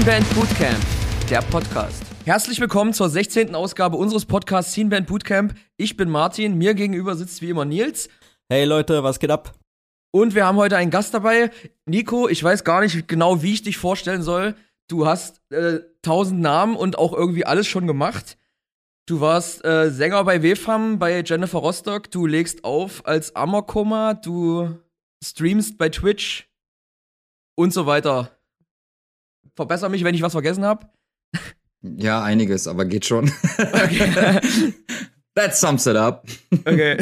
Scene Band Bootcamp, der Podcast. Herzlich willkommen zur 16. Ausgabe unseres Podcasts Scene Band Bootcamp. Ich bin Martin, mir gegenüber sitzt wie immer Nils. Hey Leute, was geht ab? Und wir haben heute einen Gast dabei. Nico, ich weiß gar nicht genau, wie ich dich vorstellen soll. Du hast äh, tausend Namen und auch irgendwie alles schon gemacht. Du warst äh, Sänger bei WFAM, bei Jennifer Rostock. Du legst auf als Amokoma. Du streamst bei Twitch und so weiter. Verbessere mich, wenn ich was vergessen habe. Ja, einiges, aber geht schon. Okay. That sums it up. Okay.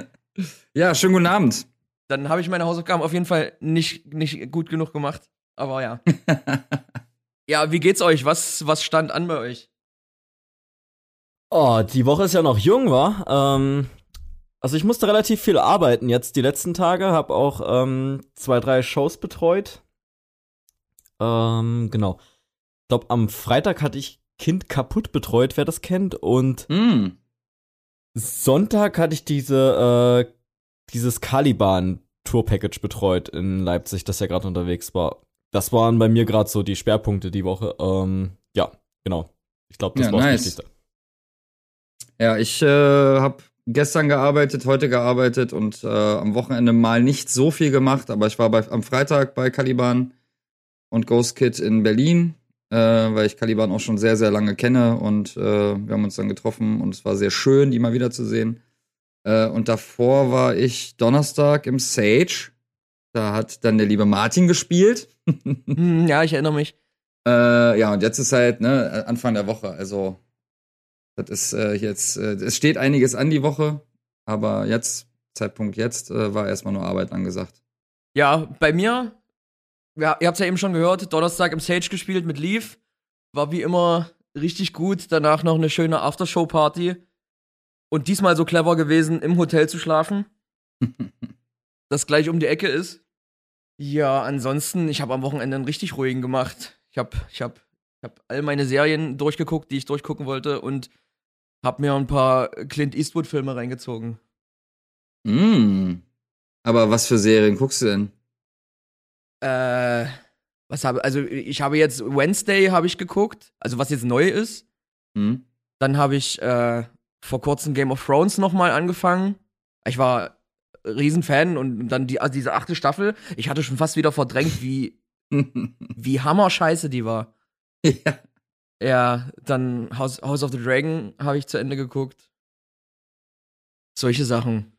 ja, schönen guten Abend. Dann habe ich meine Hausaufgaben auf jeden Fall nicht, nicht gut genug gemacht. Aber ja. ja, wie geht's euch? Was, was stand an bei euch? Oh, die Woche ist ja noch jung, war. Ähm, also ich musste relativ viel arbeiten jetzt die letzten Tage, habe auch ähm, zwei, drei Shows betreut. Ähm, genau. Ich glaube, am Freitag hatte ich Kind kaputt betreut, wer das kennt. Und mm. Sonntag hatte ich diese, äh, dieses Caliban Tour Package betreut in Leipzig, das ja gerade unterwegs war. Das waren bei mir gerade so die Schwerpunkte die Woche. Ähm, ja, genau. Ich glaube, das ja, war nice. das Wichtigste. Ja, ich äh, habe gestern gearbeitet, heute gearbeitet und äh, am Wochenende mal nicht so viel gemacht, aber ich war bei, am Freitag bei Caliban und Ghost Kid in Berlin, äh, weil ich Caliban auch schon sehr, sehr lange kenne und äh, wir haben uns dann getroffen und es war sehr schön, die mal wiederzusehen. Äh, und davor war ich Donnerstag im Sage. Da hat dann der liebe Martin gespielt. hm, ja, ich erinnere mich. Äh, ja, und jetzt ist halt ne, Anfang der Woche. Also, das ist äh, jetzt, äh, es steht einiges an die Woche, aber jetzt, Zeitpunkt jetzt, äh, war erstmal nur Arbeit angesagt. Ja, bei mir, ja, ihr habt es ja eben schon gehört, Donnerstag im Sage gespielt mit Leaf. War wie immer richtig gut. Danach noch eine schöne Aftershow-Party. Und diesmal so clever gewesen, im Hotel zu schlafen. das gleich um die Ecke ist. Ja, ansonsten, ich habe am Wochenende einen richtig ruhigen gemacht. Ich habe ich hab, ich hab all meine Serien durchgeguckt, die ich durchgucken wollte und habe mir ein paar Clint Eastwood-Filme reingezogen. Mm. Aber was für Serien guckst du denn? Äh, was habe, also ich habe jetzt Wednesday habe ich geguckt, also was jetzt neu ist. Hm? Dann habe ich äh, vor kurzem Game of Thrones nochmal angefangen. Ich war Riesenfan und dann die, also diese achte Staffel, ich hatte schon fast wieder verdrängt, wie, wie hammerscheiße die war. Ja. Ja, dann House, House of the Dragon habe ich zu Ende geguckt. Solche Sachen.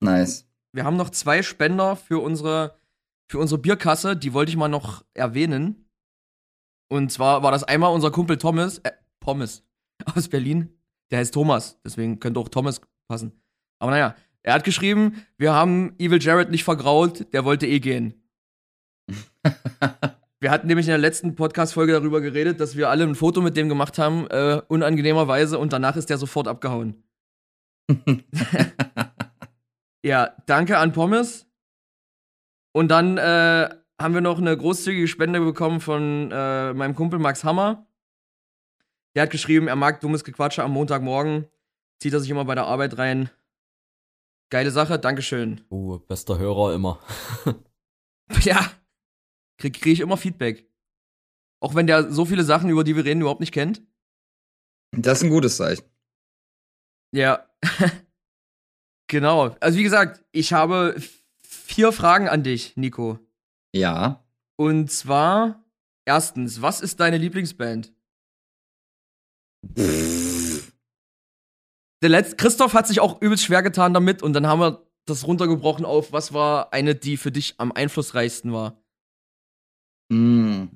Nice. Wir haben noch zwei Spender für unsere, für unsere Bierkasse, die wollte ich mal noch erwähnen. Und zwar war das einmal unser Kumpel Thomas, äh, Pommes aus Berlin. Der heißt Thomas, deswegen könnte auch Thomas passen. Aber naja, er hat geschrieben, wir haben Evil Jared nicht vergrault, der wollte eh gehen. wir hatten nämlich in der letzten Podcast-Folge darüber geredet, dass wir alle ein Foto mit dem gemacht haben, äh, unangenehmerweise, und danach ist der sofort abgehauen. ja, danke an Pommes. Und dann äh, haben wir noch eine großzügige Spende bekommen von äh, meinem Kumpel Max Hammer. Der hat geschrieben, er mag dummes Gequatsche am Montagmorgen. Zieht er sich immer bei der Arbeit rein. Geile Sache, Dankeschön. Uh, bester Hörer immer. ja. Krieg, krieg ich immer Feedback. Auch wenn der so viele Sachen, über die wir reden, überhaupt nicht kennt. Das ist ein gutes Zeichen. Ja. genau. Also wie gesagt, ich habe vier Fragen an dich, Nico. Ja. Und zwar, erstens, was ist deine Lieblingsband? Der letzte, Christoph hat sich auch übelst schwer getan damit und dann haben wir das runtergebrochen auf, was war eine, die für dich am einflussreichsten war? Mm.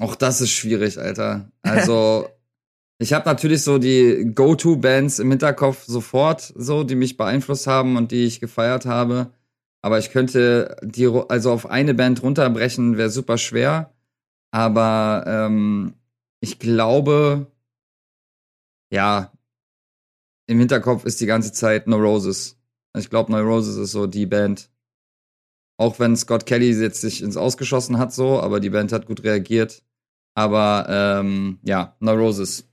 Auch das ist schwierig, Alter. Also, ich habe natürlich so die Go-To-Bands im Hinterkopf sofort, so, die mich beeinflusst haben und die ich gefeiert habe. Aber ich könnte die, also auf eine Band runterbrechen, wäre super schwer. Aber ähm, ich glaube, ja, im Hinterkopf ist die ganze Zeit No Roses. Ich glaube, No Roses ist so die Band. Auch wenn Scott Kelly jetzt sich ins Ausgeschossen hat, so, aber die Band hat gut reagiert. Aber ähm, ja, Neurosis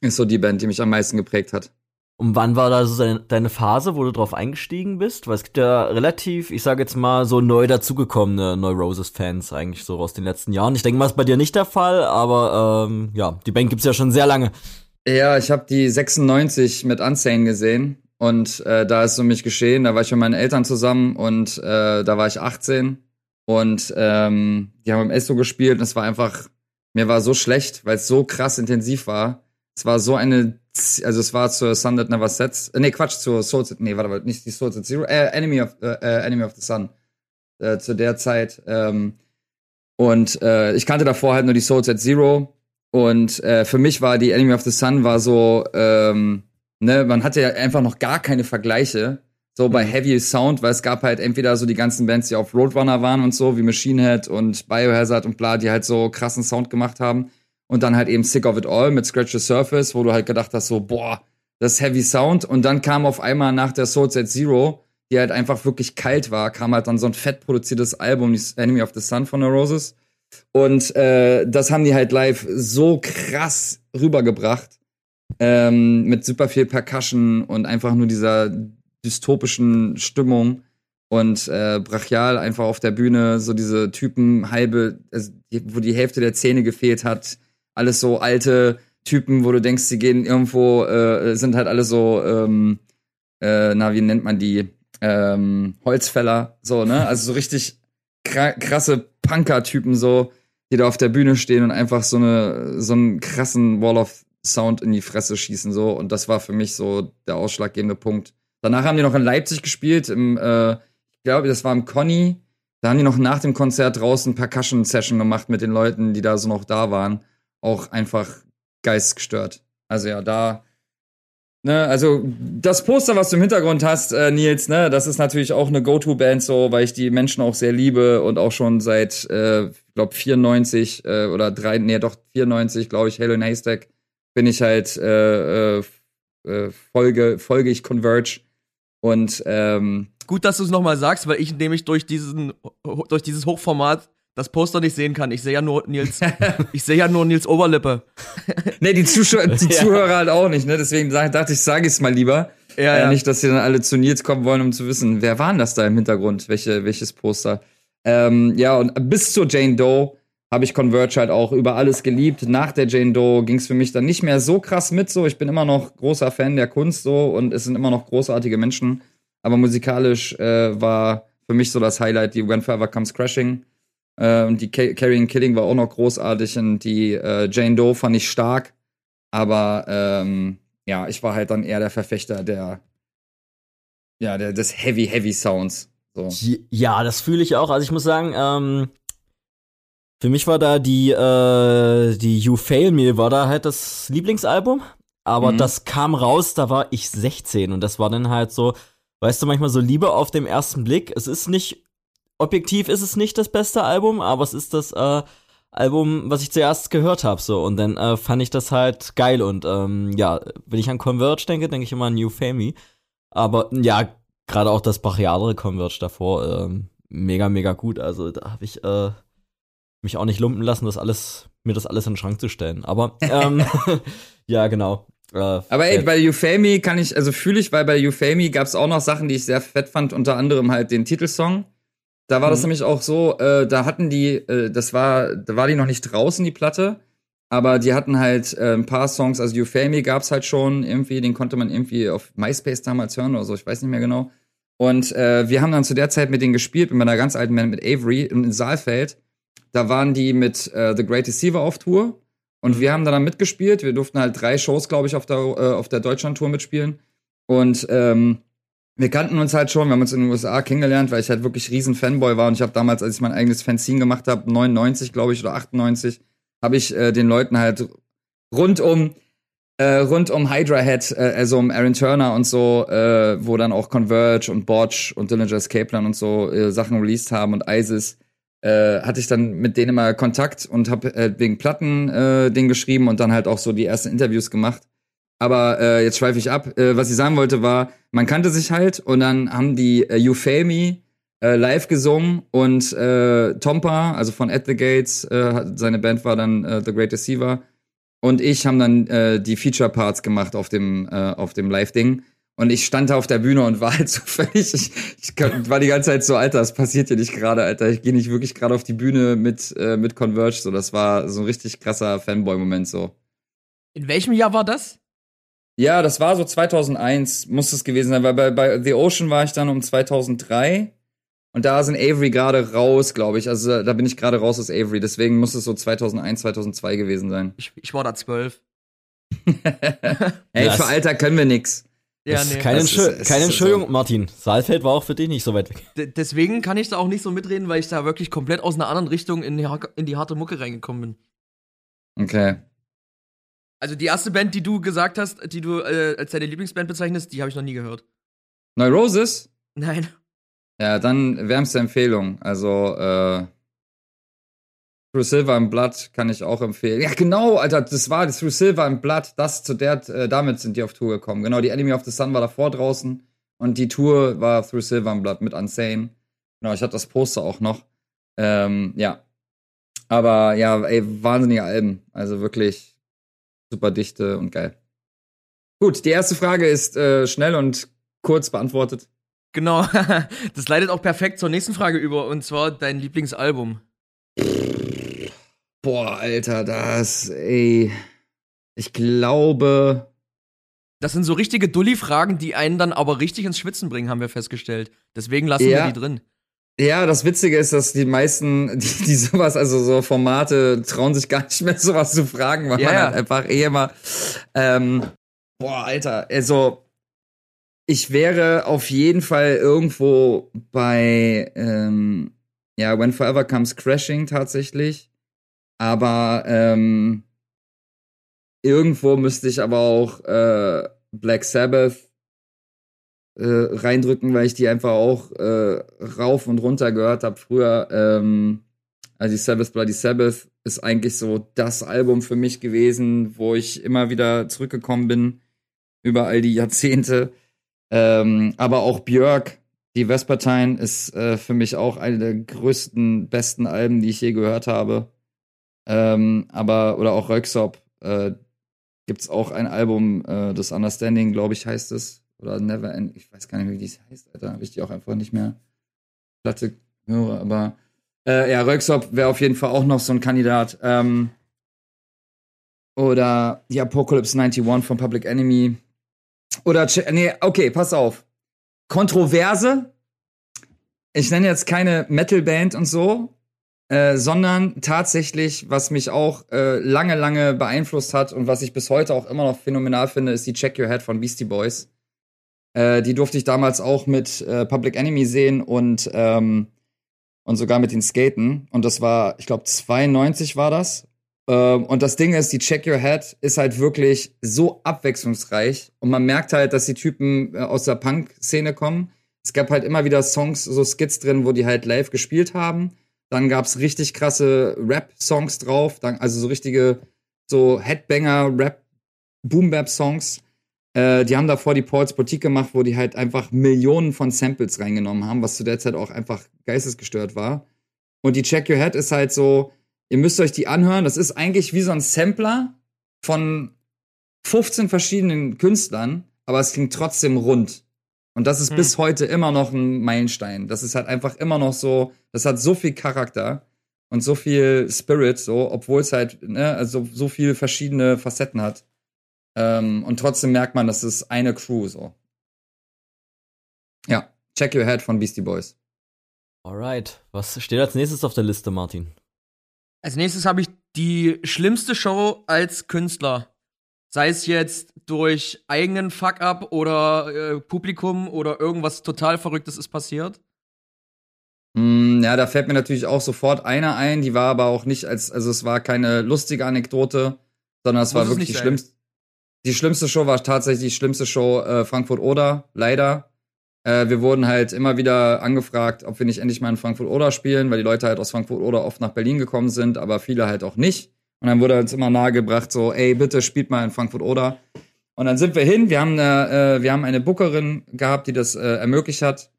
ist so die Band, die mich am meisten geprägt hat. Und wann war da so deine, Phase, wo du drauf eingestiegen bist? Weil es gibt ja relativ, ich sage jetzt mal, so neu dazugekommene Neurosis-Fans eigentlich so aus den letzten Jahren. Ich denke mal, ist bei dir nicht der Fall, aber ähm, ja, die Band gibt's ja schon sehr lange. Ja, ich habe die 96 mit Unsane gesehen und äh, da ist so mich geschehen. Da war ich mit meinen Eltern zusammen und äh, da war ich 18 und ähm, die haben im Esso gespielt und es war einfach, mir war so schlecht, weil es so krass intensiv war. Es war so eine, also es war zur Sun That Never Sets, äh, nee, Quatsch, zur Soul, nee, warte, warte, nicht die Soul Set Zero, äh, Enemy of, äh, äh, Enemy of the Sun, äh, zu der Zeit. Ähm, und äh, ich kannte davor halt nur die Soul Set Zero und äh, für mich war die Enemy of the Sun war so, ähm, ne, man hatte ja einfach noch gar keine Vergleiche so bei mhm. Heavy Sound, weil es gab halt entweder so die ganzen Bands, die auf Roadrunner waren und so, wie Machine Head und Biohazard und bla, die halt so krassen Sound gemacht haben. Und dann halt eben Sick of It All mit Scratch the Surface, wo du halt gedacht hast, so, boah, das Heavy Sound. Und dann kam auf einmal nach der Soul Set Zero, die halt einfach wirklich kalt war, kam halt dann so ein fett produziertes Album, die Enemy of the Sun von The Roses. Und äh, das haben die halt live so krass rübergebracht. Ähm, mit super viel Percussion und einfach nur dieser dystopischen Stimmung und äh, brachial einfach auf der Bühne so diese Typen halbe, also, wo die Hälfte der Zähne gefehlt hat, alles so alte Typen, wo du denkst, sie gehen irgendwo, äh, sind halt alle so, ähm, äh, na, wie nennt man die? Ähm, Holzfäller, so, ne? Also so richtig krasse Punker-Typen, so, die da auf der Bühne stehen und einfach so eine, so einen krassen Wall of Sound in die Fresse schießen, so. Und das war für mich so der ausschlaggebende Punkt Danach haben die noch in Leipzig gespielt, im, äh, ich glaube, das war im Conny. Da haben die noch nach dem Konzert draußen Percussion-Session gemacht mit den Leuten, die da so noch da waren. Auch einfach geistgestört. Also ja, da. Ne, also das Poster, was du im Hintergrund hast, äh, Nils, ne, das ist natürlich auch eine Go-To-Band so, weil ich die Menschen auch sehr liebe und auch schon seit, äh, glaube 94 äh, oder drei, nee, doch 94, glaube ich, Halo in Haystack bin ich halt äh, äh, äh folge folge ich Converge und ähm, gut, dass du es nochmal sagst, weil ich nämlich durch diesen durch dieses Hochformat das Poster nicht sehen kann. Ich sehe ja nur Nils, ich sehe ja nur Nils Oberlippe. nee, die, Zuschauer, die ja. Zuhörer halt auch nicht, ne? Deswegen dachte ich, sage ich es mal lieber. Ja, äh, ja. Nicht, dass sie dann alle zu Nils kommen wollen, um zu wissen, wer waren das da im Hintergrund? Welche, welches Poster? Ähm, ja, und bis zur Jane Doe habe ich Converge halt auch über alles geliebt. Nach der Jane Doe ging es für mich dann nicht mehr so krass mit. So, ich bin immer noch großer Fan der Kunst so und es sind immer noch großartige Menschen. Aber musikalisch äh, war für mich so das Highlight die When Forever Comes Crashing. Äh, und die Carrying Killing war auch noch großartig und die äh, Jane Doe fand ich stark. Aber ähm, ja, ich war halt dann eher der Verfechter der ja, der, des Heavy, Heavy Sounds. So. Ja, das fühle ich auch. Also ich muss sagen, ähm, für mich war da die, äh, die You Fail Me, war da halt das Lieblingsalbum. Aber mhm. das kam raus, da war ich 16 und das war dann halt so, weißt du, manchmal so Liebe auf dem ersten Blick. Es ist nicht, objektiv ist es nicht das beste Album, aber es ist das äh, Album, was ich zuerst gehört habe, so. Und dann äh, fand ich das halt geil und ähm, ja, wenn ich an Converge denke, denke ich immer an New Fame. Aber ja, gerade auch das brachialere Converge davor, ähm, mega, mega gut. Also da habe ich äh, mich auch nicht lumpen lassen, das alles, mir das alles in den Schrank zu stellen. Aber ähm, ja, genau. Äh, Aber ey, bei Euphamy kann ich, also fühle ich, weil bei Euphamy gab es auch noch Sachen, die ich sehr fett fand, unter anderem halt den Titelsong. Da war mhm. das nämlich auch so, äh, da hatten die, äh, das war, da war die noch nicht draußen, die Platte, aber die hatten halt äh, ein paar Songs, also Euphamy gab's halt schon irgendwie, den konnte man irgendwie auf MySpace damals hören oder so, ich weiß nicht mehr genau. Und äh, wir haben dann zu der Zeit mit denen gespielt, mit meiner ganz alten Band mit Avery in Saalfeld. Da waren die mit äh, The Great Deceiver auf Tour. Und mhm. wir haben dann mitgespielt. Wir durften halt drei Shows, glaube ich, auf der, äh, auf der Deutschland-Tour mitspielen. Und ähm, wir kannten uns halt schon, wir haben uns in den USA kennengelernt, weil ich halt wirklich riesen Fanboy war. Und ich habe damals, als ich mein eigenes Fanzine gemacht habe, 99, glaube ich, oder 98, habe ich äh, den Leuten halt rund um äh, rund um Hydra Head, äh, also um Aaron Turner und so, äh, wo dann auch Converge und Botch und Dillinger Escape Plan und so äh, Sachen released haben und ISIS äh, hatte ich dann mit denen mal Kontakt und habe äh, wegen Platten äh, den geschrieben und dann halt auch so die ersten Interviews gemacht. Aber äh, jetzt schweife ich ab. Äh, was ich sagen wollte war, man kannte sich halt und dann haben die äh, You Fail Me äh, live gesungen und äh, Tompa, also von At the Gates, äh, seine Band war dann äh, The Great Deceiver und ich haben dann äh, die Feature Parts gemacht auf dem äh, auf dem Live Ding und ich stand da auf der Bühne und war halt so völlig ich, ich war die ganze Zeit so Alter, das passiert hier nicht gerade, Alter, ich gehe nicht wirklich gerade auf die Bühne mit äh, mit Converge so, das war so ein richtig krasser Fanboy Moment so. In welchem Jahr war das? Ja, das war so 2001 muss es gewesen sein, weil bei, bei The Ocean war ich dann um 2003 und da sind Avery gerade raus, glaube ich. Also da bin ich gerade raus aus Avery. Deswegen muss es so 2001, 2002 gewesen sein. Ich, ich war da zwölf. Ey, für Alter können wir nix. Ja, nee. Keine, ist, keine Entschuldigung, so. Martin. Saalfeld war auch für dich nicht so weit weg. D deswegen kann ich da auch nicht so mitreden, weil ich da wirklich komplett aus einer anderen Richtung in die, in die harte Mucke reingekommen bin. Okay. Also die erste Band, die du gesagt hast, die du äh, als deine Lieblingsband bezeichnest, die habe ich noch nie gehört. Neurosis? Nein. Ja, dann wärmste Empfehlung. Also, äh, Through Silver and Blood kann ich auch empfehlen. Ja, genau, Alter, das war Through Silver and Blood, das zu der, äh, damit sind die auf Tour gekommen. Genau, die Enemy of the Sun war davor draußen und die Tour war Through Silver and Blood mit Unsane. Genau, ich hatte das Poster auch noch. Ähm, ja. Aber ja, ey, wahnsinnige Alben. Also wirklich super dichte und geil. Gut, die erste Frage ist äh, schnell und kurz beantwortet. Genau, das leitet auch perfekt zur nächsten Frage über, und zwar dein Lieblingsalbum. Boah, Alter, das, ey. Ich glaube. Das sind so richtige Dulli-Fragen, die einen dann aber richtig ins Schwitzen bringen, haben wir festgestellt. Deswegen lassen ja. wir die drin. Ja, das Witzige ist, dass die meisten, die, die sowas, also so Formate, trauen sich gar nicht mehr sowas zu fragen, weil ja, man halt einfach eh immer, ähm, boah, Alter, also, ich wäre auf jeden Fall irgendwo bei ähm, ja, When Forever Comes Crashing tatsächlich. Aber ähm, irgendwo müsste ich aber auch äh, Black Sabbath äh, reindrücken, weil ich die einfach auch äh, rauf und runter gehört habe früher. Ähm, also die Sabbath Bloody Sabbath ist eigentlich so das Album für mich gewesen, wo ich immer wieder zurückgekommen bin über all die Jahrzehnte. Ähm, aber auch Björk, die Vespertine, ist äh, für mich auch eine der größten, besten Alben, die ich je gehört habe. Ähm, aber, oder auch Röksop, äh, gibt's auch ein Album, äh, das Understanding, glaube ich, heißt es. Oder Never End, ich weiß gar nicht, wie dies heißt, Alter. Habe ich die auch einfach nicht mehr Platte höre, aber äh, ja, Röksop wäre auf jeden Fall auch noch so ein Kandidat. Ähm, oder die Apocalypse 91 von Public Enemy oder, nee, okay, pass auf. Kontroverse. Ich nenne jetzt keine Metalband und so, äh, sondern tatsächlich, was mich auch äh, lange, lange beeinflusst hat und was ich bis heute auch immer noch phänomenal finde, ist die Check Your Head von Beastie Boys. Äh, die durfte ich damals auch mit äh, Public Enemy sehen und, ähm, und sogar mit den Skaten. Und das war, ich glaube, 92 war das. Ähm, und das Ding ist, die Check Your Head ist halt wirklich so abwechslungsreich und man merkt halt, dass die Typen äh, aus der Punk-Szene kommen. Es gab halt immer wieder Songs, so Skits drin, wo die halt live gespielt haben. Dann gab's richtig krasse Rap-Songs drauf, dann, also so richtige so Headbanger, Rap, Boom-Bap-Songs. Äh, die haben davor die Paul's Boutique gemacht, wo die halt einfach Millionen von Samples reingenommen haben, was zu der Zeit auch einfach geistesgestört war. Und die Check Your Head ist halt so, Ihr müsst euch die anhören. Das ist eigentlich wie so ein Sampler von 15 verschiedenen Künstlern, aber es klingt trotzdem rund. Und das ist hm. bis heute immer noch ein Meilenstein. Das ist halt einfach immer noch so, das hat so viel Charakter und so viel Spirit, so, obwohl es halt, ne, also so viele verschiedene Facetten hat. Ähm, und trotzdem merkt man, das ist eine Crew, so. Ja, Check Your Head von Beastie Boys. Alright, was steht als nächstes auf der Liste, Martin? Als nächstes habe ich die schlimmste Show als Künstler. Sei es jetzt durch eigenen Fuck-up oder äh, Publikum oder irgendwas total Verrücktes ist passiert. Mm, ja, da fällt mir natürlich auch sofort einer ein, die war aber auch nicht als, also es war keine lustige Anekdote, sondern es Muss war wirklich es die schlimmste. Die schlimmste Show war tatsächlich die schlimmste Show äh, Frankfurt-Oder, leider. Äh, wir wurden halt immer wieder angefragt, ob wir nicht endlich mal in Frankfurt-Oder spielen, weil die Leute halt aus Frankfurt-Oder oft nach Berlin gekommen sind, aber viele halt auch nicht. Und dann wurde uns immer nahegebracht, so, ey, bitte spielt mal in Frankfurt-Oder. Und dann sind wir hin, wir haben eine, äh, wir haben eine Bookerin gehabt, die das äh, ermöglicht hat.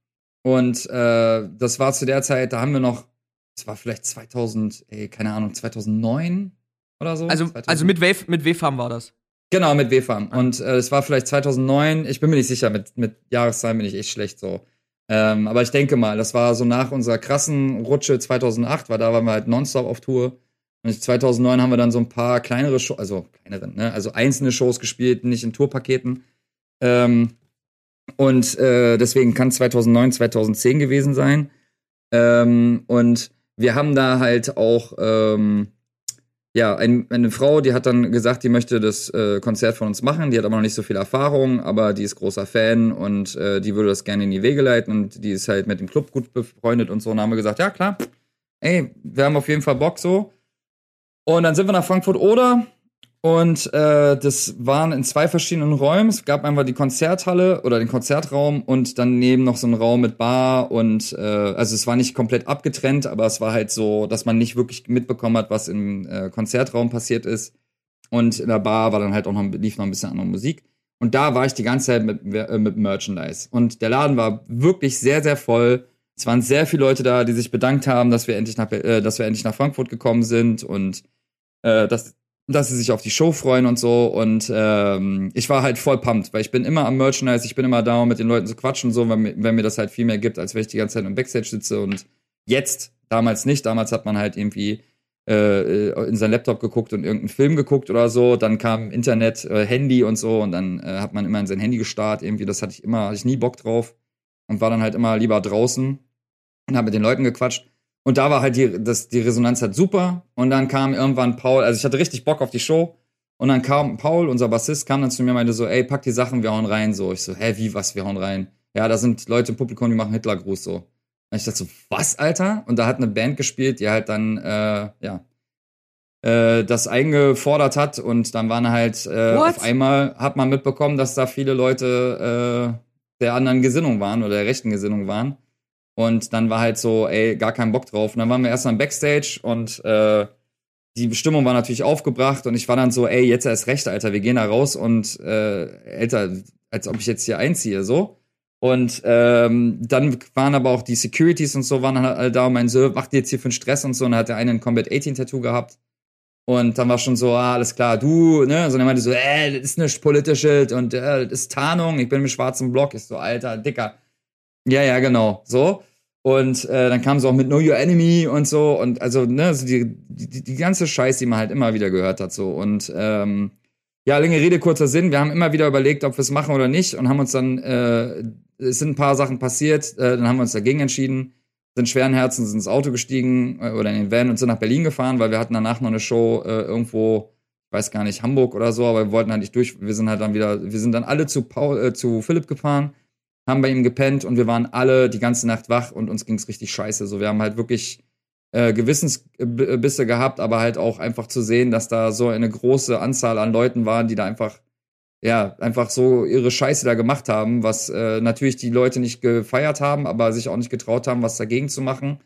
Und äh, das war zu der Zeit, da haben wir noch, das war vielleicht 2000, ey, keine Ahnung, 2009 oder so. Also, 2000. also mit Wave, mit Wave war das. Genau, mit WFAM. Und äh, es war vielleicht 2009. Ich bin mir nicht sicher, mit, mit Jahreszahlen bin ich echt schlecht so. Ähm, aber ich denke mal, das war so nach unserer krassen Rutsche 2008, weil da waren wir halt nonstop auf Tour. Und 2009 haben wir dann so ein paar kleinere Shows, also kleinere, ne, also einzelne Shows gespielt, nicht in Tourpaketen. Ähm, und äh, deswegen kann 2009, 2010 gewesen sein. Ähm, und wir haben da halt auch ähm, ja, ein, eine Frau, die hat dann gesagt, die möchte das äh, Konzert von uns machen. Die hat aber noch nicht so viel Erfahrung, aber die ist großer Fan und äh, die würde das gerne in die Wege leiten und die ist halt mit dem Club gut befreundet und so. Und haben wir gesagt, ja klar, ey, wir haben auf jeden Fall Bock so. Und dann sind wir nach Frankfurt oder und äh, das waren in zwei verschiedenen Räumen. Es gab einfach die Konzerthalle oder den Konzertraum und daneben noch so ein Raum mit Bar und äh, also es war nicht komplett abgetrennt, aber es war halt so, dass man nicht wirklich mitbekommen hat, was im äh, Konzertraum passiert ist. Und in der Bar war dann halt auch noch lief noch ein bisschen andere Musik. Und da war ich die ganze Zeit mit, äh, mit Merchandise. Und der Laden war wirklich sehr, sehr voll. Es waren sehr viele Leute da, die sich bedankt haben, dass wir endlich nach, äh, dass wir endlich nach Frankfurt gekommen sind und äh, dass dass sie sich auf die Show freuen und so. Und ähm, ich war halt voll pumped, weil ich bin immer am Merchandise, ich bin immer da, um mit den Leuten zu quatschen und so, wenn, wenn mir das halt viel mehr gibt, als wenn ich die ganze Zeit im Backstage sitze. Und jetzt, damals nicht, damals hat man halt irgendwie äh, in seinen Laptop geguckt und irgendeinen Film geguckt oder so. Dann kam Internet, äh, Handy und so und dann äh, hat man immer in sein Handy gestarrt. Irgendwie, das hatte ich immer, hatte ich nie Bock drauf und war dann halt immer lieber draußen und habe mit den Leuten gequatscht. Und da war halt die, das, die Resonanz halt super. Und dann kam irgendwann Paul, also ich hatte richtig Bock auf die Show. Und dann kam Paul, unser Bassist, kam dann zu mir und meinte so, ey, pack die Sachen, wir hauen rein. So, ich so, hä, wie, was, wir hauen rein? Ja, da sind Leute im Publikum, die machen Hitlergruß so. Und ich dachte so, was, Alter? Und da hat eine Band gespielt, die halt dann, äh, ja, äh, das eingefordert hat. Und dann waren halt, äh, auf einmal hat man mitbekommen, dass da viele Leute äh, der anderen Gesinnung waren oder der rechten Gesinnung waren. Und dann war halt so, ey, gar keinen Bock drauf. Und dann waren wir erstmal im Backstage und äh, die Stimmung war natürlich aufgebracht und ich war dann so, ey, jetzt erst recht, Alter, wir gehen da raus und äh, Alter, als ob ich jetzt hier einziehe, so. Und ähm, dann waren aber auch die Securities und so, waren halt da und meinen so, macht ihr jetzt hier für einen Stress und so. Und dann hat der eine ein Combat 18 Tattoo gehabt. Und dann war schon so, ah, alles klar, du, ne? So, dann meinte so, ey, das ist nicht politisches und äh, das ist Tarnung, ich bin mit schwarzem Block. Ich so, Alter, Dicker, ja, ja, genau. So. Und äh, dann kam es auch mit Know Your Enemy und so. Und also, ne, also die, die, die ganze Scheiß, die man halt immer wieder gehört hat. so Und ähm, ja, lange Rede, kurzer Sinn. Wir haben immer wieder überlegt, ob wir es machen oder nicht und haben uns dann, äh, es sind ein paar Sachen passiert, äh, dann haben wir uns dagegen entschieden, sind schweren Herzens ins Auto gestiegen äh, oder in den Van und sind nach Berlin gefahren, weil wir hatten danach noch eine Show äh, irgendwo, ich weiß gar nicht, Hamburg oder so, aber wir wollten halt nicht durch. Wir sind halt dann wieder, wir sind dann alle zu Paul, äh, zu Philipp gefahren haben bei ihm gepennt und wir waren alle die ganze Nacht wach und uns ging's richtig scheiße. So, wir haben halt wirklich äh, Gewissensbisse gehabt, aber halt auch einfach zu sehen, dass da so eine große Anzahl an Leuten waren, die da einfach, ja, einfach so ihre Scheiße da gemacht haben, was äh, natürlich die Leute nicht gefeiert haben, aber sich auch nicht getraut haben, was dagegen zu machen.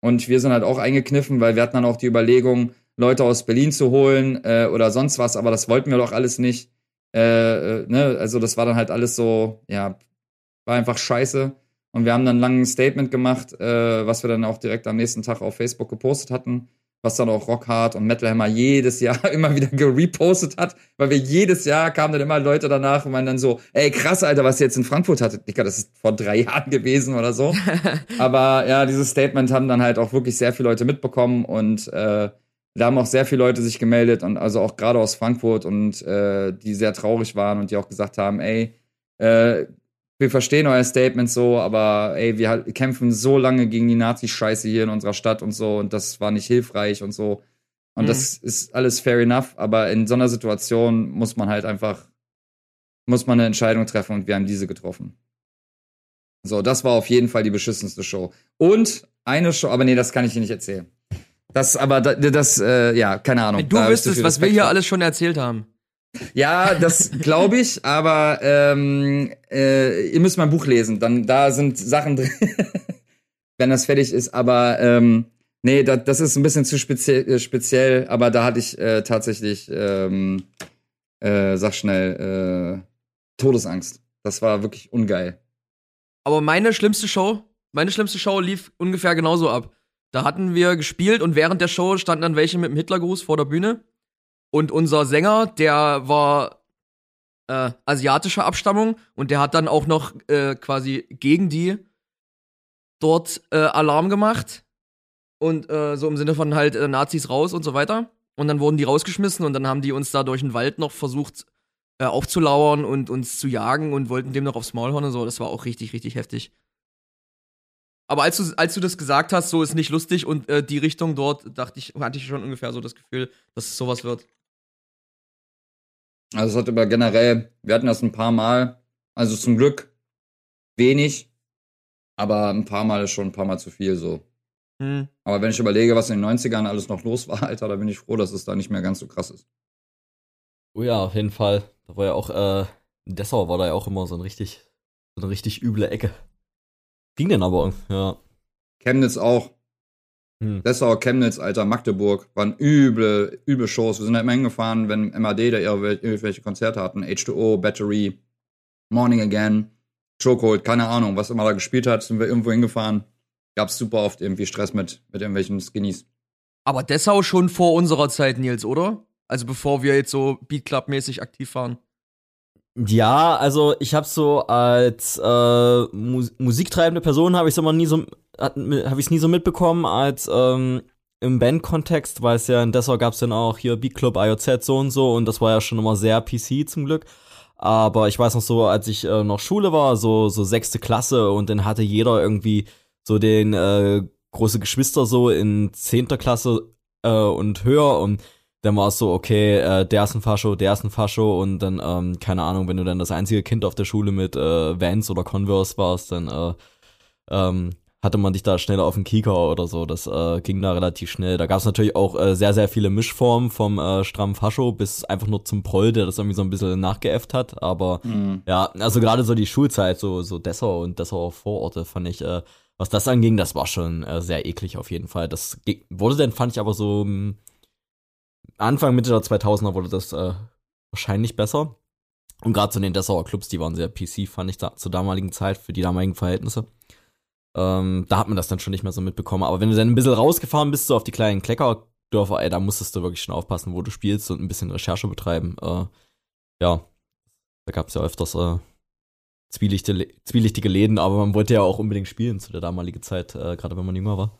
Und wir sind halt auch eingekniffen, weil wir hatten dann auch die Überlegung, Leute aus Berlin zu holen äh, oder sonst was, aber das wollten wir doch alles nicht. Äh, äh, ne? Also das war dann halt alles so, ja, war einfach scheiße. Und wir haben dann lang ein Statement gemacht, äh, was wir dann auch direkt am nächsten Tag auf Facebook gepostet hatten, was dann auch Rockhard und Metal Hammer jedes Jahr immer wieder gerepostet hat, weil wir jedes Jahr kamen dann immer Leute danach und waren dann so, ey krass, Alter, was ihr jetzt in Frankfurt hattet. Digga, das ist vor drei Jahren gewesen oder so. Aber ja, dieses Statement haben dann halt auch wirklich sehr viele Leute mitbekommen und äh, da haben auch sehr viele Leute sich gemeldet und also auch gerade aus Frankfurt und äh, die sehr traurig waren und die auch gesagt haben, ey, äh, wir verstehen euer Statement so, aber ey, wir halt kämpfen so lange gegen die Nazi-Scheiße hier in unserer Stadt und so und das war nicht hilfreich und so. Und mhm. das ist alles fair enough, aber in so einer Situation muss man halt einfach, muss man eine Entscheidung treffen und wir haben diese getroffen. So, das war auf jeden Fall die beschissenste Show. Und eine Show, aber nee, das kann ich dir nicht erzählen. Das, aber das, das äh, ja, keine Ahnung. Wenn du wüsstest, was wir hier alles schon erzählt haben. Ja, das glaube ich, aber ähm, äh, ihr müsst mein Buch lesen. Dann da sind Sachen drin, wenn das fertig ist. Aber ähm, nee, da, das ist ein bisschen zu speziell, äh, speziell. Aber da hatte ich äh, tatsächlich, ähm, äh, sag schnell, äh, Todesangst. Das war wirklich ungeil. Aber meine schlimmste Show meine schlimmste Show lief ungefähr genauso ab. Da hatten wir gespielt und während der Show standen dann welche mit dem Hitlergruß vor der Bühne. Und unser Sänger, der war äh, asiatischer Abstammung und der hat dann auch noch äh, quasi gegen die dort äh, Alarm gemacht. Und äh, so im Sinne von halt äh, Nazis raus und so weiter. Und dann wurden die rausgeschmissen und dann haben die uns da durch den Wald noch versucht äh, aufzulauern und uns zu jagen und wollten dem noch aufs Maul hauen und so. Das war auch richtig, richtig heftig. Aber als du, als du das gesagt hast, so ist nicht lustig und äh, die Richtung dort, dachte ich, hatte ich schon ungefähr so das Gefühl, dass es sowas wird. Also es hat aber generell, wir hatten das ein paar Mal, also zum Glück wenig, aber ein paar Mal ist schon ein paar Mal zu viel so. Hm. Aber wenn ich überlege, was in den 90ern alles noch los war, Alter, da bin ich froh, dass es da nicht mehr ganz so krass ist. Oh ja, auf jeden Fall. Da war ja auch, äh, Dessau war da ja auch immer so ein richtig, so eine richtig üble Ecke. Ging denn aber, ja. Chemnitz auch. Hm. Dessau, Chemnitz, Alter, Magdeburg waren üble, üble Shows. Wir sind halt immer hingefahren, wenn MAD da irgendwel- irgendwelche Konzerte hatten. H2O, Battery, Morning Again, Chokehold, keine Ahnung, was immer da gespielt hat, sind wir irgendwo hingefahren. Gab's super oft irgendwie Stress mit, mit irgendwelchen Skinnies. Aber Dessau schon vor unserer Zeit, Nils, oder? Also bevor wir jetzt so Beat Club-mäßig aktiv waren. Ja, also ich habe so als äh, Mus musiktreibende Person habe ich immer nie so habe ich es nie so mitbekommen als ähm, im Bandkontext, weil es ja in Dessau gab es dann auch hier Beat Club IOZ so und so und das war ja schon immer sehr PC zum Glück. Aber ich weiß noch so, als ich äh, noch Schule war, so so sechste Klasse und dann hatte jeder irgendwie so den äh, große Geschwister so in zehnter Klasse äh, und höher und dann war es so, okay, äh, der ist ein Fascho, der ist ein Fascho und dann, ähm, keine Ahnung, wenn du dann das einzige Kind auf der Schule mit äh, Vans oder Converse warst, dann äh, ähm, hatte man dich da schneller auf den Kieker oder so. Das äh, ging da relativ schnell. Da gab es natürlich auch äh, sehr, sehr viele Mischformen vom äh, strammen Fascho bis einfach nur zum Proll, der das irgendwie so ein bisschen nachgeäfft hat. Aber Mhm. ja, also gerade so die Schulzeit, so, so Dessau und Dessauer Vororte fand ich, äh, was das anging, das war schon äh, sehr eklig auf jeden Fall. Das wurde dann, fand ich aber so mh, Anfang, Mitte der 2000er wurde das äh, wahrscheinlich besser. Und gerade zu den Dessauer Clubs, die waren sehr PC, fand ich da zur damaligen Zeit, für die damaligen Verhältnisse. Ähm, da hat man das dann schon nicht mehr so mitbekommen. Aber wenn du dann ein bisschen rausgefahren bist, so auf die kleinen Kleckerdörfer, ey, da musstest du wirklich schon aufpassen, wo du spielst und ein bisschen Recherche betreiben. Äh, ja, da gab es ja öfters äh, zwielichte, zwielichtige Läden, aber man wollte ja auch unbedingt spielen zu der damaligen Zeit, äh, gerade wenn man jünger war.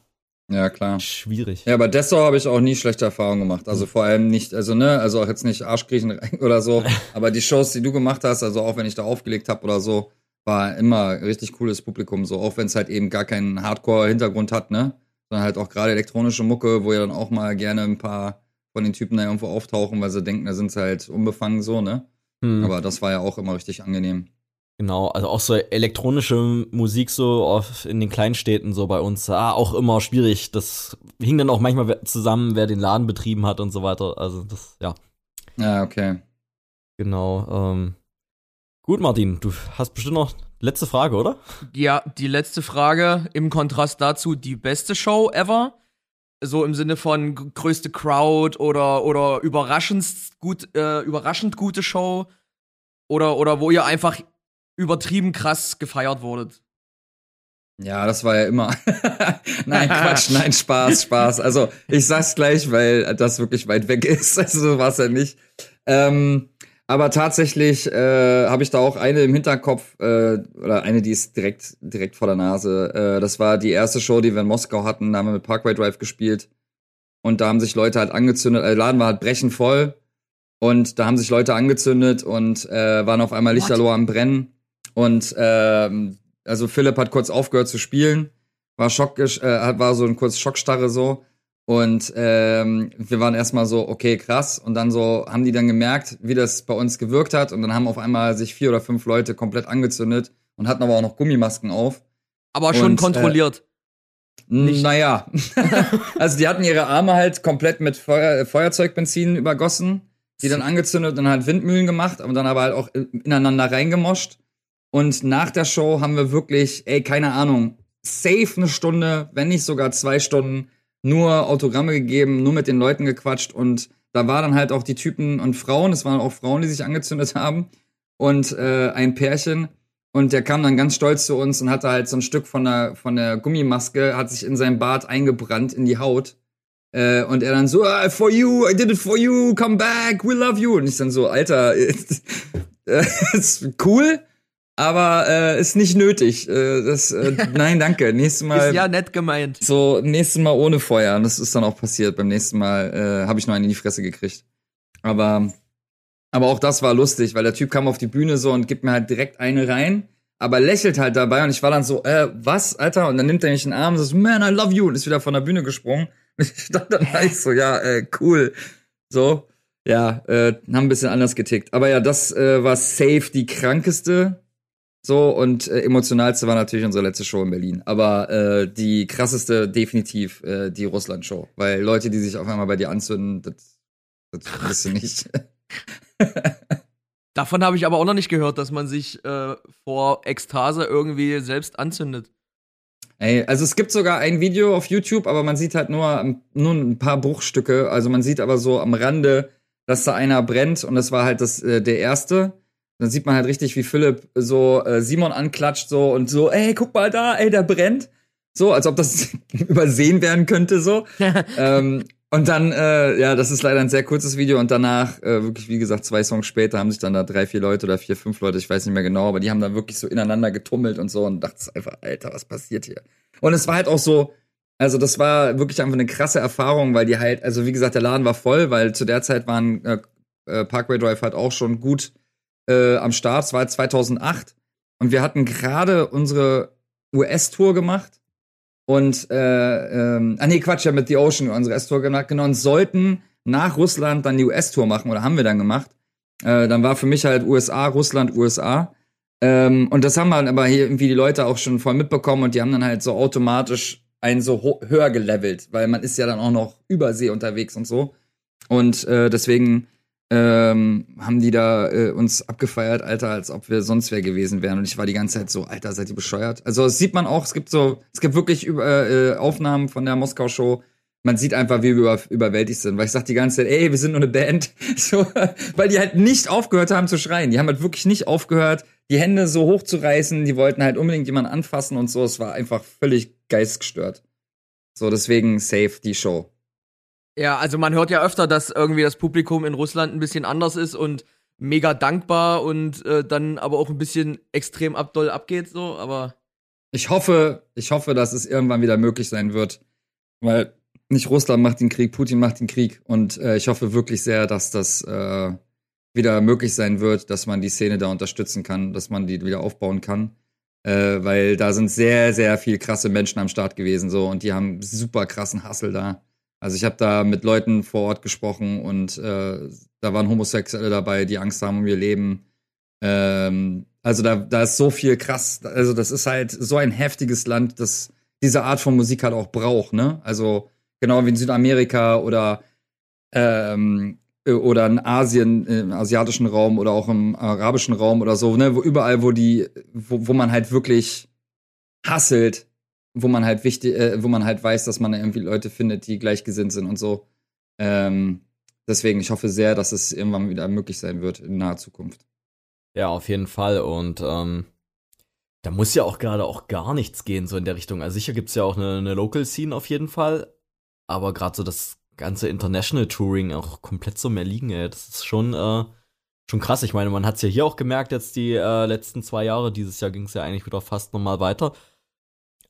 Ja, klar. Schwierig. Ja, bei Dessau habe ich auch nie schlechte Erfahrungen gemacht. Also vor allem nicht, also ne, also auch jetzt nicht Arschkriechen oder so, aber die Shows, die du gemacht hast, also auch wenn ich da aufgelegt habe oder so, war immer richtig cooles Publikum, so auch wenn es halt eben gar keinen Hardcore-Hintergrund hat, ne, sondern halt auch gerade elektronische Mucke, wo ja dann auch mal gerne ein paar von den Typen da irgendwo auftauchen, weil sie denken, da sind sie halt unbefangen so, ne. Hm. Aber das war ja auch immer richtig angenehm. Genau, also auch so elektronische Musik so auf, in den Kleinstädten so bei uns, ah, auch immer schwierig. Das hing dann auch manchmal zusammen, wer den Laden betrieben hat und so weiter. Also das, ja, Ja, okay. genau. Ähm. Gut, Martin, du hast bestimmt noch letzte Frage, oder? Ja, die letzte Frage im Kontrast dazu, die beste Show ever? So im Sinne von größte Crowd oder, oder überraschend, gut, äh, überraschend gute Show? Oder, oder wo ihr einfach übertrieben krass gefeiert wurdet? Ja, das war ja immer. nein, Quatsch, nein, Spaß, Spaß. Also, ich sag's gleich, weil das wirklich weit weg ist. Also, so war's ja nicht. Ähm, aber tatsächlich äh, habe ich da auch eine im Hinterkopf, äh, oder eine, die ist direkt, direkt vor der Nase. Äh, das war die erste Show, die wir in Moskau hatten. Da haben wir mit Parkway Drive gespielt. Und da haben sich Leute halt angezündet. Der Laden war halt brechend voll. Und da haben sich Leute angezündet und äh, waren auf einmal Lichterloh am Brennen. Und ähm, also Philipp hat kurz aufgehört zu spielen, war Schock, äh, war so ein kurz Schockstarre so. Und ähm, wir waren erstmal so, okay, krass. Und dann so haben die dann gemerkt, wie das bei uns gewirkt hat. Und dann haben auf einmal sich vier oder fünf Leute komplett angezündet und hatten aber auch noch Gummimasken auf. Aber schon Und, äh, kontrolliert. Nicht- Naja. also die hatten ihre Arme halt komplett mit Feuer, Feuerzeugbenzin übergossen, die dann angezündet und halt Windmühlen gemacht, aber dann aber halt auch ineinander reingemoscht. Und nach der Show haben wir wirklich, ey, keine Ahnung, safe eine Stunde, wenn nicht sogar zwei Stunden, nur Autogramme gegeben, nur mit den Leuten gequatscht und da war dann halt auch die Typen und Frauen, es waren auch Frauen, die sich angezündet haben und äh, ein Pärchen Und der kam dann ganz stolz zu uns und hatte halt so ein Stück von der, von der Gummimaske, hat sich in sein Bart eingebrannt in die Haut. Äh, und er dann so, ah, for you, I did it for you, come back, we love you. Und ich dann so, Alter, ist cool, aber äh, ist nicht nötig. Äh, das, äh, nein, danke. Nächstes Mal. Ist ja nett gemeint. So, nächstes Mal ohne Feuer. Und das ist dann auch passiert. Beim nächsten Mal äh, habe ich noch einen in die Fresse gekriegt. Aber, aber auch das war lustig, weil der Typ kam auf die Bühne so und gibt mir halt direkt eine rein, aber lächelt halt dabei und ich war dann so, äh, was, Alter? Und dann nimmt er mich in den Arm und so, man, I love you und ist wieder von der Bühne gesprungen. Und ich stand dann halt so, ja, äh, cool. So, ja, äh, haben ein bisschen anders getickt. Aber ja, das äh, war safe die krankeste so, und äh, emotionalste war natürlich unsere letzte Show in Berlin. Aber äh, die krasseste definitiv äh, die Russland-Show. Weil Leute, die sich auf einmal bei dir anzünden, das, das wirst du nicht. Davon habe ich aber auch noch nicht gehört, dass man sich äh, vor Ekstase irgendwie selbst anzündet. Ey, also es gibt sogar ein Video auf YouTube, aber man sieht halt nur, nur ein paar Bruchstücke. Also man sieht aber so am Rande, dass da einer brennt und das war halt das, äh, der erste dann sieht man halt richtig, wie Philipp so äh, Simon anklatscht so und so, ey, guck mal da, ey, der brennt. So, als ob das übersehen werden könnte, so. ähm, und dann, äh, ja, das ist leider ein sehr kurzes Video und danach, äh, wirklich, wie gesagt, zwei Songs später haben sich dann da drei, vier Leute oder vier, fünf Leute, ich weiß nicht mehr genau, aber die haben da wirklich so ineinander getummelt und so und dachte einfach, Alter, was passiert hier? Und es war halt auch so, also das war wirklich einfach eine krasse Erfahrung, weil die halt, also wie gesagt, der Laden war voll, weil zu der Zeit waren äh, äh Parkway Drive halt auch schon gut äh, am Start. Es war 2008 und wir hatten gerade unsere US-Tour gemacht und äh, ähm, ah nee Quatsch ja mit The Ocean unsere US-Tour gemacht genau und sollten nach Russland dann die US-Tour machen oder haben wir dann gemacht. Äh, dann war für mich halt USA Russland USA ähm, und das haben dann aber hier irgendwie die Leute auch schon voll mitbekommen und die haben dann halt so automatisch einen so höher gelevelt, weil man ist ja dann auch noch übersee unterwegs und so und äh, deswegen ähm, haben die da äh, uns abgefeiert, Alter, als ob wir sonst wer gewesen wären. Und ich war die ganze Zeit so, Alter, seid ihr bescheuert? Also das sieht man auch, es gibt so, es gibt wirklich äh, Aufnahmen von der Moskau-Show. Man sieht einfach, wie wir über, überwältigt sind, weil ich sag die ganze Zeit, ey, wir sind nur eine Band. So, weil die halt nicht aufgehört haben zu schreien. Die haben halt wirklich nicht aufgehört, die Hände so hoch zu reißen. Die wollten halt unbedingt jemanden anfassen und so. Es war einfach völlig geistgestört. So, deswegen safe die Show. Ja, also man hört ja öfter, dass irgendwie das Publikum in Russland ein bisschen anders ist und mega dankbar und äh, dann aber auch ein bisschen extrem abdoll abgeht, so, aber. Ich hoffe, ich hoffe, dass es irgendwann wieder möglich sein wird. Weil nicht Russland macht den Krieg, Putin macht den Krieg. Und äh, ich hoffe wirklich sehr, dass das äh, wieder möglich sein wird, dass man die Szene da unterstützen kann, dass man die wieder aufbauen kann. Äh, weil da sind sehr, sehr viel krasse Menschen am Start gewesen so und die haben super krassen Hassel da. Also ich habe da mit Leuten vor Ort gesprochen und äh, da waren Homosexuelle dabei, die Angst haben um ihr Leben. Ähm, also da, da ist so viel krass. Also das ist halt so ein heftiges Land, das diese Art von Musik halt auch braucht, ne? Also genau wie in Südamerika oder ähm, oder in Asien, im asiatischen Raum oder auch im arabischen Raum oder so, ne? Wo überall, wo die, wo, wo man halt wirklich hasselt, wo man halt wichtig, äh, wo man halt weiß, dass man irgendwie Leute findet, die gleichgesinnt sind und so. Ähm, deswegen, ich hoffe sehr, dass es irgendwann wieder möglich sein wird in naher Zukunft. Ja, auf jeden Fall. Und ähm, da muss ja auch gerade auch gar nichts gehen, so in der Richtung. Also sicher gibt's ja auch eine, eine Local Scene auf jeden Fall. Aber gerade so das ganze International Touring auch komplett so mehr liegen, ey. Das ist schon, äh, schon krass. Ich meine, man hat's ja hier auch gemerkt, jetzt die äh, letzten zwei Jahre. Dieses Jahr ging's ja eigentlich wieder fast nochmal weiter.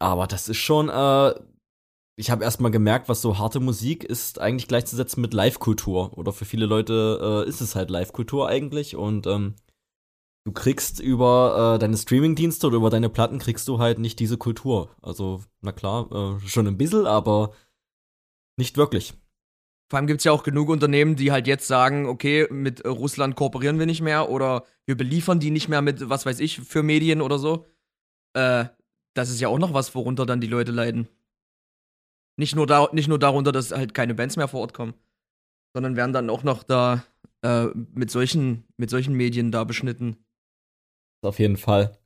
Aber das ist schon, äh, ich habe erstmal gemerkt, was so harte Musik ist eigentlich gleichzusetzen mit Live-Kultur. Oder für viele Leute äh, ist es halt Live-Kultur eigentlich. Und ähm, du kriegst über äh, deine Streaming-Dienste oder über deine Platten kriegst du halt nicht diese Kultur. Also, na klar, äh, schon ein bisschen, aber nicht wirklich. Vor allem gibt es ja auch genug Unternehmen, die halt jetzt sagen, okay, mit Russland kooperieren wir nicht mehr oder wir beliefern die nicht mehr mit, was weiß ich, für Medien oder so. Äh, das ist ja auch noch was, worunter dann die Leute leiden. Nicht nur, da, nicht nur darunter, dass halt keine Bands mehr vor Ort kommen, sondern werden dann auch noch da äh, mit, solchen, mit solchen Medien da beschnitten. Auf jeden Fall.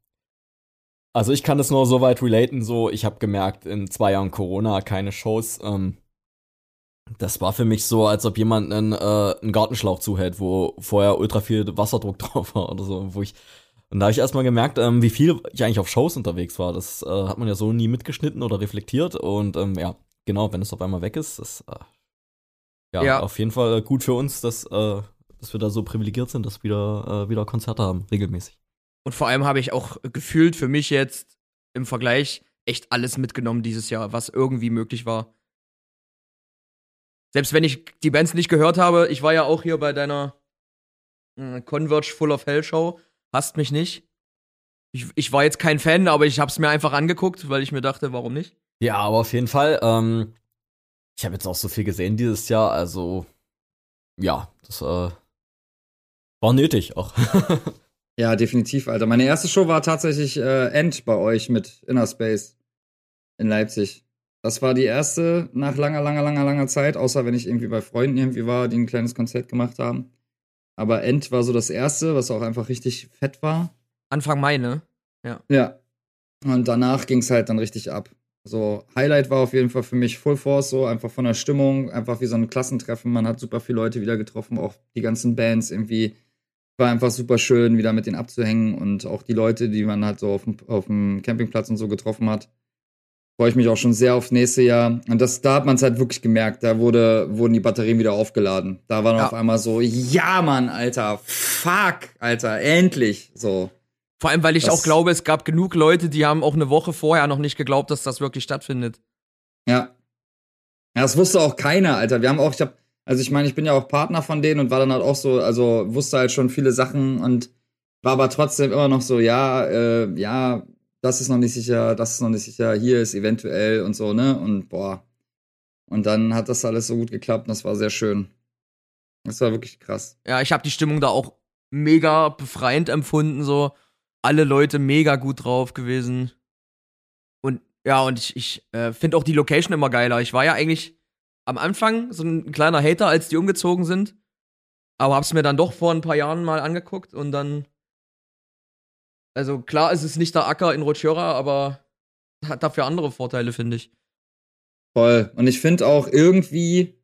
Also ich kann das nur so weit relaten, so ich habe gemerkt, in zwei Jahren Corona keine Shows. Ähm, das war für mich so, als ob jemand einen, äh, einen Gartenschlauch zuhält, wo vorher ultra viel Wasserdruck drauf war oder so, wo ich Und da habe ich erstmal gemerkt, ähm, wie viel ich eigentlich auf Shows unterwegs war. Das äh, hat man ja so nie mitgeschnitten oder reflektiert. Und ähm, ja, genau, wenn es auf einmal weg ist, das äh, ja, Ja. auf jeden Fall gut für uns, dass, äh, dass wir da so privilegiert sind, dass wir wieder, äh, wieder Konzerte haben, regelmäßig. Und vor allem habe ich auch gefühlt für mich jetzt im Vergleich echt alles mitgenommen dieses Jahr, was irgendwie möglich war. Selbst wenn ich die Bands nicht gehört habe, ich war ja auch hier bei deiner äh, Converge Full of Hell Show, hasst mich nicht. Ich, ich war jetzt kein Fan, aber ich habe es mir einfach angeguckt, weil ich mir dachte, warum nicht? Ja, aber auf jeden Fall, ähm, ich habe jetzt auch so viel gesehen dieses Jahr, also ja, das äh, war nötig auch. Ja, definitiv, Alter. Meine erste Show war tatsächlich äh, End bei euch mit Inner Space in Leipzig. Das war die erste nach langer, langer, langer, langer Zeit, außer wenn ich irgendwie bei Freunden irgendwie war, die ein kleines Konzert gemacht haben. Aber End war so das erste, was auch einfach richtig fett war. Anfang Mai, ne? Ja. Und danach ging es halt dann richtig ab. So, Highlight war auf jeden Fall für mich Full Force, so einfach von der Stimmung, einfach wie so ein Klassentreffen. Man hat super viele Leute wieder getroffen, auch die ganzen Bands irgendwie. War einfach super schön, wieder mit denen abzuhängen und auch die Leute, die man halt so auf dem, auf dem Campingplatz und so getroffen hat. Freue ich mich auch schon sehr aufs nächste Jahr. Und das, da hat man es halt wirklich gemerkt. Da wurde, wurden die Batterien wieder aufgeladen. Da war dann Ja. auf einmal so, ja, Mann, Alter, fuck, Alter, endlich. So. Vor allem, weil ich Das- auch glaube, es gab genug Leute, die haben auch eine Woche vorher noch nicht geglaubt, dass das wirklich stattfindet. Ja. Ja, das wusste auch keiner, Alter. Wir haben auch, ich hab, also ich meine, ich bin ja auch Partner von denen und war dann halt auch so, also wusste halt schon viele Sachen und war aber trotzdem immer noch so, ja, äh, ja, das ist noch nicht sicher, das ist noch nicht sicher, hier ist eventuell und so, ne? Und boah. Und dann hat das alles so gut geklappt und das war sehr schön. Das war wirklich krass. Ja, ich habe die Stimmung da auch mega befreiend empfunden, so. Alle Leute mega gut drauf gewesen. Und ja, und ich, ich äh, finde auch die Location immer geiler. Ich war ja eigentlich am Anfang so ein kleiner Hater, als die umgezogen sind. Aber hab's mir dann doch vor ein paar Jahren mal angeguckt und dann. Also klar ist es nicht der Acker in Rotschöra, aber hat dafür andere Vorteile, finde ich. Voll. Und ich finde auch irgendwie,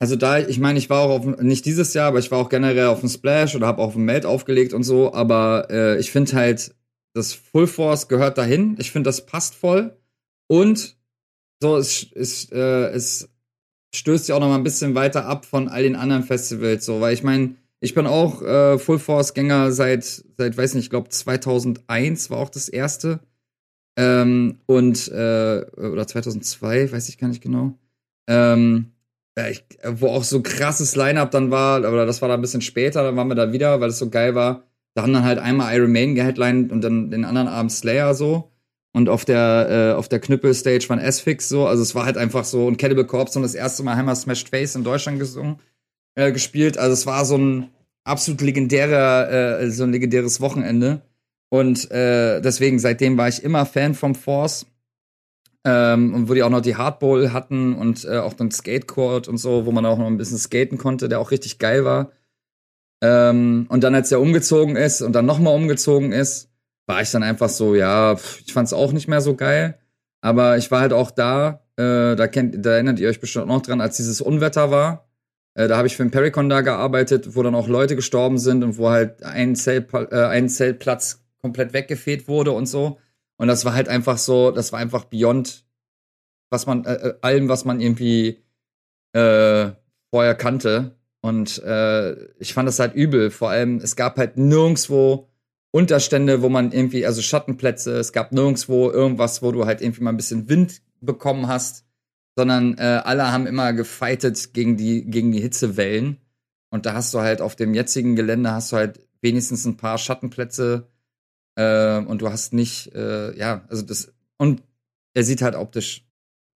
also da, ich meine, ich war auch auf, nicht dieses Jahr, aber ich war auch generell auf dem Splash oder habe auf dem Meld aufgelegt und so, aber äh, ich finde halt, das Full Force gehört dahin. Ich finde, das passt voll. Und so, es, es, äh, es stößt ja auch noch mal ein bisschen weiter ab von all den anderen Festivals, so, weil ich meine, ich bin auch äh, Full Force Gänger seit, seit, weiß nicht, ich glaube 2001 war auch das erste. Ähm, und, äh, oder 2002, weiß ich gar nicht genau. Ähm, ich, wo auch so krasses Line-Up dann war, aber das war dann ein bisschen später, dann waren wir da wieder, weil es so geil war. Da haben dann halt einmal Iron Maiden geheadlined und dann den anderen Abend Slayer so. Und auf der, äh, auf der Knüppel-Stage waren S-Fix so. Also es war halt einfach so. Und Cannibal Corpse haben das erste Mal Hammer Smashed Face in Deutschland gesungen, äh, gespielt. Also es war so ein absolut legendärer, äh, so ein legendäres Wochenende. Und äh, deswegen, seitdem war ich immer Fan vom Force. Ähm, und wo die auch noch die Hardball hatten und äh, auch den Skatecourt und so, wo man auch noch ein bisschen skaten konnte, der auch richtig geil war. Ähm, und dann, als er umgezogen ist und dann nochmal umgezogen ist, war ich dann einfach so, ja, pff, ich fand's auch nicht mehr so geil. Aber ich war halt auch da, äh, da kennt, da erinnert ihr euch bestimmt noch dran, als dieses Unwetter war. Äh, da habe ich für den Pericon da gearbeitet, wo dann auch Leute gestorben sind und wo halt ein, Zelt, äh, ein Zeltplatz komplett weggefegt wurde und so. Und das war halt einfach so, das war einfach beyond was man, äh, äh, allem, was man irgendwie äh, vorher kannte. Und äh, ich fand das halt übel. Vor allem, es gab halt nirgendwo Unterstände, wo man irgendwie, also Schattenplätze, es gab nirgendwo irgendwas, wo du halt irgendwie mal ein bisschen Wind bekommen hast, sondern äh, alle haben immer gefightet gegen die, gegen die Hitzewellen. Und da hast du halt auf dem jetzigen Gelände hast du halt wenigstens ein paar Schattenplätze äh, und du hast nicht, äh, ja, also das, und er sieht halt optisch,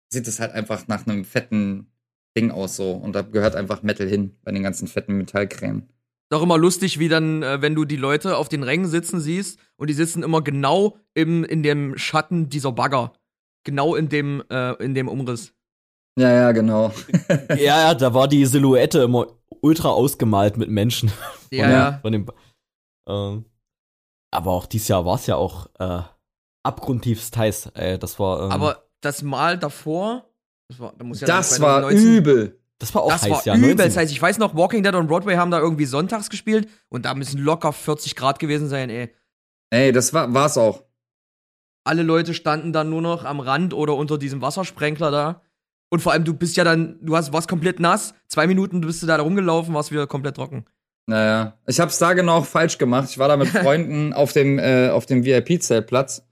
sieht es halt einfach nach einem fetten Ding aus so. Und da gehört einfach Metal hin bei den ganzen fetten Metallkrämen. Ist auch immer lustig, wie dann, äh, wenn du die Leute auf den Rängen sitzen siehst und die sitzen immer genau im, in dem Schatten dieser Bagger. Genau in dem, äh, in dem Umriss. Ja, ja, genau. ja, ja, da war die Silhouette immer ultra ausgemalt mit Menschen. Ja, Ja. ja. Von dem, ähm, aber auch dieses Jahr war es ja auch äh, abgrundtiefst heiß. Ey, das war, ähm, Aber das Mal davor, das war, da muss ja Das war 2019 übel. das war auch Das heiß, war ja. übel. 19. Das heißt, ich weiß noch, Walking Dead und Broadway haben da irgendwie sonntags gespielt und da müssen locker 40 Grad gewesen sein, ey. Ey, das war war's auch. Alle Leute standen dann nur noch am Rand oder unter diesem Wassersprenkler da. Und vor allem, du bist ja dann, du hast, warst komplett nass. Zwei Minuten bist du da rumgelaufen, warst wieder komplett trocken. Naja, ich hab's da genau falsch gemacht. Ich war da mit Freunden auf dem, äh, auf dem VIP-Zeltplatz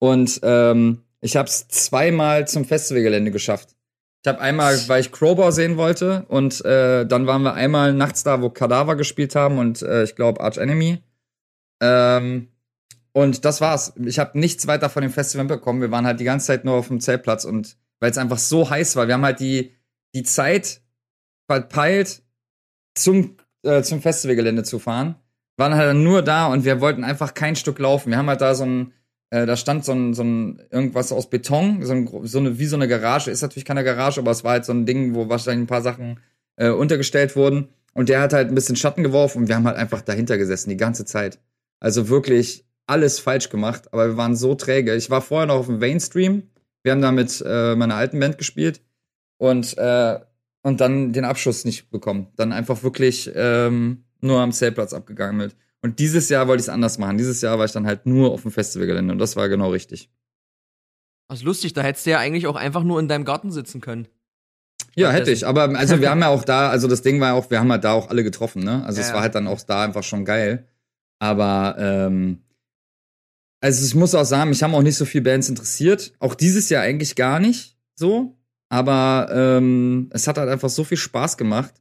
und ähm, ich hab's zweimal zum Festivalgelände geschafft. Ich habe einmal, weil ich Crowbar sehen wollte und äh, dann waren wir einmal nachts da, wo Kadaver gespielt haben und äh, ich glaube Arch Enemy. Ähm, und das war's. Ich habe nichts weiter von dem Festival bekommen. Wir waren halt die ganze Zeit nur auf dem Zeltplatz und weil es einfach so heiß war, wir haben halt die, die Zeit verpeilt, zum, äh, zum Festivalgelände zu fahren. Waren halt nur da und wir wollten einfach kein Stück laufen. Wir haben halt da so ein, äh, da stand so ein, so ein irgendwas aus Beton, so, ein, so eine, wie so eine Garage. Ist natürlich keine Garage, aber es war halt so ein Ding, wo wahrscheinlich ein paar Sachen äh, untergestellt wurden. Und der hat halt ein bisschen Schatten geworfen und wir haben halt einfach dahinter gesessen, die ganze Zeit. Also wirklich alles falsch gemacht, aber wir waren so träge. Ich war vorher noch auf dem Mainstream. Wir haben da mit äh, meiner alten Band gespielt und, äh, und dann den Abschuss nicht bekommen. Dann einfach wirklich ähm, nur am Zeltplatz abgegangen mit. Und dieses Jahr wollte ich es anders machen. Dieses Jahr war ich dann halt nur auf dem Festivalgelände und das war genau richtig. Das ist lustig, da hättest du ja eigentlich auch einfach nur in deinem Garten sitzen können. Ja, hätte ich. Aber also wir haben ja auch da, also das Ding war ja auch, wir haben halt da auch alle getroffen, ne? Also Ja, es war halt dann auch da einfach schon geil. Aber ähm, also ich muss auch sagen, mich haben auch nicht so viele Bands interessiert. Auch dieses Jahr eigentlich gar nicht so. Aber ähm, es hat halt einfach so viel Spaß gemacht.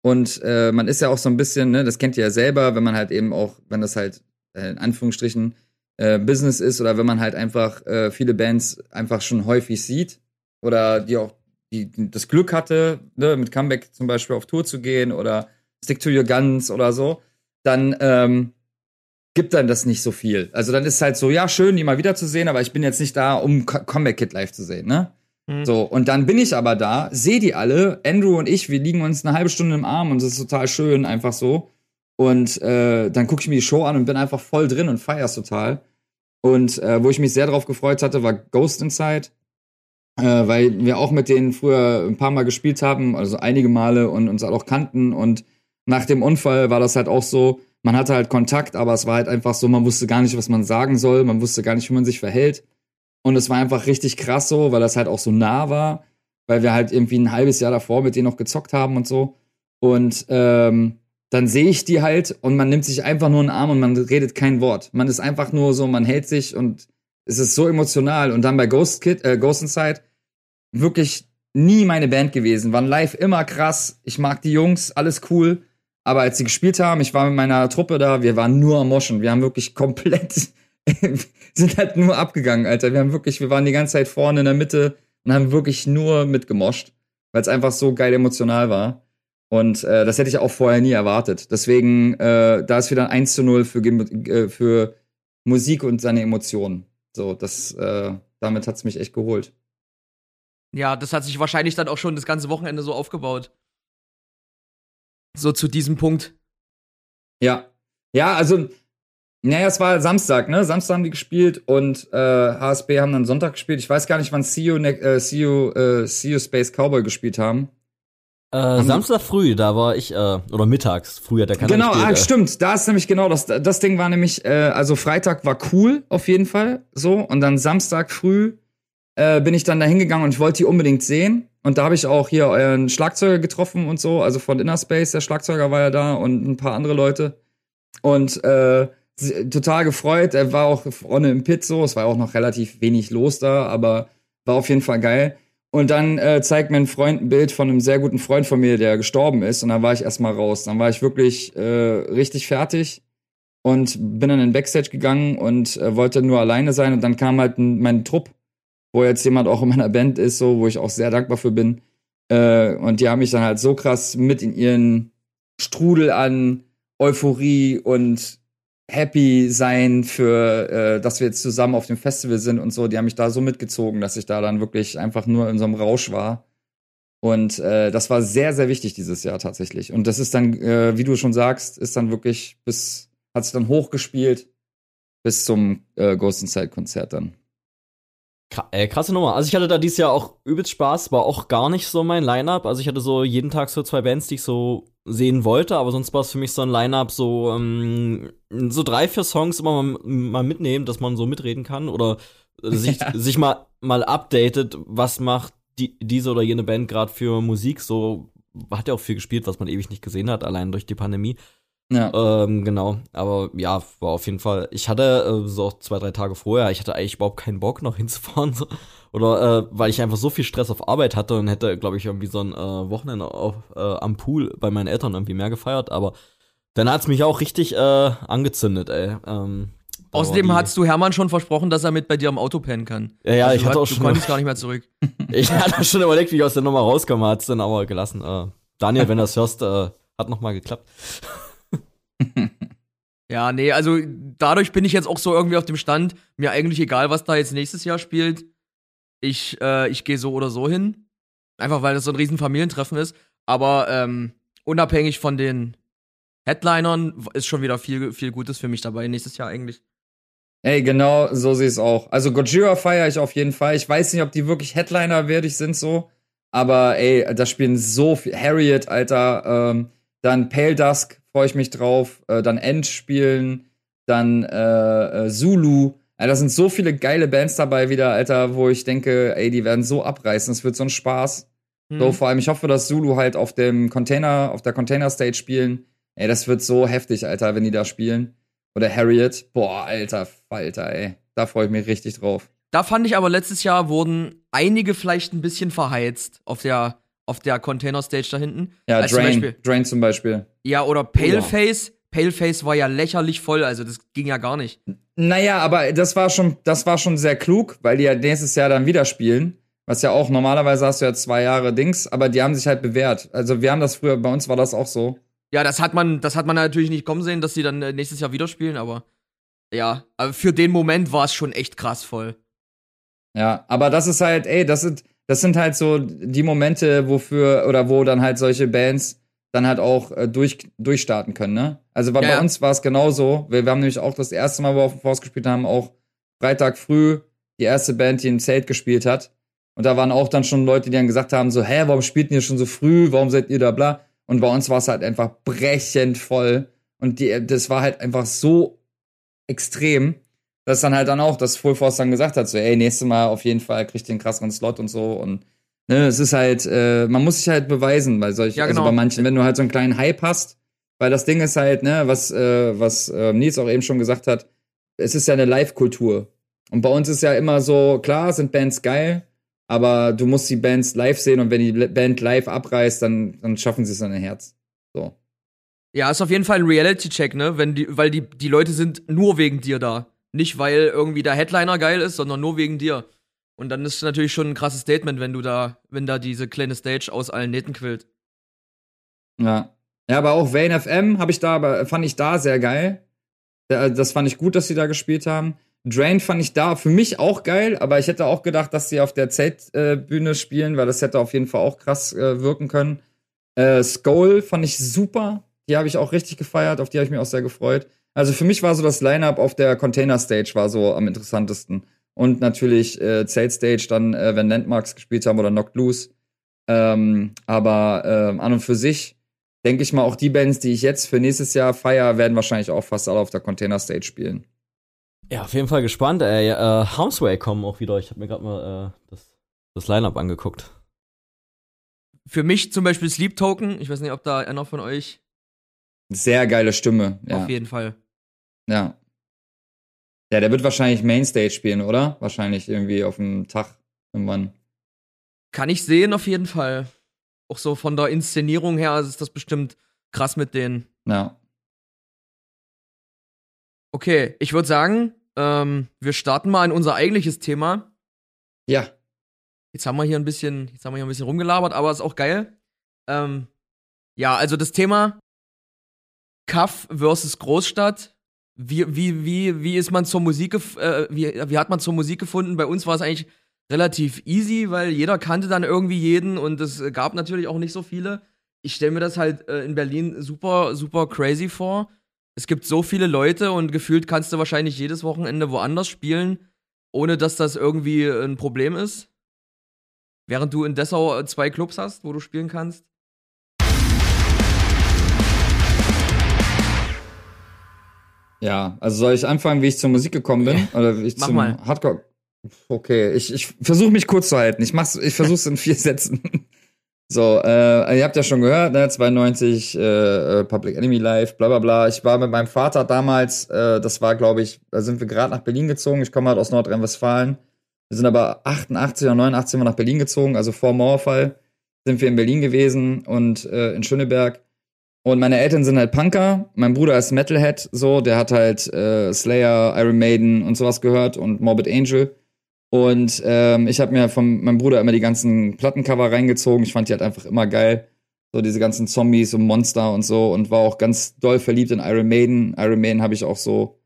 Und äh, man ist ja auch so ein bisschen, ne, das kennt ihr ja selber, wenn man halt eben auch, wenn das halt äh, in Anführungsstrichen äh, Business ist oder wenn man halt einfach äh, viele Bands einfach schon häufig sieht oder die auch die, die das Glück hatte, ne, mit Comeback zum Beispiel auf Tour zu gehen oder Stick to Your Guns oder so, dann ähm, gibt dann das nicht so viel. Also dann ist halt so, ja, schön, die mal wiederzusehen, aber ich bin jetzt nicht da, um Co- Comeback Kid live zu sehen, ne? Mhm. So, und dann bin ich aber da, sehe die alle, Andrew und ich, wir liegen uns eine halbe Stunde im Arm und es ist total schön, einfach so. Und äh, dann gucke ich mir die Show an und bin einfach voll drin und feier's total. Und äh, wo ich mich sehr drauf gefreut hatte, war Ghost Inside, äh, weil wir auch mit denen früher ein paar Mal gespielt haben, also einige Male und uns halt auch kannten. Und nach dem Unfall war das halt auch so, man hatte halt Kontakt, aber es war halt einfach so, man wusste gar nicht, was man sagen soll, man wusste gar nicht, wie man sich verhält. Und es war einfach richtig krass so, weil das halt auch so nah war, weil wir halt irgendwie ein halbes Jahr davor mit denen noch gezockt haben und so. Und ähm, dann sehe ich die halt und man nimmt sich einfach nur einen Arm und man redet kein Wort. Man ist einfach nur so, man hält sich und es ist so emotional. Und dann bei Ghost Kid, äh, Ghost Inside wirklich nie meine Band gewesen. Waren live immer krass. Ich mag die Jungs, alles cool. Aber als sie gespielt haben, ich war mit meiner Truppe da, wir waren nur am Moschen. Wir haben wirklich komplett, sind halt nur abgegangen, Alter. Wir haben wirklich, wir waren die ganze Zeit vorne in der Mitte und haben wirklich nur mitgemoscht, weil es einfach so geil emotional war. Und äh, das hätte ich auch vorher nie erwartet. Deswegen, äh, da ist wieder ein 1 zu 0 für, äh, für Musik und seine Emotionen. So, das, äh, damit hat's mich echt geholt. Ja, das hat sich wahrscheinlich dann auch schon das ganze Wochenende so aufgebaut. So zu diesem Punkt. Ja. Ja, also, naja, es war Samstag, ne? Samstag haben die gespielt und äh, HSB haben dann Sonntag gespielt. Ich weiß gar nicht, wann You, ne äh, you, äh, you Space Cowboy gespielt haben. Äh, Samstag früh, da war ich, äh, oder mittags, früh hat der Kanal Genau, ah, gespielt. äh. stimmt. Da ist nämlich genau das. Das Ding war nämlich, äh, also Freitag war cool auf jeden Fall, so und dann Samstag früh äh, bin ich dann da hingegangen und ich wollte die unbedingt sehen. Und da habe ich auch hier euren Schlagzeuger getroffen und so, also von Inner Space, der Schlagzeuger war ja da und ein paar andere Leute. Und äh, total gefreut. Er war auch vorne im Pit so, es war auch noch relativ wenig los da, aber war auf jeden Fall geil. Und dann äh, zeigt mir ein Freund ein Bild von einem sehr guten Freund von mir, der gestorben ist. Und dann war ich erstmal raus. Dann war ich wirklich äh, richtig fertig und bin dann in den Backstage gegangen und äh, wollte nur alleine sein. Und dann kam halt ein, mein Trupp, wo jetzt jemand auch in meiner Band ist, so, wo ich auch sehr dankbar für bin. Äh, und die haben mich dann halt so krass mit in ihren Strudel an Euphorie und happy sein für, äh, dass wir jetzt zusammen auf dem Festival sind und so. Die haben mich da so mitgezogen, dass ich da dann wirklich einfach nur in so einem Rausch war. Und äh, das war sehr, sehr wichtig dieses Jahr tatsächlich. Und das ist dann, äh, wie du schon sagst, ist dann wirklich bis, hat sich dann hochgespielt bis zum äh, Ghost Inside Konzert dann. Äh, krasse Nummer. Also ich hatte da dieses Jahr auch übelst Spaß, war auch gar nicht so mein Line-Up. Also ich hatte so jeden Tag so zwei Bands, die ich so sehen wollte, aber sonst war es für mich so ein Line-Up, so, ähm, so drei, vier Songs immer mal, mal, mitnehmen, dass man so mitreden kann oder sich, ja. sich mal, mal updatet, was macht die, diese oder jene Band gerade für Musik. So hat ja auch viel gespielt, was man ewig nicht gesehen hat, allein durch die Pandemie. Ja. Ähm, genau. Aber ja, war auf jeden Fall. Ich hatte äh, so zwei, drei Tage vorher, ich hatte eigentlich überhaupt keinen Bock, noch hinzufahren. So. Oder äh, weil ich einfach so viel Stress auf Arbeit hatte und hätte, glaube ich, irgendwie so ein äh, Wochenende auf, äh, am Pool bei meinen Eltern irgendwie mehr gefeiert. Aber dann hat's mich auch richtig äh, angezündet, ey. Ähm, Außerdem hast du Hermann schon versprochen, dass er mit bei dir am Auto pennen kann. Ja, ja, also ich hatte auch schon. Du konntest gar nicht mehr zurück. ich hatte schon überlegt, wie ich aus der Nummer rauskomme, hat's dann aber gelassen. Äh, Daniel, wenn du das hörst, äh, hat noch mal geklappt. Ja, nee, also dadurch bin ich jetzt auch so irgendwie auf dem Stand, mir eigentlich egal, was da jetzt nächstes Jahr spielt. Ich, äh, ich gehe so oder so hin. Einfach weil das so ein riesen Familientreffen ist. Aber ähm, unabhängig von den Headlinern ist schon wieder viel, viel Gutes für mich dabei nächstes Jahr eigentlich. Ey, genau, so sehe ich es auch. Also Gojira feiere ich auf jeden Fall. Ich weiß nicht, ob die wirklich Headliner-wertig sind so. Aber ey, da spielen so viel. Harriet, Alter. Ähm, dann Pale Dusk freue ich mich drauf. Äh, dann End spielen. Dann äh, äh, Zulu. Alter, da sind so viele geile Bands dabei wieder, Alter, wo ich denke, ey, die werden so abreißen. Es wird so ein Spaß. Mhm. So, vor allem, ich hoffe, dass Zulu halt auf dem Container, auf der Container Stage spielen. Ey, das wird so heftig, Alter, wenn die da spielen. Oder Harriet. Boah, Alter, Falter, ey. Da freue ich mich richtig drauf. Da fand ich aber letztes Jahr wurden einige vielleicht ein bisschen verheizt auf der, auf der Container Stage da hinten. Ja, Drain, zum Beispiel, Drain zum Beispiel. Ja, oder Paleface. Oh. Paleface war ja lächerlich voll, also das ging ja gar nicht. Naja, aber das war schon, das war schon sehr klug, weil die ja nächstes Jahr dann wieder spielen. Was ja auch, normalerweise hast du ja zwei Jahre Dings, aber die haben sich halt bewährt. Also wir haben das früher, bei uns war das auch so. Ja, das hat man, das hat man natürlich nicht kommen sehen, dass sie dann äh, nächstes Jahr wieder spielen, aber ja, aber für den Moment war es schon echt krass voll. Ja, aber das ist halt, ey, das sind, das sind halt so die Momente, wofür, oder wo dann halt solche Bands dann halt auch äh, durch, durchstarten können, ne? Also ja, bei uns war es genauso. Wir, wir, haben nämlich auch das erste Mal, wo wir auf dem Force gespielt haben, auch Freitag früh die erste Band, die im Zelt gespielt hat. Und da waren auch dann schon Leute, die dann gesagt haben: so, hä, warum spielt ihr schon so früh? Warum seid ihr da bla? Und bei uns war es halt einfach brechend voll. Und die, das war halt einfach so extrem, dass dann halt dann auch, dass Full Force dann gesagt hat, so, ey, nächstes Mal auf jeden Fall kriegt ihr einen krasseren Slot und so. Und ne, es ist halt, äh, man muss sich halt beweisen bei solchen, ja, genau. also bei manchen, wenn du halt so einen kleinen Hype hast, weil das Ding ist halt, ne, was, äh, was äh, Nils auch eben schon gesagt hat, es ist ja eine Live-Kultur. Und bei uns ist ja immer so, klar, sind Bands geil, aber du musst die Bands live sehen und wenn die Band live abreißt, dann, dann schaffen sie es an ein Herz. So. Ja, ist auf jeden Fall ein Reality-Check, ne? Wenn die, weil die, die Leute sind nur wegen dir da. Nicht, weil irgendwie der Headliner geil ist, sondern nur wegen dir. Und dann ist es natürlich schon ein krasses Statement, wenn du da, wenn da diese kleine Stage aus allen Nähten quillt. Ja. Ja, aber auch Vane FM habe ich da, fand ich da sehr geil. Das fand ich gut, dass sie da gespielt haben. Drain fand ich da für mich auch geil, aber ich hätte auch gedacht, dass sie auf der Zeltbühne äh, spielen, weil das hätte auf jeden Fall auch krass äh, wirken können. Äh, Skull fand ich super. Die habe ich auch richtig gefeiert, auf die habe ich mich auch sehr gefreut. Also für mich war so das Line-Up auf der Container Stage war so am interessantesten. Und natürlich äh, Zelt Stage dann, äh, wenn Landmarks gespielt haben oder Knocked Loose. Ähm, aber äh, an und für sich denke ich mal, auch die Bands, die ich jetzt für nächstes Jahr feier, werden wahrscheinlich auch fast alle auf der Container Stage spielen. Ja, auf jeden Fall gespannt. Ey, äh, Harmsway kommen auch wieder. Ich habe mir gerade mal äh, das, das Line-Up angeguckt. Für mich zum Beispiel Sleep Token. Ich weiß nicht, ob da einer von euch. Sehr geile Stimme. Ja. Auf jeden Fall. Ja. Ja, der wird wahrscheinlich Mainstage spielen, oder? Wahrscheinlich irgendwie auf dem Tag irgendwann. Kann ich sehen, auf jeden Fall. Auch so von der Inszenierung her ist das bestimmt krass mit denen. Ja. Okay, ich würde sagen, ähm, wir starten mal in unser eigentliches Thema. Ja. Jetzt haben wir hier ein bisschen, jetzt haben wir hier ein bisschen rumgelabert, aber ist auch geil. Ähm, ja, also das Thema Kaff versus Großstadt. Wie, wie, wie, wie ist man zur Musik, äh, wie, wie hat man zur Musik gefunden? Bei uns war es eigentlich relativ easy, weil jeder kannte dann irgendwie jeden und es gab natürlich auch nicht so viele. Ich stelle mir das halt äh, in Berlin super, super crazy vor es gibt so viele Leute und gefühlt kannst du wahrscheinlich jedes Wochenende woanders spielen. ohne dass das irgendwie ein Problem ist? Während du in Dessau zwei Clubs hast, wo du spielen kannst? Ja, also soll ich anfangen, wie ich zur Musik gekommen bin? Oder wie ich Mach zum mal. Hardcore. Okay, ich, ich versuche mich kurz zu halten. Ich mach's, ich versuch's in vier Sätzen. So, äh, ihr habt ja schon gehört, ne, 92, äh, äh, Public Enemy Live, bla bla bla. Ich war mit meinem Vater damals, äh, das war, glaube ich, da sind wir gerade nach Berlin gezogen. Ich komme halt aus Nordrhein-Westfalen. Wir sind aber 88 oder 89 sind wir nach Berlin gezogen, also vor Mauerfall sind wir in Berlin gewesen und äh, in Schöneberg. Und meine Eltern sind halt Punker. Mein Bruder ist Metalhead, so, der hat halt äh, Slayer, Iron Maiden und sowas gehört und Morbid Angel. Und ähm, ich habe mir von meinem Bruder immer die ganzen Plattencover reingezogen. Ich fand die halt einfach immer geil. So diese ganzen Zombies und Monster und so und war auch ganz doll verliebt in Iron Maiden. Iron Maiden habe ich auch so,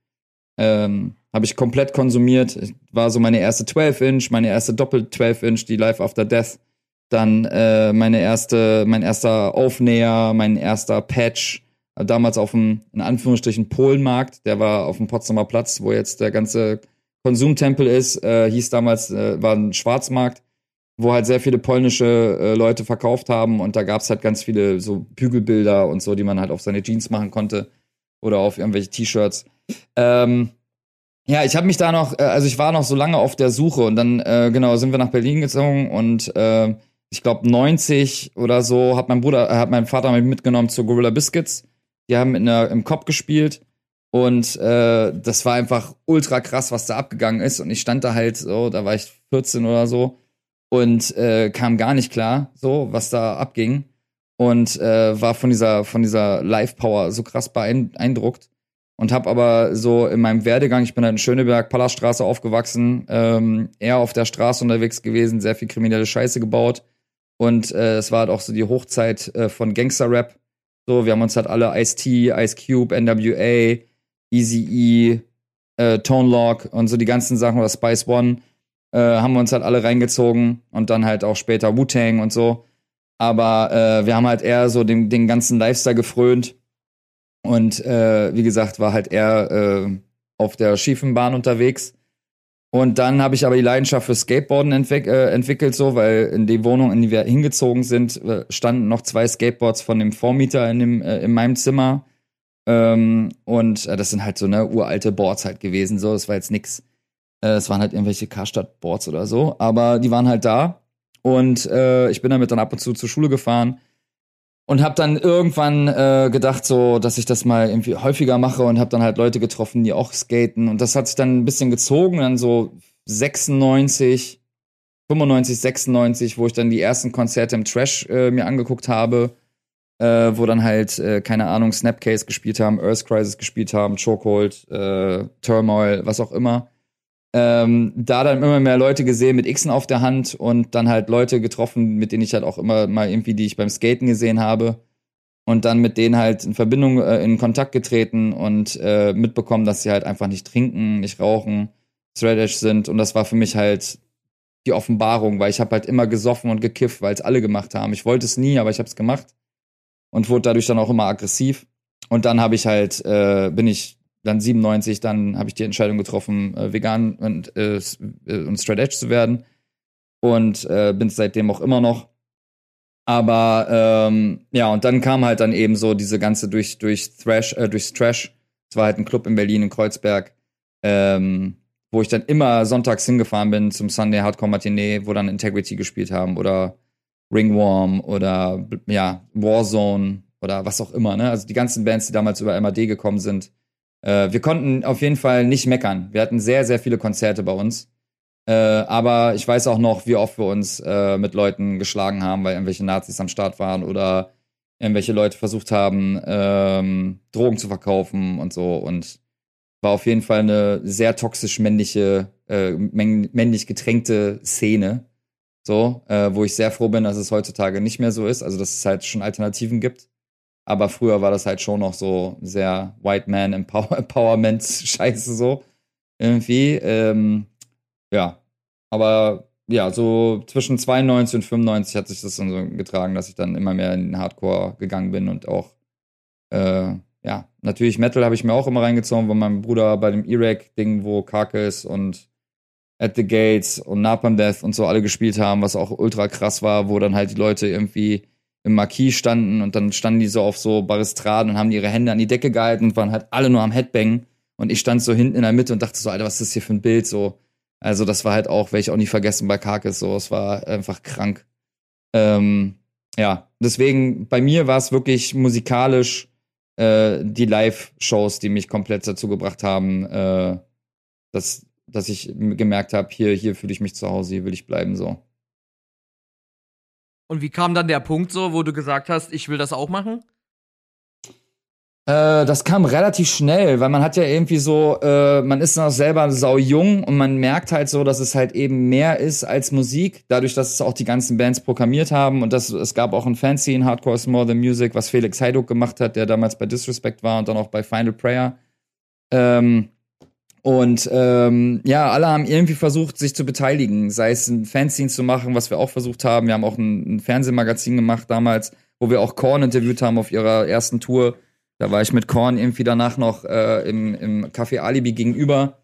ähm, habe ich komplett konsumiert. War so meine erste 12-Inch, meine erste Doppel-12-Inch, die Life After Death. Dann äh, meine erste, mein erster Aufnäher, mein erster Patch. Äh, Damals auf dem, in Anführungsstrichen, Polenmarkt. Der war auf dem Potsdamer Platz, wo jetzt der ganze Konsumtempel ist, äh, hieß damals, äh, war ein Schwarzmarkt, wo halt sehr viele polnische äh, Leute verkauft haben und da gab's halt ganz viele so Bügelbilder und so, die man halt auf seine Jeans machen konnte oder auf irgendwelche T-Shirts. Ähm, ja, ich habe mich da noch, äh, also ich war noch so lange auf der Suche und dann, äh, genau, sind wir nach Berlin gezogen und äh, ich glaube 90 oder so hat mein Bruder, äh, hat mein Vater mich mitgenommen zu Gorilla Biscuits. Die haben in der, im Kopf gespielt und äh, das war einfach ultra krass, was da abgegangen ist. Und ich stand da halt so, da war ich 14 oder so und äh, kam gar nicht klar, so was da abging und äh, war von dieser von dieser Live Power so krass beeindruckt und habe aber so in meinem Werdegang, ich bin halt in Schöneberg, Palaststraße aufgewachsen, ähm, eher auf der Straße unterwegs gewesen, sehr viel kriminelle Scheiße gebaut und äh, es war halt auch so die Hochzeit äh, von Gangster-Rap. So, wir haben uns halt alle Ice-T, Ice Cube, NWA, Easy-E, äh, Tone Lock und so die ganzen Sachen oder Spice One äh, haben wir uns halt alle reingezogen und dann halt auch später Wu-Tang und so. Aber äh, wir haben halt eher so den, den ganzen Lifestyle gefrönt und äh, wie gesagt, war halt eher äh, auf der schiefen Bahn unterwegs. Und dann habe ich aber die Leidenschaft für Skateboarden entwick äh, entwickelt, so, weil in die Wohnung, in die wir hingezogen sind, äh, standen noch zwei Skateboards von dem Vormieter in, dem, äh, in meinem Zimmer. Ähm, und äh, das sind halt so ne uralte Boards halt gewesen, so. Das war jetzt nix. Äh, Es waren halt irgendwelche Karstadt-Boards oder so, aber die waren halt da. Und äh, ich bin damit dann ab und zu zur Schule gefahren und habe dann irgendwann äh, gedacht, so, dass ich das mal irgendwie häufiger mache und habe dann halt Leute getroffen, die auch skaten. Und das hat sich dann ein bisschen gezogen, dann so 96, 95, 96, wo ich dann die ersten Konzerte im Trash äh, mir angeguckt habe, äh, wo dann halt, äh, keine Ahnung, Snapcase gespielt haben, Earth Crisis gespielt haben, Chokehold, äh, Turmoil, was auch immer ähm, da dann immer mehr Leute gesehen mit Xen auf der Hand und dann halt Leute getroffen, mit denen ich halt auch immer mal irgendwie, die ich beim Skaten gesehen habe. Und dann mit denen halt in Verbindung, äh, in Kontakt getreten und äh, mitbekommen, dass sie halt einfach nicht trinken, nicht rauchen, edge sind. Und das war für mich halt die Offenbarung, weil ich habe halt immer gesoffen und gekifft, weil es alle gemacht haben. Ich wollte es nie, aber ich habe es gemacht und wurde dadurch dann auch immer aggressiv. Und dann habe ich halt, äh, bin ich dann 97, dann habe ich die Entscheidung getroffen, äh, vegan und, äh, äh, und straight edge zu werden. Und äh, bin seitdem auch immer noch. Aber ähm, ja, und dann kam halt dann eben so diese ganze durch, durch Thrash, äh, durchs Trash. Es war halt ein Club in Berlin, in Kreuzberg, ähm, wo ich dann immer sonntags hingefahren bin zum Sunday Hardcore Matinee, wo dann Integrity gespielt haben oder Ringworm oder ja, Warzone oder was auch immer, ne? Also die ganzen Bands, die damals über MAD gekommen sind. Äh, wir konnten auf jeden Fall nicht meckern. Wir hatten sehr, sehr viele Konzerte bei uns. Äh, aber ich weiß auch noch, wie oft wir uns äh, mit Leuten geschlagen haben, weil irgendwelche Nazis am Start waren oder irgendwelche Leute versucht haben, ähm, Drogen zu verkaufen und so. Und war auf jeden Fall eine sehr toxisch männliche, äh, männlich getränkte Szene. So, äh, wo ich sehr froh bin, dass es heutzutage nicht mehr so ist. Also, dass es halt schon Alternativen gibt. Aber früher war das halt schon noch so sehr White Man Empower Empowerment Scheiße so irgendwie. Ähm, ja, aber ja, so zwischen 92 und 95 hat sich das dann so getragen, dass ich dann immer mehr in den Hardcore gegangen bin und auch äh, ja, natürlich Metal habe ich mir auch immer reingezogen, weil mein Bruder bei dem Iraq Ding, wo Carcass und at the Gates und Napalm Death und so alle gespielt haben, was auch ultra krass war, wo dann halt die Leute irgendwie im Marquis standen und dann standen die so auf so Baristraden und haben ihre Hände an die Decke gehalten und waren halt alle nur am Headbang und ich stand so hinten in der Mitte und dachte so, Alter, was ist das hier für ein Bild so? Also das war halt auch, werde ich auch nie vergessen bei Karkis so, es war einfach krank. Ähm, ja, deswegen bei mir war es wirklich musikalisch äh, die Live-Shows, die mich komplett dazu gebracht haben, äh, dass dass ich gemerkt habe, hier, hier fühle ich mich zu Hause, hier will ich bleiben so. Und wie kam dann der Punkt so, wo du gesagt hast, ich will das auch machen? Äh, das kam relativ schnell, weil man hat ja irgendwie so, äh, man ist noch selber sau jung und man merkt halt so, dass es halt eben mehr ist als Musik, dadurch, dass es auch die ganzen Bands programmiert haben und das, es gab auch ein Fancy in Hardcore is More Than Music, was Felix Heiduk gemacht hat, der damals bei Disrespect war und dann auch bei Final Prayer. Ähm, und ähm, ja, alle haben irgendwie versucht, sich zu beteiligen, sei es ein Fanzine zu machen, was wir auch versucht haben. Wir haben auch ein, ein Fernsehmagazin gemacht damals, wo wir auch Korn interviewt haben auf ihrer ersten Tour. Da war ich mit Korn irgendwie danach noch äh, im, im Café Alibi gegenüber.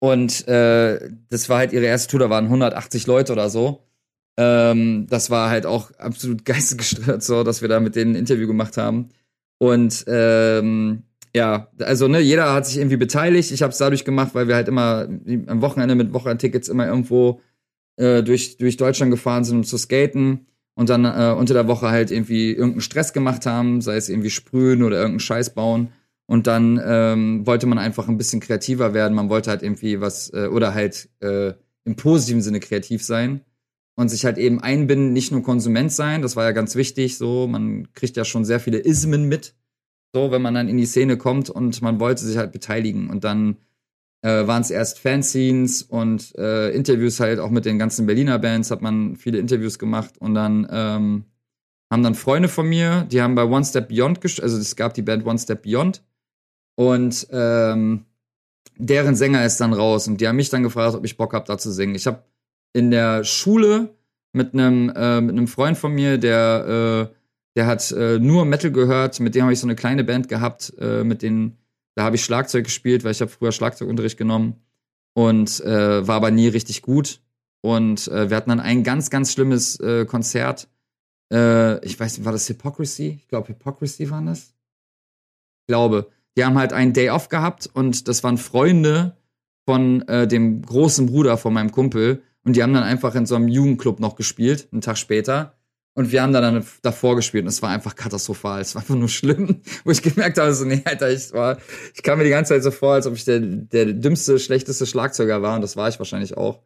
Und äh, das war halt ihre erste Tour, da waren 180 Leute oder so. Ähm, das war halt auch absolut geistesgestört, so, dass wir da mit denen ein Interview gemacht haben. Und ähm, ja, also ne, jeder hat sich irgendwie beteiligt. Ich habe es dadurch gemacht, weil wir halt immer am Wochenende mit Wochenendtickets immer irgendwo äh, durch, durch Deutschland gefahren sind, um zu skaten und dann äh, unter der Woche halt irgendwie irgendeinen Stress gemacht haben, sei es irgendwie sprühen oder irgendeinen Scheiß bauen. Und dann ähm, wollte man einfach ein bisschen kreativer werden. Man wollte halt irgendwie was, äh, oder halt äh, im positiven Sinne kreativ sein und sich halt eben einbinden, nicht nur Konsument sein. Das war ja ganz wichtig. So, man kriegt ja schon sehr viele Ismen mit so, wenn man dann in die Szene kommt und man wollte sich halt beteiligen. Und dann äh, waren es erst Fanscenes und äh, Interviews halt auch mit den ganzen Berliner Bands, hat man viele Interviews gemacht und dann ähm, haben dann Freunde von mir, die haben bei One Step Beyond also es gab die Band One Step Beyond und ähm, deren Sänger ist dann raus und die haben mich dann gefragt, ob ich Bock habe, da zu singen. Ich habe in der Schule mit einem äh, Freund von mir, der äh, der hat äh, nur Metal gehört, mit dem habe ich so eine kleine Band gehabt, äh, mit denen, da habe ich Schlagzeug gespielt, weil ich habe früher Schlagzeugunterricht genommen und äh, war aber nie richtig gut. Und äh, wir hatten dann ein ganz, ganz schlimmes äh, Konzert. Äh, ich weiß nicht, war das Hypocrisy? Ich glaube, Hypocrisy waren das. Ich glaube. Die haben halt einen Day off gehabt und das waren Freunde von dem großen Bruder von meinem Kumpel. Und die haben dann einfach in so einem Jugendclub noch gespielt, einen Tag später. Und wir haben da dann davor gespielt und es war einfach katastrophal. Es war einfach nur schlimm, wo ich gemerkt habe, so, nee, Alter, ich war, ich kam mir die ganze Zeit so vor, als ob ich der, der dümmste, schlechteste Schlagzeuger war und das war ich wahrscheinlich auch.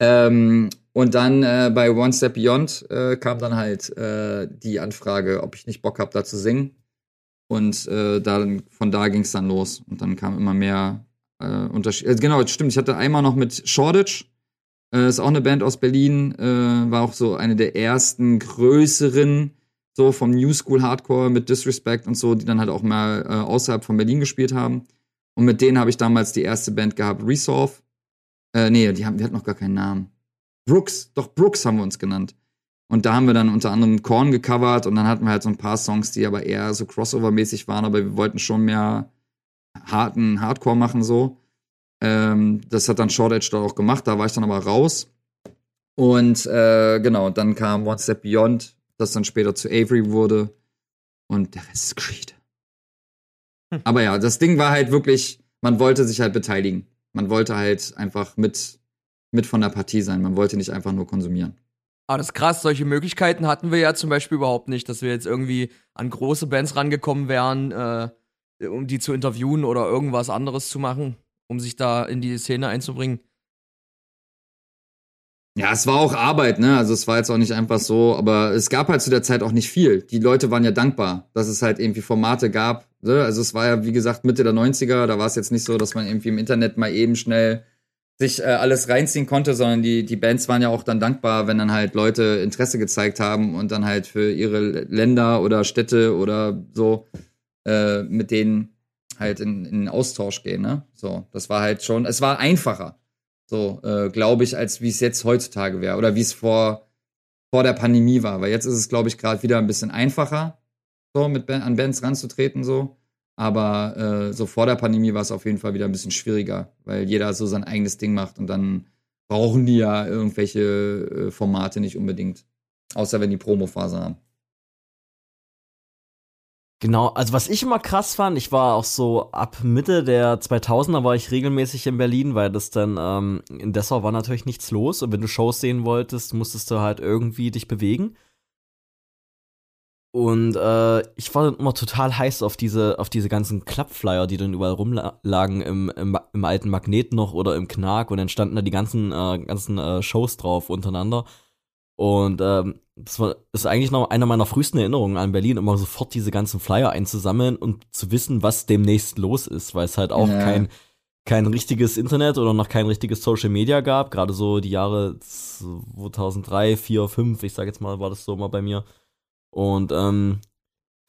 Ähm, und dann äh, bei One Step Beyond äh, kam dann halt äh, die Anfrage, ob ich nicht Bock habe, da zu singen. Und äh, dann, von da ging es dann los. Und dann kam immer mehr äh, Unterschied. Äh, genau, stimmt. Ich hatte einmal noch mit Shoreditch äh, ist auch eine Band aus Berlin, äh, war auch so eine der ersten größeren, so vom New School Hardcore mit Disrespect und so, die dann halt auch mal äh, außerhalb von Berlin gespielt haben. Und mit denen habe ich damals die erste Band gehabt, Resolve. Äh, nee, die, haben, die hatten noch gar keinen Namen. Brooks, doch Brooks haben wir uns genannt. Und da haben wir dann unter anderem Korn gecovert und dann hatten wir halt so ein paar Songs, die aber eher so Crossover-mäßig waren, aber wir wollten schon mehr harten Hardcore machen so. Ähm, das hat dann Short Edge da auch gemacht, da war ich dann aber raus. Und äh, genau, dann kam One Step Beyond, das dann später zu Avery wurde. Und der Rest ist Creed. Hm. Aber ja, das Ding war halt wirklich, man wollte sich halt beteiligen. Man wollte halt einfach mit, mit von der Partie sein. Man wollte nicht einfach nur konsumieren. Aber das ist krass, solche Möglichkeiten hatten wir ja zum Beispiel überhaupt nicht, dass wir jetzt irgendwie an große Bands rangekommen wären, äh, um die zu interviewen oder irgendwas anderes zu machen um sich da in die Szene einzubringen. Ja, es war auch Arbeit, ne? Also es war jetzt auch nicht einfach so, aber es gab halt zu der Zeit auch nicht viel. Die Leute waren ja dankbar, dass es halt irgendwie Formate gab. Ne? Also es war ja, wie gesagt, Mitte der 90er, da war es jetzt nicht so, dass man irgendwie im Internet mal eben schnell sich äh, alles reinziehen konnte, sondern die, die Bands waren ja auch dann dankbar, wenn dann halt Leute Interesse gezeigt haben und dann halt für ihre Länder oder Städte oder so äh, mit denen halt in, in Austausch gehen, ne? So, das war halt schon, es war einfacher, so, äh, glaube ich, als wie es jetzt heutzutage wäre oder wie es vor, vor der Pandemie war. Weil jetzt ist es, glaube ich, gerade wieder ein bisschen einfacher, so mit an Bands ranzutreten, so. Aber äh, so vor der Pandemie war es auf jeden Fall wieder ein bisschen schwieriger, weil jeder so sein eigenes Ding macht und dann brauchen die ja irgendwelche äh, Formate nicht unbedingt. Außer wenn die Promophase haben. Genau, also was ich immer krass fand, ich war auch so ab Mitte der 2000er war ich regelmäßig in Berlin, weil das dann ähm, in Dessau war natürlich nichts los und wenn du Shows sehen wolltest, musstest du halt irgendwie dich bewegen. Und äh, ich war dann immer total heiß auf diese, auf diese ganzen Klappflyer, die dann überall rumlagen im, im, im alten Magnet noch oder im Knack und dann standen da die ganzen, äh, ganzen äh, Shows drauf untereinander. Und ähm, das war ist eigentlich noch einer meiner frühesten Erinnerungen an Berlin, immer sofort diese ganzen Flyer einzusammeln und zu wissen, was demnächst los ist, weil es halt auch ja. kein, kein richtiges Internet oder noch kein richtiges Social Media gab. Gerade so die Jahre 2003, 4, 5, ich sag jetzt mal, war das so mal bei mir. Und ähm,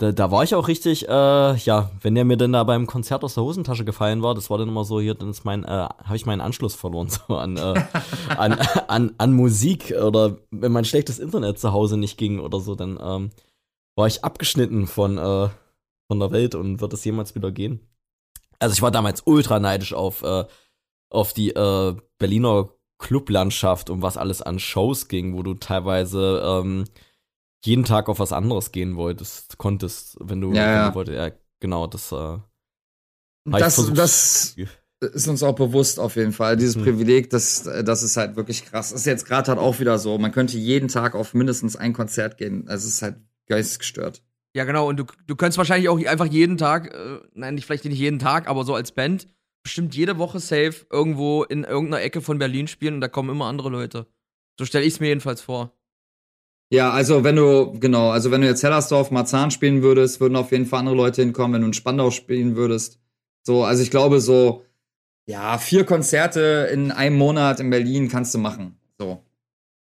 da, da war ich auch richtig, äh, ja, wenn der mir denn da beim Konzert aus der Hosentasche gefallen war, das war dann immer so, hier, dann ist mein, äh, habe ich meinen Anschluss verloren, so an, äh, an, an, an Musik oder wenn mein schlechtes Internet zu Hause nicht ging oder so, dann ähm, war ich abgeschnitten von, äh, von der Welt und wird es jemals wieder gehen. Also ich war damals ultra neidisch auf, äh, auf die äh, Berliner Clublandschaft und was alles an Shows ging, wo du teilweise ähm, jeden Tag auf was anderes gehen wolltest, konntest, wenn du, ja, du wolltest. Ja, genau, das. Äh, das, das ist uns auch bewusst auf jeden Fall. Dieses hm. Privileg, das, das ist halt wirklich krass. Das ist jetzt gerade halt auch wieder so. Man könnte jeden Tag auf mindestens ein Konzert gehen. Also es ist halt geistesgestört. Ja, genau. Und du, du könntest wahrscheinlich auch einfach jeden Tag, äh, nein, nicht, vielleicht nicht jeden Tag, aber so als Band, bestimmt jede Woche safe irgendwo in irgendeiner Ecke von Berlin spielen und da kommen immer andere Leute. So stelle ich es mir jedenfalls vor. Ja, also wenn du, genau, also wenn du jetzt Hellersdorf, Marzahn spielen würdest, würden auf jeden Fall andere Leute hinkommen, wenn du in Spandau spielen würdest. So, also ich glaube so, ja, vier Konzerte in einem Monat in Berlin kannst du machen. So.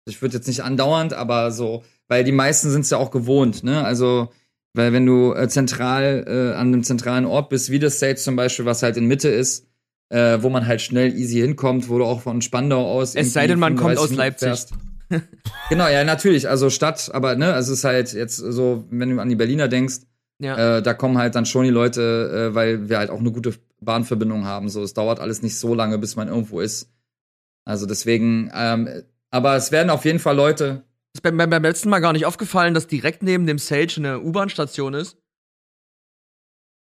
Ich würde jetzt nicht andauernd, aber so, weil die meisten sind es ja auch gewohnt, ne? Also, weil wenn du äh, zentral äh, an einem zentralen Ort bist, wie das Stage zum Beispiel, was halt in Mitte ist, äh, wo man halt schnell easy hinkommt, wo du auch von Spandau aus. Es sei denn, man kommt aus Leipzig. Fährst. genau, ja, natürlich. Also Stadt, aber ne, also es ist halt jetzt so, wenn du an die Berliner denkst, ja. äh, da kommen halt dann schon die Leute, äh, weil wir halt auch eine gute Bahnverbindung haben. So, es dauert alles nicht so lange, bis man irgendwo ist. Also deswegen, ähm, aber es werden auf jeden Fall Leute. Ist beim, beim letzten Mal gar nicht aufgefallen, dass direkt neben dem Sage eine U-Bahn-Station ist.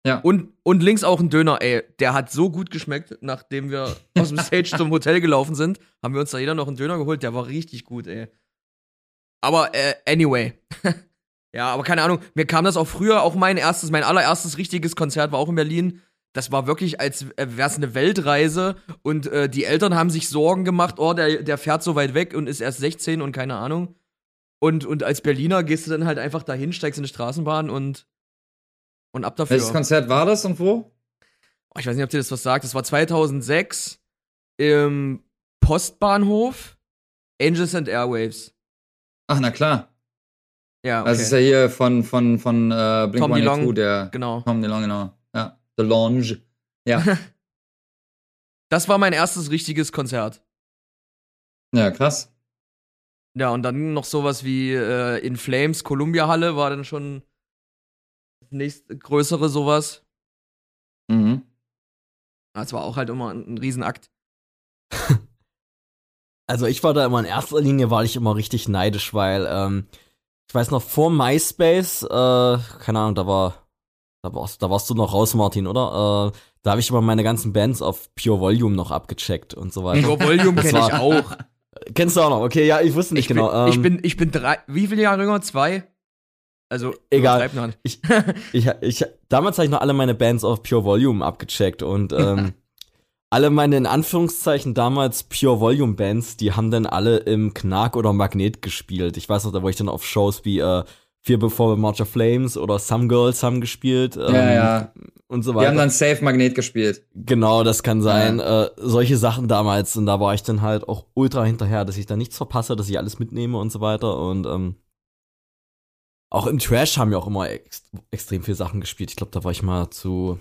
Ja. Und, und links auch ein Döner, ey. Der hat so gut geschmeckt, nachdem wir aus dem Stage zum Hotel gelaufen sind, haben wir uns da jeder noch einen Döner geholt. Der war richtig gut, ey. Aber, äh, anyway. ja, aber keine Ahnung. Mir kam das auch früher, auch mein erstes, mein allererstes richtiges Konzert war auch in Berlin. Das war wirklich, als äh, wäre es eine Weltreise und äh, die Eltern haben sich Sorgen gemacht, oh, der, der fährt so weit weg und ist erst 16 und keine Ahnung. Und, und als Berliner gehst du dann halt einfach dahin, steigst in eine Straßenbahn und und ab dafür. Welches Konzert war das und wo? Oh, ich weiß nicht, ob dir das was sagt. Das war 2006 im Postbahnhof Angels and Airwaves. Ach, na klar. Ja, okay. Das ist ja hier von, von, von äh, Blink Tom 182, der. Genau. Tom DeLong, genau. Ja. The Lounge. Ja. das war mein erstes richtiges Konzert. Ja, krass. Ja, und dann noch sowas wie äh, In Flames, Columbia Halle war dann schon nächstgrößere sowas. Mhm. Das war auch halt immer ein, ein Riesenakt. Also ich war da immer in erster Linie, war ich immer richtig neidisch, weil ähm, ich weiß noch vor MySpace, äh, keine Ahnung, da war, da warst, da warst du noch raus, Martin, oder? Äh, da habe ich immer meine ganzen Bands auf Pure Volume noch abgecheckt und so weiter. Pure Volume kenne ich auch. Kennst du auch noch? Okay, ja, ich wusste nicht ich genau. Bin, ähm, ich bin, ich bin drei, wie viele Jahre jünger? Zwei? Also, egal. Ich, ich, ich, damals habe ich noch alle meine Bands auf Pure Volume abgecheckt und ähm, alle meine in Anführungszeichen damals Pure Volume Bands, die haben dann alle im Knack oder Magnet gespielt. Ich weiß noch, da wo ich dann auf Shows wie äh, Fear Before the March of Flames oder Some Girls haben gespielt. Ähm, ja, ja. Und so weiter. Die haben dann Safe Magnet gespielt. Genau, das kann sein. Ja. Äh, solche Sachen damals. Und da war ich dann halt auch ultra hinterher, dass ich da nichts verpasse, dass ich alles mitnehme und so weiter. Und ähm, auch im Trash haben wir auch immer ex extrem viele Sachen gespielt. Ich glaube, da war ich mal zu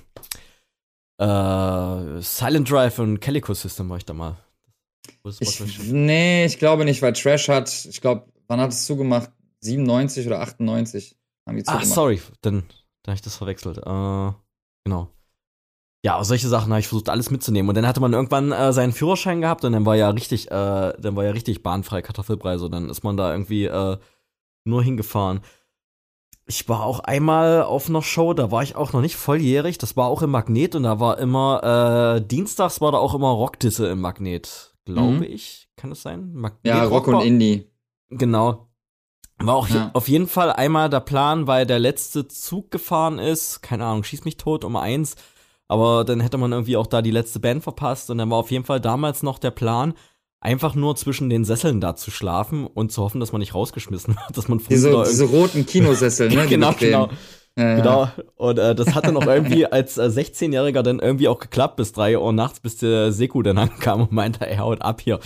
äh, Silent Drive und Calico System war ich da mal. Ich, nee, ich glaube nicht, weil Trash hat, ich glaube, wann hat es zugemacht? 97 oder 98 haben die zugemacht. Ach, sorry, dann, dann habe ich das verwechselt. Äh, genau. ja, solche Sachen habe ich versucht alles mitzunehmen. Und dann hatte man irgendwann äh, seinen Führerschein gehabt und dann war ja richtig, äh, dann war ja richtig bahnfrei Kartoffelbrei. So, dann ist man da irgendwie äh, nur hingefahren. Ich war auch einmal auf einer Show, da war ich auch noch nicht volljährig. Das war auch im Magnet und da war immer, äh, dienstags war da auch immer Rockdisse im Magnet, glaube mhm. ich. Kann es sein? Magnet ja, Rock, Rock und Indie. Genau. War auch ja. auf jeden Fall einmal der Plan, weil der letzte Zug gefahren ist. Keine Ahnung, schieß mich tot um eins. Aber dann hätte man irgendwie auch da die letzte Band verpasst. Und dann war auf jeden Fall damals noch der Plan, einfach nur zwischen den Sesseln da zu schlafen und zu hoffen, dass man nicht rausgeschmissen wird, dass man diese, diese roten Kinosessel, ne? genau, genau. Ja, genau. Und äh, das hatte noch irgendwie als äh, 16-Jähriger dann irgendwie auch geklappt bis drei Uhr nachts, bis der Seku dann ankam und meinte, er haut ab hier.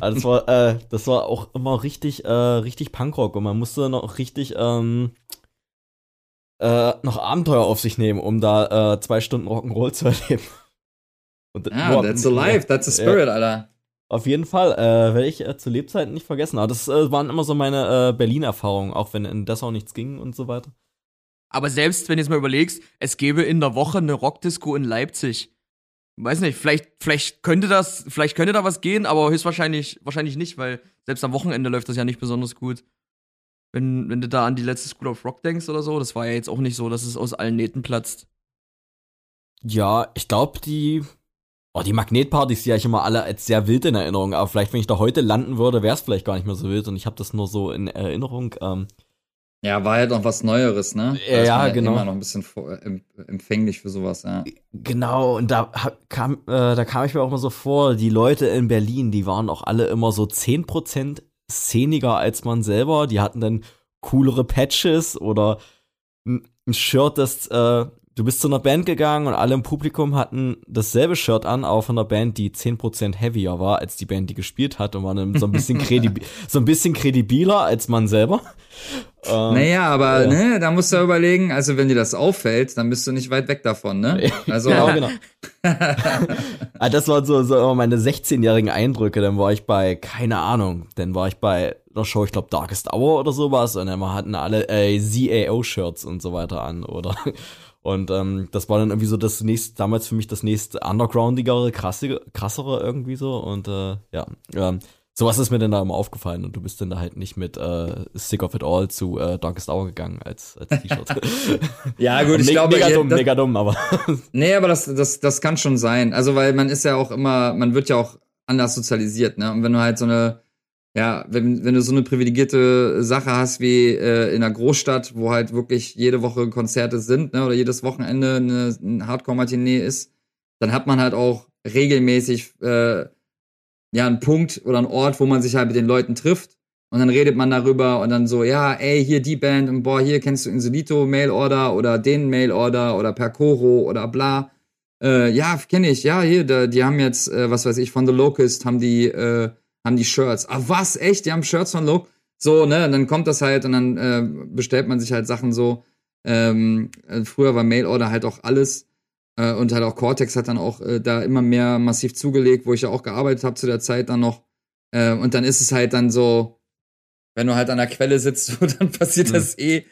also das war, äh, das war auch immer richtig, äh, richtig Punkrock und man musste noch richtig ähm, äh, noch Abenteuer auf sich nehmen, um da äh, zwei Stunden Rock'n'Roll zu erleben. Und, ja, wow, that's a life, that's a spirit, ja. Alter. Auf jeden Fall, äh, werde ich äh, zu Lebzeiten nicht vergessen. Aber das äh, waren immer so meine äh, Berlin-Erfahrungen, auch wenn in Dessau nichts ging und so weiter. Aber selbst wenn du es mal überlegst, es gäbe in der Woche eine Rockdisco in Leipzig. Weiß nicht, vielleicht, vielleicht könnte das, vielleicht könnte da was gehen, aber höchstwahrscheinlich wahrscheinlich nicht, weil selbst am Wochenende läuft das ja nicht besonders gut. Wenn, wenn du da an die letzte School of Rock denkst oder so, das war ja jetzt auch nicht so, dass es aus allen Nähten platzt. Ja, ich glaube, die Oh, die Magnetpartys, die ja ich immer alle als sehr wild in Erinnerung, aber vielleicht, wenn ich da heute landen würde, wäre es vielleicht gar nicht mehr so wild und ich habe das nur so in Erinnerung. Ähm, ja, war halt noch was Neueres, ne? Da ja, ja genau. Immer noch ein bisschen empfänglich für sowas, ja. Genau, und da kam, äh, da kam ich mir auch mal so vor, die Leute in Berlin, die waren auch alle immer so 10% szeniger als man selber. Die hatten dann coolere Patches oder ein Shirt, das äh, du bist zu einer Band gegangen und alle im Publikum hatten dasselbe Shirt an, aber von einer Band, die 10% heavier war als die Band, die gespielt hat und waren so ein bisschen, kredib so ein bisschen kredibiler als man selber. Ähm, naja, aber ja. ne, da musst du ja überlegen, also wenn dir das auffällt, dann bist du nicht weit weg davon, ne? Also genau, genau. Ah, das waren so, so meine 16-jährigen Eindrücke. Dann war ich bei, keine Ahnung, dann war ich bei einer Show, ich glaube Darkest Hour oder sowas und dann hatten alle äh, ZAO-Shirts und so weiter an, oder? Und ähm, das war dann irgendwie so das nächste, damals für mich das nächste undergroundigere, krassere, krassere irgendwie so. Und äh, ja, ähm, sowas ist mir dann da immer aufgefallen und du bist dann da halt nicht mit äh, Sick of It All zu äh, Darkest Hour gegangen als, als T-Shirt. ja, gut, ich glaube. Mega dumm, das, mega dumm, aber. nee, aber das, das, das kann schon sein. Also, weil man ist ja auch immer, man wird ja auch anders sozialisiert, ne? Und wenn du halt so eine ja, wenn, wenn du so eine privilegierte Sache hast wie äh, in einer Großstadt, wo halt wirklich jede Woche Konzerte sind, ne, oder jedes Wochenende eine, eine Hardcore-Matinee ist, dann hat man halt auch regelmäßig äh, ja einen Punkt oder einen Ort, wo man sich halt mit den Leuten trifft. Und dann redet man darüber und dann so, ja, ey, hier die Band und boah, hier kennst du Insolito Mailorder oder den Mailorder oder Percoro oder bla. Äh, ja, kenne ich, ja, hier, da, die haben jetzt, äh, was weiß ich, von The Locust haben die äh, haben die Shirts. Ah, was? Echt? Die haben Shirts von Look? So, ne? Und dann kommt das halt und dann äh, bestellt man sich halt Sachen so. Ähm, äh, früher war Mailorder halt auch alles. Äh, und halt auch Cortex hat dann auch äh, da immer mehr massiv zugelegt, wo ich ja auch gearbeitet habe zu der Zeit dann noch. Äh, und dann ist es halt dann so, wenn du halt an der Quelle sitzt, so, dann passiert mhm. das eh.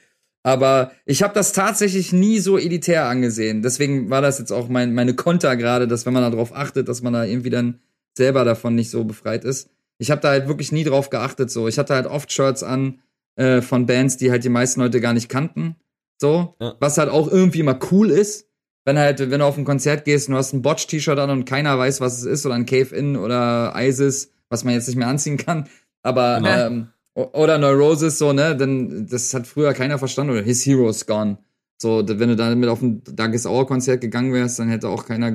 Aber ich habe das tatsächlich nie so elitär angesehen. Deswegen war das jetzt auch mein, meine Konter gerade, dass wenn man darauf achtet, dass man da irgendwie dann selber davon nicht so befreit ist ich habe da halt wirklich nie drauf geachtet. So, ich hatte halt oft Shirts an äh, von Bands, die halt die meisten Leute gar nicht kannten. So, ja. was halt auch irgendwie immer cool ist, wenn halt, wenn du auf ein Konzert gehst und du hast ein Botch-T-Shirt an und keiner weiß, was es ist, oder ein Cave-In oder ISIS, was man jetzt nicht mehr anziehen kann. Aber genau. ähm, oder Neurosis, so, ne, denn das hat früher keiner verstanden. Oder His Hero's Gone. So, wenn du damit auf ein Darkest Hour Konzert gegangen wärst, dann hätte auch keiner,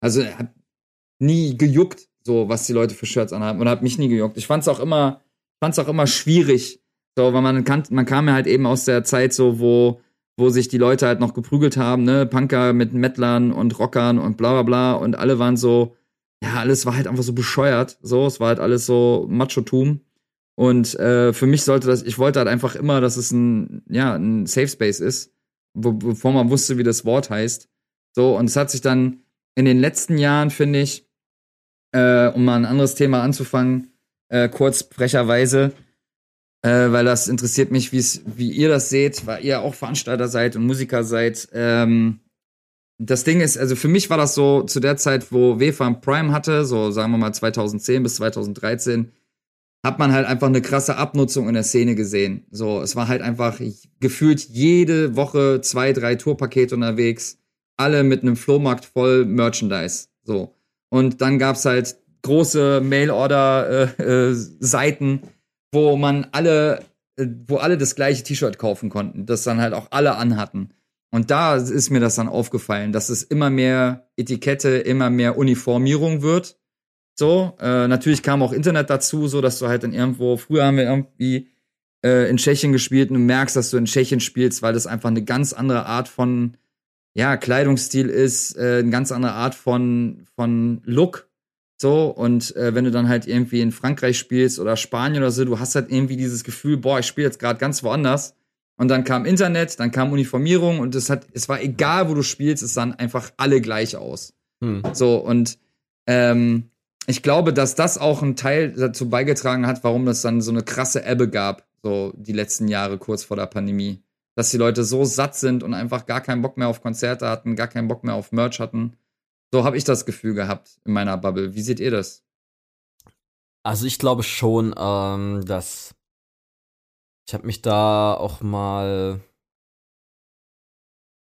also hat nie gejuckt, so was die Leute für Shirts anhaben und hat mich nie gejuckt. Ich fand's auch immer, fand's auch immer schwierig, so, weil man kann, man kam ja halt eben aus der Zeit so, wo, wo sich die Leute halt noch geprügelt haben, ne, Punker mit Mettlern und Rockern und bla bla bla. Und alle waren so, ja, alles war halt einfach so bescheuert, so, es war halt alles so Machotum. Und äh, für mich sollte das, ich wollte halt einfach immer, dass es ein, ja, ein Safe Space ist, wo, bevor man wusste, wie das Wort heißt, so, und es hat sich dann in den letzten Jahren, finde ich, äh, um mal ein anderes Thema anzufangen, äh, kurz frecherweise, äh, weil das interessiert mich, wie ihr das seht, weil ihr auch Veranstalter seid und Musiker seid. Ähm, das Ding ist, also für mich war das so zu der Zeit, wo WFAM Prime hatte, so sagen wir mal 2010 bis 2013, hat man halt einfach eine krasse Abnutzung in der Szene gesehen. So, es war halt einfach gefühlt jede Woche zwei, drei Tourpakete unterwegs, alle mit einem Flohmarkt voll Merchandise. So. Und dann gab's halt große Mail-Order-Seiten, äh, äh, wo man alle, äh, wo alle das gleiche T-Shirt kaufen konnten, das dann halt auch alle anhatten. Und da ist mir das dann aufgefallen, dass es immer mehr Etikette, immer mehr Uniformierung wird. So, äh, natürlich kam auch Internet dazu, so dass du halt dann irgendwo, früher haben wir irgendwie äh, in Tschechien gespielt und du merkst, dass du in Tschechien spielst, weil das einfach eine ganz andere Art von ja, Kleidungsstil ist, äh, eine ganz andere Art von, von Look. So, und äh, wenn du dann halt irgendwie in Frankreich spielst oder Spanien oder so, du hast halt irgendwie dieses Gefühl, boah, ich spiele jetzt gerade ganz woanders. Und dann kam Internet, dann kam Uniformierung und es hat, es war egal, wo du spielst, es sahen einfach alle gleich aus. Hm. So, und ähm, ich glaube, dass das auch ein Teil dazu beigetragen hat, warum es dann so eine krasse Ebbe gab, so die letzten Jahre kurz vor der Pandemie. Dass die Leute so satt sind und einfach gar keinen Bock mehr auf Konzerte hatten, gar keinen Bock mehr auf Merch hatten. So habe ich das Gefühl gehabt in meiner Bubble. Wie seht ihr das? Also ich glaube schon, ähm, dass ich habe mich da auch mal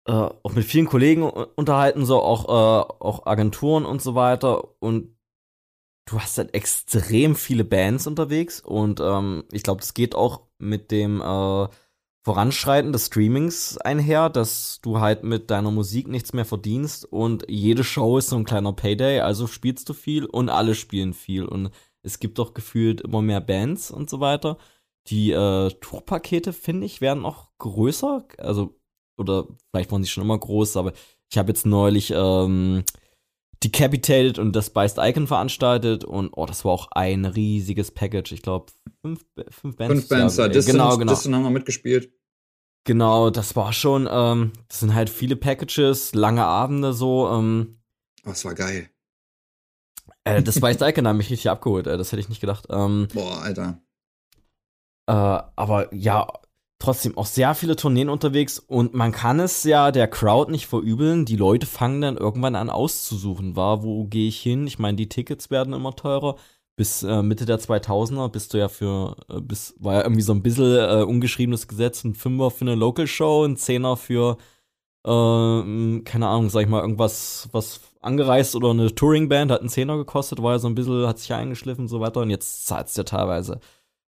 äh, auch mit vielen Kollegen unterhalten, so auch, äh, auch Agenturen und so weiter. Und du hast halt extrem viele Bands unterwegs und ähm, ich glaube, das geht auch mit dem äh, Voranschreiten des Streamings einher, dass du halt mit deiner Musik nichts mehr verdienst und jede Show ist so ein kleiner Payday, also spielst du viel und alle spielen viel und es gibt doch gefühlt immer mehr Bands und so weiter. Die äh, Tourpakete, finde ich, werden auch größer. Also, oder vielleicht waren sie schon immer groß, aber ich habe jetzt neulich ähm, Decapitated und das Biced Icon veranstaltet und oh, das war auch ein riesiges Package. Ich glaube, fünf, fünf Bands. Fünf Bands, ja, Distant, genau, genau. Distant haben wir mitgespielt. Genau, das war schon, ähm, das sind halt viele Packages, lange Abende so. Ähm, das war geil. Äh, das Biced Icon hat mich richtig abgeholt, äh, das hätte ich nicht gedacht. Ähm, Boah, Alter. Äh, aber ja, trotzdem auch sehr viele Tourneen unterwegs und man kann es ja der Crowd nicht verübeln. Die Leute fangen dann irgendwann an auszusuchen, war, wo gehe ich hin? Ich meine, die Tickets werden immer teurer. Bis äh, Mitte der 2000er bist du ja für, äh, bis, war ja irgendwie so ein bisschen äh, ungeschriebenes Gesetz, ein Fünfer für eine Local Show, ein Zehner für, äh, keine Ahnung, sag ich mal, irgendwas, was angereist oder eine Touring-Band hat einen Zehner gekostet, war ja so ein bisschen, hat sich eingeschliffen und so weiter und jetzt zahlt es ja teilweise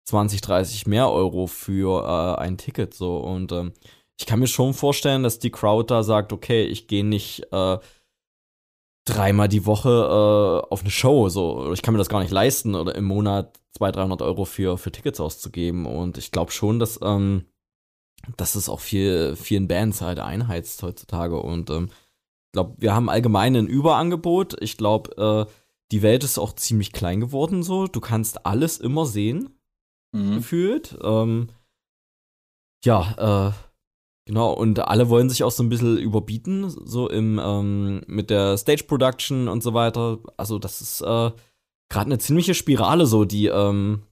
20, 30 mehr Euro für äh, ein Ticket so. Und ähm, ich kann mir schon vorstellen, dass die Crowd da sagt, okay, ich gehe nicht äh, dreimal die Woche äh, auf eine Show, so ich kann mir das gar nicht leisten oder im Monat 200, 300 Euro für für Tickets auszugeben und ich glaube schon, dass ähm, dass es auch viel vielen Bands halt einheizt heutzutage und ähm, ich glaube, wir haben allgemein ein Überangebot. Ich glaube, äh, die Welt ist auch ziemlich klein geworden so. Du kannst alles immer sehen mhm. gefühlt. Ähm, ja, äh, genau, und alle wollen sich auch so ein bisschen überbieten, so im, ähm, mit der Stage Production und so weiter. Also, das ist äh, gerade eine ziemliche Spirale, so, die, ähm,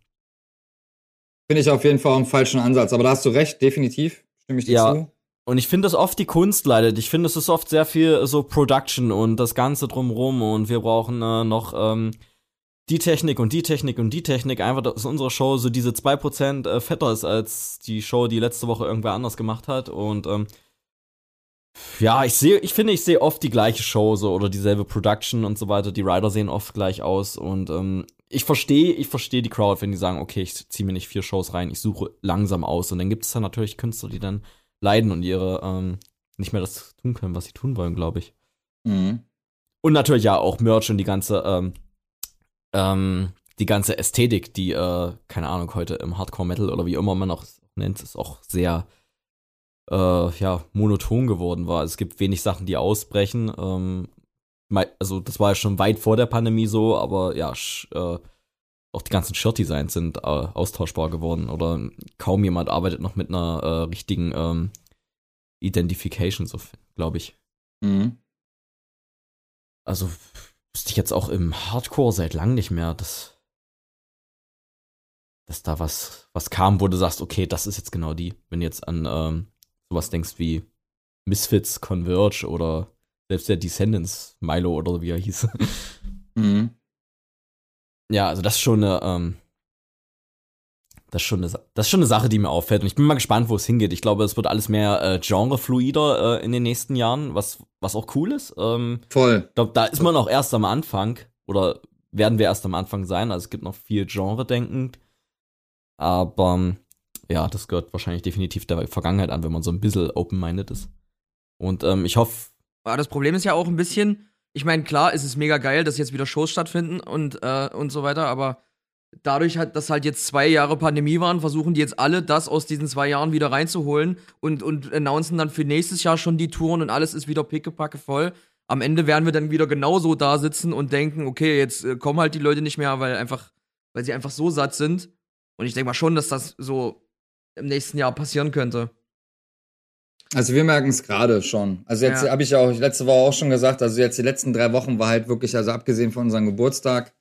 Finde ich auf jeden Fall einen falschen Ansatz, aber da hast du recht, definitiv. Stimme ich dir ja. zu. Und ich finde das oft die Kunst leidet. Ich finde, es ist oft sehr viel so Production und das Ganze drumrum und wir brauchen äh, noch ähm, die Technik und die Technik und die Technik, einfach, dass unsere Show so diese 2% äh, fetter ist als die Show, die letzte Woche irgendwer anders gemacht hat. Und ähm, ja, ich sehe, ich finde, ich sehe oft die gleiche Show so oder dieselbe Production und so weiter. Die Rider sehen oft gleich aus und ähm, ich verstehe, ich verstehe die Crowd, wenn die sagen, okay, ich ziehe mir nicht vier Shows rein, ich suche langsam aus. Und dann gibt es dann natürlich Künstler, die dann leiden und ihre ähm, nicht mehr das tun können, was sie tun wollen, glaube ich. Mhm. Und natürlich ja auch Merch und die ganze ähm, ähm, die ganze Ästhetik, die, äh, keine Ahnung, heute im Hardcore-Metal oder wie immer man auch nennt, ist auch sehr äh, ja, monoton geworden war. Es gibt wenig Sachen, die ausbrechen. Ähm, also das war ja schon weit vor der Pandemie so, aber ja, äh, auch die ganzen Shirt-Designs sind äh, austauschbar geworden oder kaum jemand arbeitet noch mit einer äh, richtigen ähm, Identification, so glaube ich. Mhm. Also wüsste ich jetzt auch im Hardcore seit lang nicht mehr, dass, dass da was, was kam, wo du sagst, okay, das ist jetzt genau die. Wenn du jetzt an ähm, sowas denkst wie Misfits, Converge oder Selbst der Descendants, Milo oder wie er hieß. Mhm. Ja, also das ist schon eine, ähm, das ist, schon eine, das ist schon eine Sache, die mir auffällt. Und ich bin mal gespannt, wo es hingeht. Ich glaube, es wird alles mehr äh, genrefluider äh, in den nächsten Jahren, was, was auch cool ist. Ähm, Voll. ich glaube, da ist man auch erst am Anfang. Oder werden wir erst am Anfang sein. Also es gibt noch viel Genre-Denken. Aber ähm, ja, das gehört wahrscheinlich definitiv der Vergangenheit an, wenn man so ein bisschen open-minded ist. Und ähm, ich hoffe, Ja, das Problem ist ja auch ein bisschen, ich meine, klar, ist es mega geil, dass jetzt wieder Shows stattfinden und, äh, und so weiter, aber dadurch, halt, dass halt jetzt zwei Jahre Pandemie waren, versuchen die jetzt alle das aus diesen zwei Jahren wieder reinzuholen und, und announcen dann für nächstes Jahr schon die Touren und alles ist wieder pickepacke voll. Am Ende werden wir dann wieder genauso da sitzen und denken, okay, jetzt äh, kommen halt die Leute nicht mehr, weil einfach, weil sie einfach so satt sind. Und ich denke mal schon, dass das so im nächsten Jahr passieren könnte. Also wir merken es gerade schon. Also jetzt Ja. habe ich ja auch letzte Woche auch schon gesagt, also jetzt die letzten drei Wochen war halt wirklich, also abgesehen von unserem Geburtstag,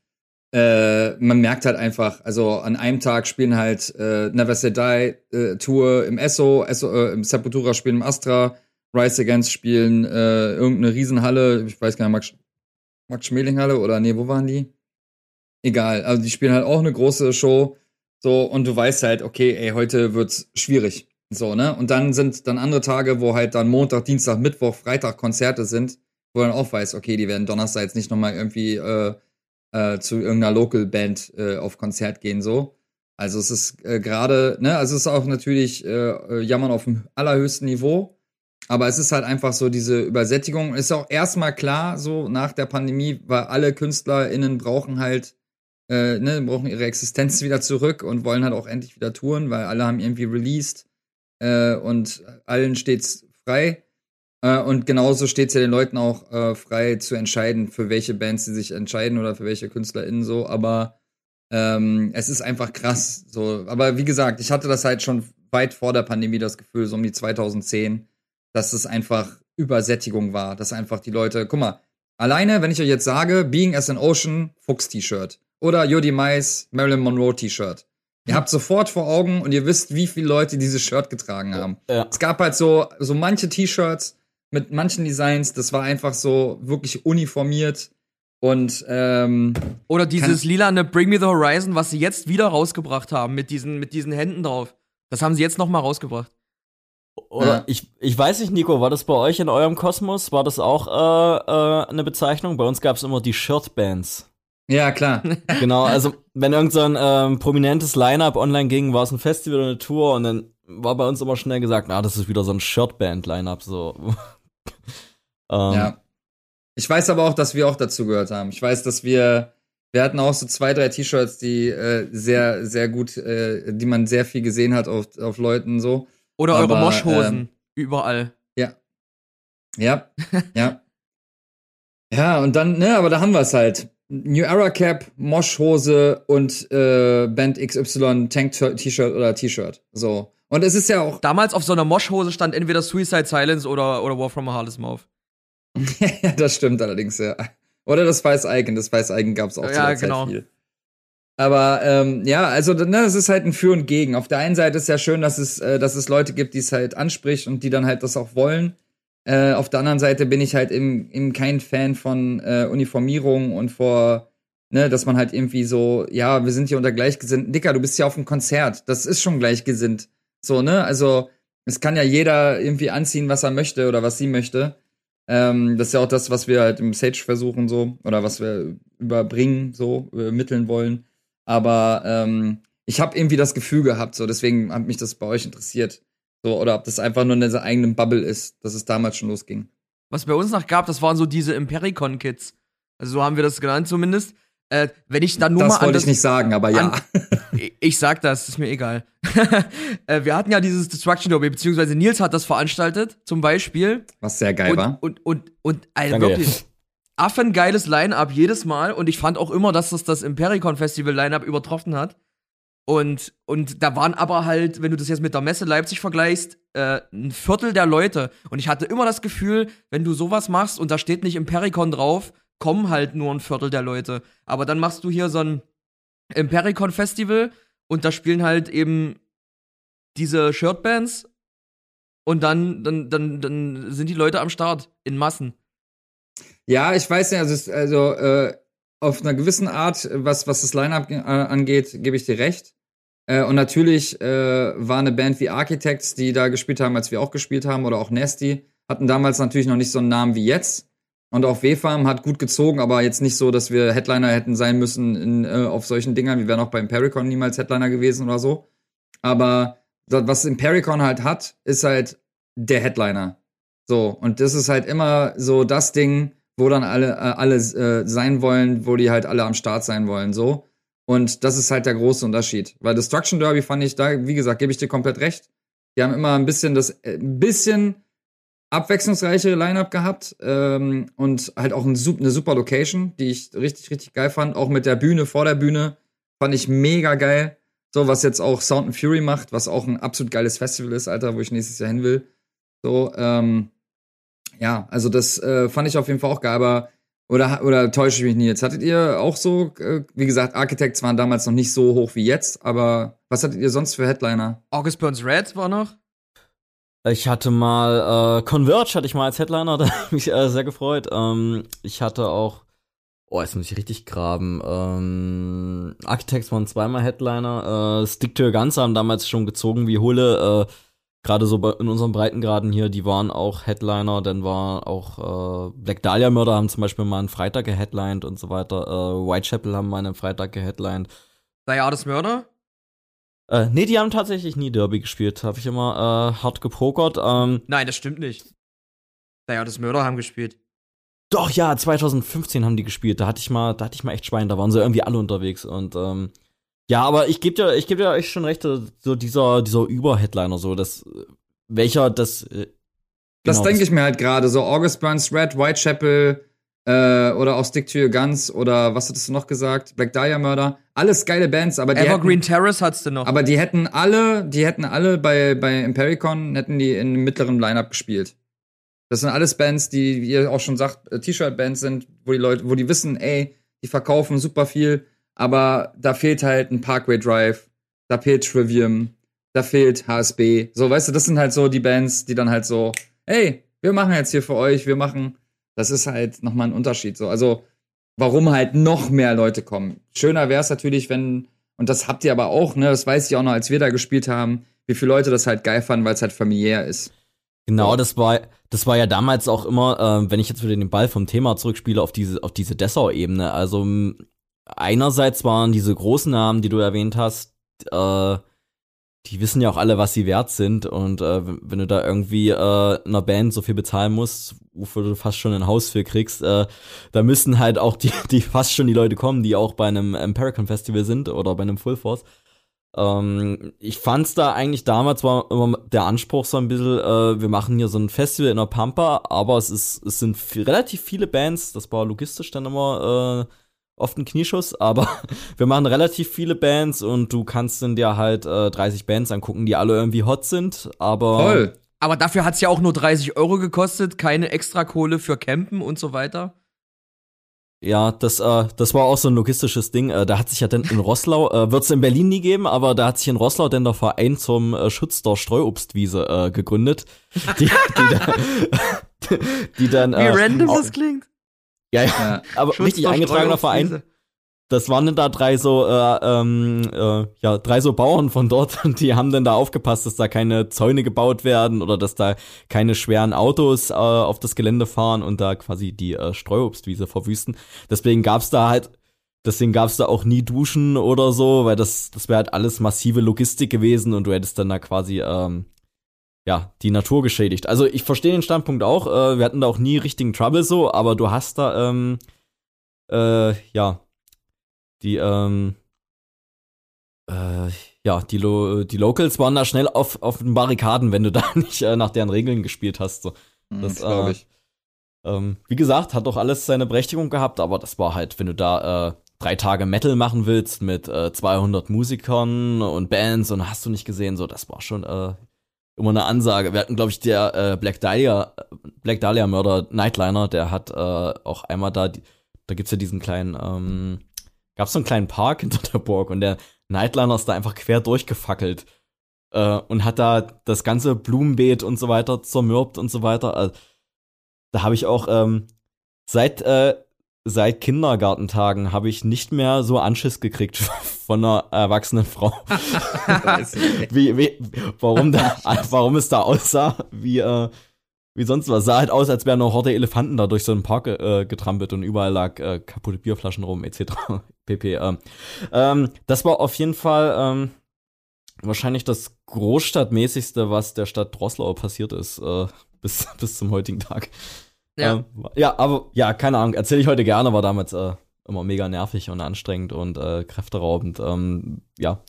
äh, man merkt halt einfach, also an einem Tag spielen halt äh, Never Say Die äh, Tour im Esso, Esso äh, im Sepultura spielen im Astra, Rise Against spielen äh, irgendeine Riesenhalle, ich weiß gar nicht, Max, Max Schmeling oder nee, wo waren die? Egal, also die spielen halt auch eine große Show, so und du weißt halt, okay, ey, heute wird's schwierig. So, ne? Und dann sind dann andere Tage, wo halt dann Montag, Dienstag, Mittwoch, Freitag Konzerte sind, wo dann auch weiß, okay, die werden Donnerstag jetzt nicht nochmal irgendwie äh, äh, zu irgendeiner Local Band äh, auf Konzert gehen, so. Also es ist äh, gerade, ne, also es ist auch natürlich äh, äh, Jammern auf dem allerhöchsten Niveau. Aber es ist halt einfach so diese Übersättigung. Ist auch erstmal klar, so nach der Pandemie, weil alle KünstlerInnen brauchen halt, äh, ne, brauchen ihre Existenz wieder zurück und wollen halt auch endlich wieder touren, weil alle haben irgendwie released äh, und allen steht's frei. Äh, und genauso steht's ja den Leuten auch äh, frei zu entscheiden, für welche Bands sie sich entscheiden oder für welche KünstlerInnen so. Aber ähm, es ist einfach krass. So, aber wie gesagt, ich hatte das halt schon weit vor der Pandemie das Gefühl, so um die 2010, dass es einfach Übersättigung war, dass einfach die Leute, guck mal, alleine, wenn ich euch jetzt sage, Being as an Ocean, Fuchs-T-Shirt oder Jody Mais, Marilyn Monroe T-Shirt. Ihr habt sofort vor Augen und ihr wisst, wie viele Leute dieses Shirt getragen haben. Ja. Es gab halt so, so manche T-Shirts mit manchen Designs, das war einfach so wirklich uniformiert und ähm, Oder dieses lilane Bring Me the Horizon, was sie jetzt wieder rausgebracht haben, mit diesen, mit diesen Händen drauf. Das haben sie jetzt noch mal rausgebracht. Oder Ja. ich, ich weiß nicht, Nico, war das bei euch in eurem Kosmos? War das auch äh, äh, eine Bezeichnung? Bei uns gab es immer die Shirtbands. ja klar. Genau, also wenn irgend so ein ähm, prominentes Line-Up online ging, war es ein Festival oder eine Tour und dann war bei uns immer schnell gesagt, na, das ist wieder so ein Shirtband-Line-Up, so. Ähm, Ja. Ich weiß aber auch, dass wir auch dazu gehört haben. Ich weiß, dass wir, wir hatten auch so zwei, drei T-Shirts, die äh, sehr, sehr gut, äh, die man sehr viel gesehen hat auf, auf Leuten so. Oder eure Aber, Moschhosen. ähm, Überall. Ja. Ja. ja. Ja, und dann, ne, aber da haben wir es halt. New Era Cap, Moschhose und äh, Band XY Tank T-Shirt oder T-Shirt. So. Und es ist ja auch, Damals auf so einer Moschhose stand entweder Suicide Silence oder, oder War from a Heartless Mouth. ja, das stimmt allerdings, ja. Oder das Weiß Icon, das Weiß Icon gab es auch zu Ja, genau. viel. Aber ähm, ja, also ne, es ist halt ein Für und Gegen. Auf der einen Seite ist ja schön, dass es, äh, dass es Leute gibt, die es halt anspricht und die dann halt das auch wollen. Äh, auf der anderen Seite bin ich halt eben, eben kein Fan von äh, Uniformierung und vor, ne, dass man halt irgendwie so, ja, wir sind hier unter Gleichgesinnten. Dicker, du bist ja auf einem Konzert. Das ist schon gleichgesinnt. So, ne? Also, es kann ja jeder irgendwie anziehen, was er möchte oder was sie möchte. Ähm, das ist ja auch das, was wir halt im Sage versuchen, so, oder was wir überbringen, so, übermitteln wollen. Aber ähm, ich habe irgendwie das Gefühl gehabt, so, deswegen hat mich das bei euch interessiert. So, oder ob das einfach nur in dieser eigenen Bubble ist, dass es damals schon losging. Was bei uns noch gab, das waren so diese Impericon-Kids. Also so haben wir das genannt zumindest. Äh, wenn ich dann nur das mal an wollte das, ich nicht sagen, aber ja. Ich, ich sag das, ist mir egal. äh, wir hatten ja dieses Destruction Derby, beziehungsweise Nils hat das veranstaltet, zum Beispiel. Was sehr geil und, war. Und, und, und, also wirklich, affengeiles Line-Up jedes Mal. Und ich fand auch immer, dass das das Impericon Festival Line-Up übertroffen hat. Und, und da waren aber halt, wenn du das jetzt mit der Messe Leipzig vergleichst, äh, ein Viertel der Leute. Und ich hatte immer das Gefühl, wenn du sowas machst und da steht nicht Impericon drauf, kommen halt nur ein Viertel der Leute. Aber dann machst du hier so ein Impericon Festival und da spielen halt eben diese Shirtbands und dann, dann, dann, dann sind die Leute am Start in Massen. Ja, ich weiß nicht, also, also äh, auf einer gewissen Art, was, was das Line-Up äh, angeht, gebe ich dir recht. Äh, und natürlich äh, war eine Band wie Architects, die da gespielt haben, als wir auch gespielt haben, oder auch Nasty, hatten damals natürlich noch nicht so einen Namen wie jetzt. Und auch W-Farm hat gut gezogen, aber jetzt nicht so, dass wir Headliner hätten sein müssen in, äh, auf solchen Dingern. Wir wären auch beim Pericon niemals Headliner gewesen oder so. Aber das, was Impericon halt hat, ist halt der Headliner. So, und das ist halt immer so das Ding, wo dann alle, äh, alle äh, sein wollen, wo die halt alle am Start sein wollen, so. Und das ist halt der große Unterschied. Weil Destruction Derby fand ich da, wie gesagt, gebe ich dir komplett recht. Die haben immer ein bisschen das, äh, ein bisschen abwechslungsreichere Line-Up gehabt ähm, und halt auch ein, eine super Location, die ich richtig, richtig geil fand. Auch mit der Bühne vor der Bühne fand ich mega geil. So, was jetzt auch Sound and Fury macht, was auch ein absolut geiles Festival ist, Alter, wo ich nächstes Jahr hin will. So, ähm, ja, also das äh, fand ich auf jeden Fall auch geil, aber oder, oder täusche ich mich nie jetzt? Hattet ihr auch so, äh, wie gesagt, Architects waren damals noch nicht so hoch wie jetzt, aber was hattet ihr sonst für Headliner? August Burns Red war noch. Ich hatte mal äh, Converge hatte ich mal als Headliner, da habe ich mich äh, sehr gefreut. Ähm, ich hatte auch, oh, jetzt muss ich richtig graben. Ähm, Architects waren zweimal Headliner. Äh, Stick to Guns haben damals schon gezogen wie Hulle. Äh, Gerade so in unseren Breitengraden hier, die waren auch Headliner. Dann war auch äh, Black Dahlia Mörder haben zum Beispiel mal einen Freitag geheadlined und so weiter. Äh, Whitechapel haben mal einen Freitag geheadlined. Diades Mörder. Äh, nee, die haben tatsächlich nie Derby gespielt. Habe ich immer äh, hart gepokert. Ähm, Nein, das stimmt nicht. Diades Mörder haben gespielt. Doch, ja, 2015 haben die gespielt. Da hatte ich mal, da hatte ich mal echt Schwein, da waren sie irgendwie alle unterwegs und ähm, ja, aber ich gebe dir, ich gebe dir euch schon recht, so dieser, dieser Überheadliner, so, das, welcher das. Äh, Das genau, denke ich mir halt gerade. So August Burns Red, Whitechapel äh, oder auch Stick to Your Guns oder was hattest du noch gesagt? Black Dahlia Murder. Alles geile Bands, aber die Evergreen hätten, Terrace hattest du noch. aber die hätten alle, die hätten alle bei bei Impericon hätten die in einem mittleren Lineup gespielt. Das sind alles Bands, die wie ihr auch schon sagt, äh, T-Shirt-Bands sind, wo die Leute, wo die wissen, ey, die verkaufen super viel, aber da fehlt halt ein Parkway Drive, da fehlt Trivium, da fehlt HSB. So, weißt du, das sind halt so die Bands, die dann halt so, hey, wir machen jetzt hier für euch, wir machen, das ist halt nochmal ein Unterschied. So, also, warum halt noch mehr Leute kommen. Schöner wäre es natürlich, wenn, und das habt ihr aber auch, ne, das weiß ich auch noch, als wir da gespielt haben, wie viele Leute das halt geil fanden, weil es halt familiär ist. Genau, das war, das war ja damals auch immer, äh, wenn ich jetzt wieder den Ball vom Thema zurückspiele, auf diese, auf diese Dessau-Ebene. Also einerseits waren diese großen Namen, die du erwähnt hast, äh, die wissen ja auch alle, was sie wert sind. Und äh, wenn du da irgendwie äh, einer Band so viel bezahlen musst, wofür du fast schon ein Haus für kriegst, äh, da müssen halt auch die, die fast schon die Leute kommen, die auch bei einem Empirican Festival sind oder bei einem Full Force. Ähm, ich fand's da eigentlich damals war immer der Anspruch so ein bisschen, äh, wir machen hier so ein Festival in der Pampa, aber es ist, es sind relativ viele Bands, das war logistisch dann immer äh, oft ein Knieschuss, aber wir machen relativ viele Bands und du kannst dann dir halt äh, 30 Bands angucken, die alle irgendwie hot sind, aber Toll. Aber dafür hat's ja auch nur 30 Euro gekostet, keine Extrakohle für Campen und so weiter. Ja, das, äh, das war auch so ein logistisches Ding. Äh, da hat sich ja dann in Rosslau, äh, wird es in Berlin nie geben, aber da hat sich in Rosslau dann der Verein zum äh, Schutz der Streuobstwiese äh, gegründet. Die, die, da, die dann. Wie äh, random das klingt. Ja, ja, aber Schutz richtig eingetragener Verein. Das waren dann da drei so, äh, ähm, äh, ja, drei so Bauern von dort und die haben dann da aufgepasst, dass da keine Zäune gebaut werden oder dass da keine schweren Autos äh, auf das Gelände fahren und da quasi die äh, Streuobstwiese verwüsten. Deswegen gab's da halt, deswegen gab's da auch nie Duschen oder so, weil das, das wäre halt alles massive Logistik gewesen und du hättest dann da quasi, ähm, ja, die Natur geschädigt. Also ich verstehe den Standpunkt auch, äh, wir hatten da auch nie richtigen Trouble so, aber du hast da, ähm, äh, ja, die, ähm, äh, ja, die, Lo die Locals waren da schnell auf, auf den Barrikaden, wenn du da nicht äh, nach deren Regeln gespielt hast. So. Das, Das glaube äh, ich. Ähm, wie gesagt, hat doch alles seine Berechtigung gehabt, aber das war halt, wenn du da äh, drei Tage Metal machen willst mit äh, 200 Musikern und Bands und hast du nicht gesehen, so, das war schon äh, immer eine Ansage. Wir hatten, glaube ich, der äh, Black Dahlia, Black Dahlia Mörder Nightliner, der hat äh, auch einmal da, da gibt's ja diesen kleinen, ähm, gab's so einen kleinen Park hinter der Burg und der Nightliner ist da einfach quer durchgefackelt äh, und hat da das ganze Blumenbeet und so weiter zermürbt und so weiter. Also, da habe ich auch, ähm, seit, äh, seit Kindergartentagen habe ich nicht mehr so Anschiss gekriegt von einer erwachsenen Frau. wie, wie, warum, da, warum es da aussah, wie, äh, wie sonst was. Sah halt aus, als wären noch Horde Elefanten da durch so einen Park äh, getrampelt und überall lag äh, kaputte Bierflaschen rum, etc. pp. Ähm. ähm, das war auf jeden Fall ähm, wahrscheinlich das Großstadtmäßigste, was der Stadt Droslau passiert ist, äh, bis, bis zum heutigen Tag. Ja. Ähm, ja, aber ja, keine Ahnung, erzähle ich heute gerne, war damals äh, immer mega nervig und anstrengend und äh, kräfteraubend. Ähm, ja.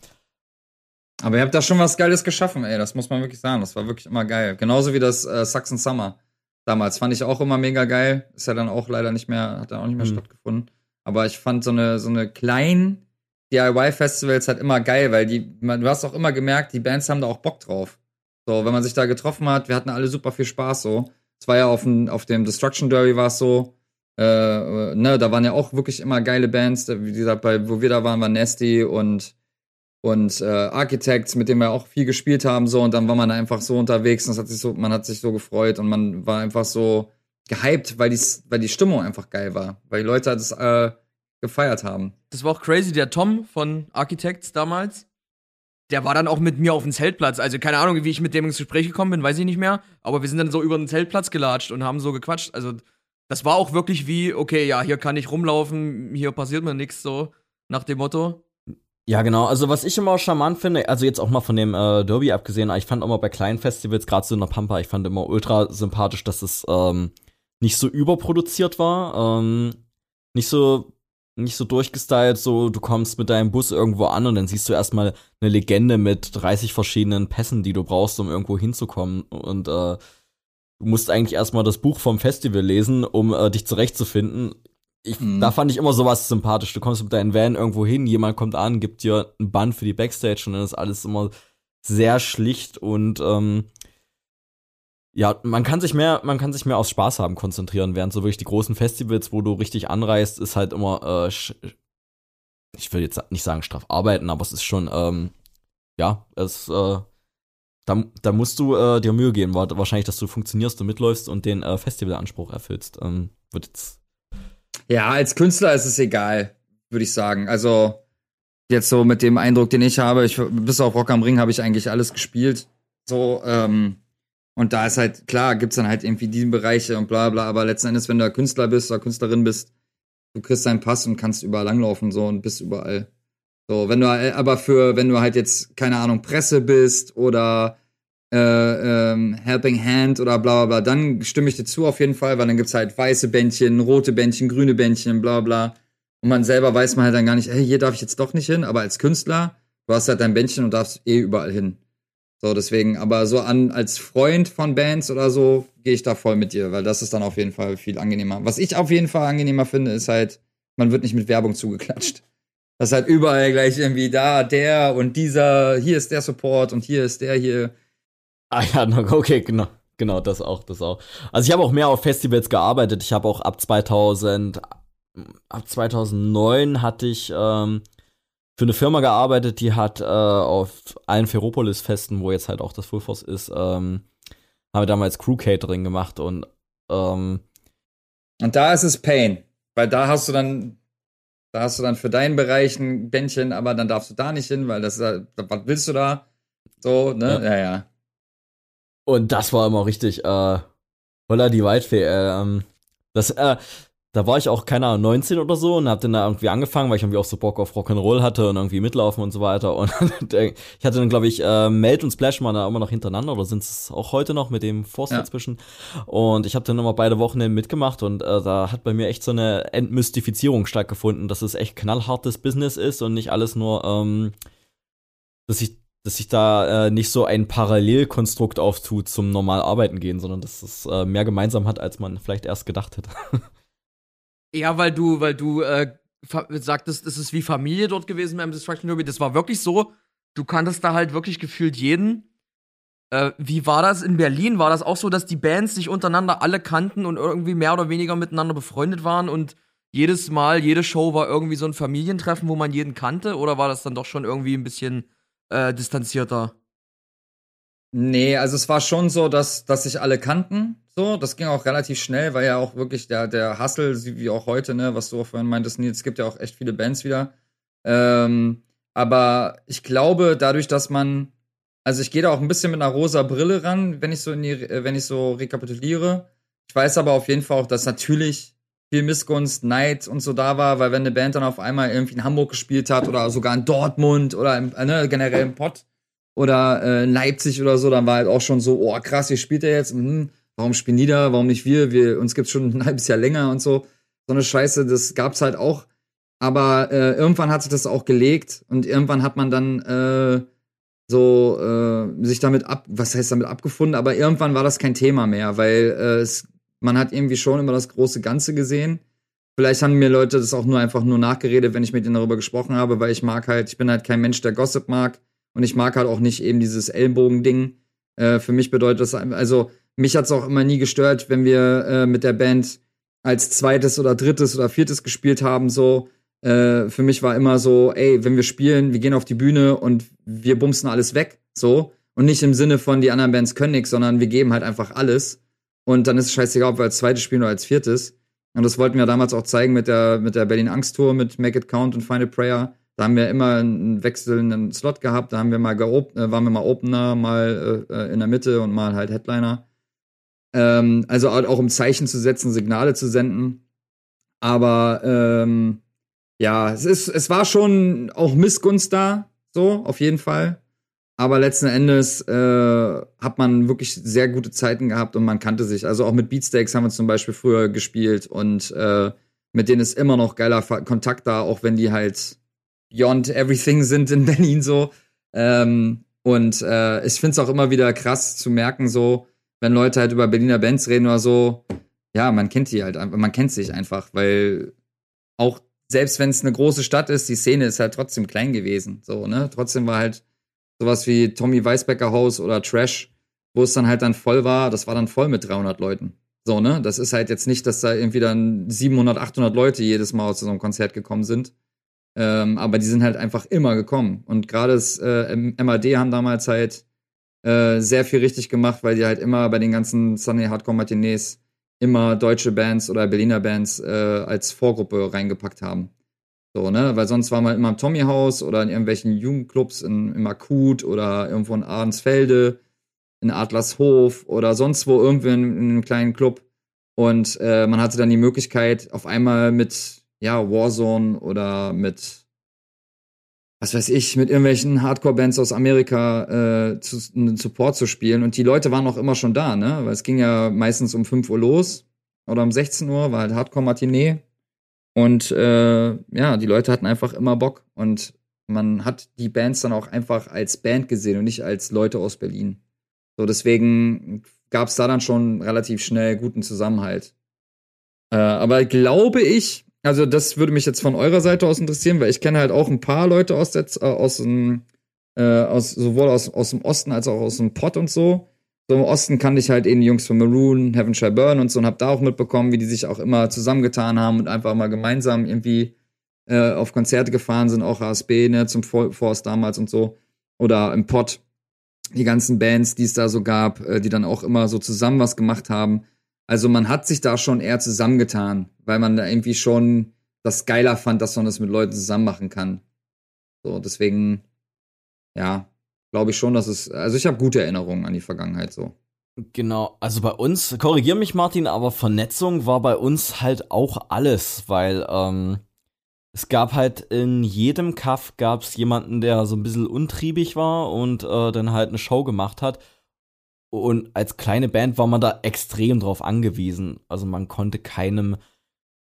Aber ihr habt da schon was Geiles geschaffen, ey, das muss man wirklich sagen. Das war wirklich immer geil. Genauso wie das äh, Saxon Summer damals. Fand ich auch immer mega geil. Ist ja dann auch leider nicht mehr, hat dann auch nicht mehr mhm. stattgefunden. Aber ich fand so eine, so eine kleinen DIY-Festivals halt immer geil, weil die, man, du hast auch immer gemerkt, die Bands haben da auch Bock drauf. So, wenn man sich da getroffen hat, wir hatten alle super viel Spaß so. Es war ja auf dem, auf dem Destruction Derby war es so, äh, ne, da waren ja auch wirklich immer geile Bands. Wie gesagt, bei, wo wir da waren, war Nasty und, und äh, Architects, mit denen wir auch viel gespielt haben, so, und dann war man einfach so unterwegs und hat sich so, man hat sich so gefreut und man war einfach so gehypt, weil die, weil die Stimmung einfach geil war. Weil die Leute das äh, gefeiert haben. Das war auch crazy, der Tom von Architects damals. Der war dann auch mit mir auf dem Zeltplatz. Also keine Ahnung, wie ich mit dem ins Gespräch gekommen bin, weiß ich nicht mehr. Aber wir sind dann so über den Zeltplatz gelatscht und haben so gequatscht. Also das war auch wirklich wie, okay, ja, hier kann ich rumlaufen, hier passiert mir nichts so nach dem Motto. Ja, genau. Also was ich immer charmant finde, also jetzt auch mal von dem äh, Derby abgesehen, ich fand mal bei kleinen Festivals, gerade so in der Pampa, ich fand immer ultra sympathisch, dass es ähm, nicht so überproduziert war, ähm, nicht so nicht so durchgestylt, so du kommst mit deinem Bus irgendwo an und dann siehst du erstmal eine Legende mit 30 verschiedenen Pässen, die du brauchst, um irgendwo hinzukommen. Und äh, du musst eigentlich erstmal das Buch vom Festival lesen, um äh, dich zurechtzufinden. Ich, mhm. Da fand ich immer sowas sympathisch. Du kommst mit deinem Van irgendwo hin, jemand kommt an, gibt dir ein Band für die Backstage und dann ist alles immer sehr schlicht und ähm, ja, man kann sich mehr, man kann sich mehr aufs Spaß haben konzentrieren, während so wirklich die großen Festivals, wo du richtig anreist, ist halt immer, äh, ich will jetzt nicht sagen straff arbeiten, aber es ist schon, ähm, ja, es, äh, da, da musst du äh, dir Mühe geben, wahrscheinlich, dass du funktionierst und mitläufst und den äh, Festivalanspruch erfüllst. Ähm, wird jetzt. Ja, als Künstler ist es egal, würde ich sagen. Also jetzt so mit dem Eindruck, den ich habe, ich bis auf Rock am Ring habe ich eigentlich alles gespielt. So, ähm, und da ist halt, klar, gibt's dann halt irgendwie diese Bereiche und bla bla, aber letzten Endes, wenn du Künstler bist oder Künstlerin bist, du kriegst deinen Pass und kannst überall langlaufen so und bist überall. So, wenn du aber für, wenn du halt jetzt, keine Ahnung, Presse bist oder äh, ähm, Helping Hand oder bla bla bla, dann stimme ich dir zu auf jeden Fall, weil dann gibt's halt weiße Bändchen, rote Bändchen, grüne Bändchen, bla bla. Und man selber weiß man halt dann gar nicht, hey, hier darf ich jetzt doch nicht hin, aber als Künstler, du hast halt dein Bändchen und darfst eh überall hin. So, deswegen, aber so an als Freund von Bands oder so, gehe ich da voll mit dir, weil das ist dann auf jeden Fall viel angenehmer. Was ich auf jeden Fall angenehmer finde, ist halt, man wird nicht mit Werbung zugeklatscht. Das ist halt überall gleich irgendwie da, der und dieser, hier ist der Support und hier ist der hier. Ah ja, okay, genau. Genau, das auch, das auch. Also ich habe auch mehr auf Festivals gearbeitet. Ich habe auch ab 2000, ab 2009 hatte ich ähm, für eine Firma gearbeitet, die hat äh, auf allen Ferropolis-Festen, wo jetzt halt auch das Full Force ist, ähm, haben wir damals Crew-Catering gemacht und ähm, Und da ist es Pain, weil da hast du dann da hast du dann für deinen Bereich ein Bändchen, aber dann darfst du da nicht hin, weil das ist, was willst du da? So, ne? Ja, ja. ja. Und das war immer richtig, äh, voller die Waldfee. Äh, ähm, das, äh, da war ich auch, keine Ahnung, 19 oder so und hab dann da irgendwie angefangen, weil ich irgendwie auch so Bock auf Rock'n'Roll hatte und irgendwie mitlaufen und so weiter. Und ich hatte dann, glaube ich, äh, Melt und Splash mal da immer noch hintereinander oder sind es auch heute noch mit dem Forst ja. dazwischen. Und ich habe dann immer beide Wochen mitgemacht und äh, da hat bei mir echt so eine Entmystifizierung stattgefunden, dass es echt knallhartes Business ist und nicht alles nur, ähm, dass ich dass sich da äh, nicht so ein Parallelkonstrukt auftut zum normal arbeiten gehen, sondern dass es äh, mehr gemeinsam hat, als man vielleicht erst gedacht hätte. Ja, weil du, weil du äh, sagtest, es ist wie Familie dort gewesen beim Destruction Derby. Das war wirklich so. Du kanntest da halt wirklich gefühlt jeden. Äh, wie war das in Berlin? War das auch so, dass die Bands sich untereinander alle kannten und irgendwie mehr oder weniger miteinander befreundet waren und jedes Mal, jede Show war irgendwie so ein Familientreffen, wo man jeden kannte? Oder war das dann doch schon irgendwie ein bisschen äh, distanzierter? Nee, also es war schon so, dass, dass sich alle kannten. So, das ging auch relativ schnell, weil ja auch wirklich der, der Hustle, wie auch heute, ne, was du auch vorhin meintest, Nils, es gibt ja auch echt viele Bands wieder. Ähm, aber ich glaube, dadurch, dass man, also ich gehe da auch ein bisschen mit einer rosa Brille ran, wenn ich so in die, äh, wenn ich so rekapituliere. Ich weiß aber auf jeden Fall auch, dass natürlich viel Missgunst, Neid und so da war, weil wenn eine Band dann auf einmal irgendwie in Hamburg gespielt hat oder sogar in Dortmund oder im, äh, ne, generell im Pott oder äh, Leipzig oder so, dann war halt auch schon so, oh krass, hier spielt er jetzt, hm, warum spielen die da, warum nicht wir, wir uns gibt's schon ein halbes Jahr länger und so. So eine Scheiße, das gab's halt auch. Aber äh, irgendwann hat sich das auch gelegt und irgendwann hat man dann äh, so äh, sich damit ab, was heißt damit abgefunden, aber irgendwann war das kein Thema mehr, weil äh, es, man hat irgendwie schon immer das große Ganze gesehen. Vielleicht haben mir Leute das auch nur einfach nur nachgeredet, wenn ich mit ihnen darüber gesprochen habe, weil ich mag halt, ich bin halt kein Mensch, der Gossip mag und ich mag halt auch nicht eben dieses Ellenbogen-Ding. Äh, für mich bedeutet das, also mich hat's auch immer nie gestört, wenn wir äh, mit der Band als zweites oder drittes oder viertes gespielt haben, so äh, für mich war immer so, ey, wenn wir spielen, wir gehen auf die Bühne und wir bumsen alles weg, so. Und nicht im Sinne von, die anderen Bands können nichts, sondern wir geben halt einfach alles. Und dann ist es scheißegal, ob wir als zweites spielen oder als viertes. Und das wollten wir damals auch zeigen mit der, mit der Berlin Angst Tour, mit Make It Count und Final Prayer. Da haben wir immer einen wechselnden Slot gehabt. Da haben wir mal äh, waren wir mal Opener, mal äh, äh, in der Mitte und mal halt Headliner. Ähm, also auch um Zeichen zu setzen, Signale zu senden. Aber ähm, ja, es ist, es war schon auch Missgunst da, so, auf jeden Fall. Aber letzten Endes äh, hat man wirklich sehr gute Zeiten gehabt und man kannte sich. Also auch mit Beatsteaks haben wir zum Beispiel früher gespielt und äh, mit denen ist immer noch geiler Kontakt da, auch wenn die halt beyond everything sind in Berlin so. Ähm, und äh, ich finde es auch immer wieder krass zu merken, so, wenn Leute halt über Berliner Bands reden oder so, ja, man kennt die halt einfach, man kennt sich einfach, weil auch selbst wenn es eine große Stadt ist, die Szene ist halt trotzdem klein gewesen. So, ne? Trotzdem war halt sowas wie Tommy Weisbecker Haus oder Trash, wo es dann halt dann voll war, das war dann voll mit 300 Leuten. So, ne? Das ist halt jetzt nicht, dass da irgendwie dann 700, 800 Leute jedes Mal aus so einem Konzert gekommen sind. Ähm, aber die sind halt einfach immer gekommen. Und gerade das äh, MAD haben damals halt äh, sehr viel richtig gemacht, weil die halt immer bei den ganzen Sunday Hardcore Matinees immer deutsche Bands oder Berliner Bands äh, als Vorgruppe reingepackt haben. So, ne? Weil sonst war man immer im Tommy-Haus oder in irgendwelchen Jugendclubs in, im Akut oder irgendwo in Ahrensfelde, in Adlershof oder sonst wo irgendwie in, in einem kleinen Club. Und äh, man hatte dann die Möglichkeit, auf einmal mit ja, Warzone oder mit was weiß ich, mit irgendwelchen Hardcore-Bands aus Amerika äh, zu, einen Support zu spielen. Und die Leute waren auch immer schon da, ne? Weil es ging ja meistens um 5 Uhr los oder um 16 Uhr, war halt Hardcore-Matinee. Und äh, ja, die Leute hatten einfach immer Bock. Und man hat die Bands dann auch einfach als Band gesehen und nicht als Leute aus Berlin. So, deswegen gab es da dann schon relativ schnell guten Zusammenhalt. Äh, aber glaube ich, also das würde mich jetzt von eurer Seite aus interessieren, weil ich kenne halt auch ein paar Leute aus der, äh, aus dem, äh, aus, sowohl aus, aus dem Osten als auch aus dem Pott und so. So im Osten kannte ich halt eben die Jungs von Maroon, Heaven Shall Burn und so und hab da auch mitbekommen, wie die sich auch immer zusammengetan haben und einfach mal gemeinsam irgendwie äh, auf Konzerte gefahren sind, auch ASB, ne, zum Force damals und so. Oder im Pott, die ganzen Bands, die es da so gab, äh, die dann auch immer so zusammen was gemacht haben. Also man hat sich da schon eher zusammengetan, weil man da irgendwie schon das geiler fand, dass man das mit Leuten zusammen machen kann. So, deswegen, ja, glaube ich schon, dass es, also ich habe gute Erinnerungen an die Vergangenheit so. Genau, also bei uns, korrigier mich Martin, aber Vernetzung war bei uns halt auch alles, weil ähm, es gab halt in jedem Kaff gab's jemanden, der so ein bisschen untriebig war und äh, dann halt eine Show gemacht hat. Und als kleine Band war man da extrem drauf angewiesen. Also man konnte keinem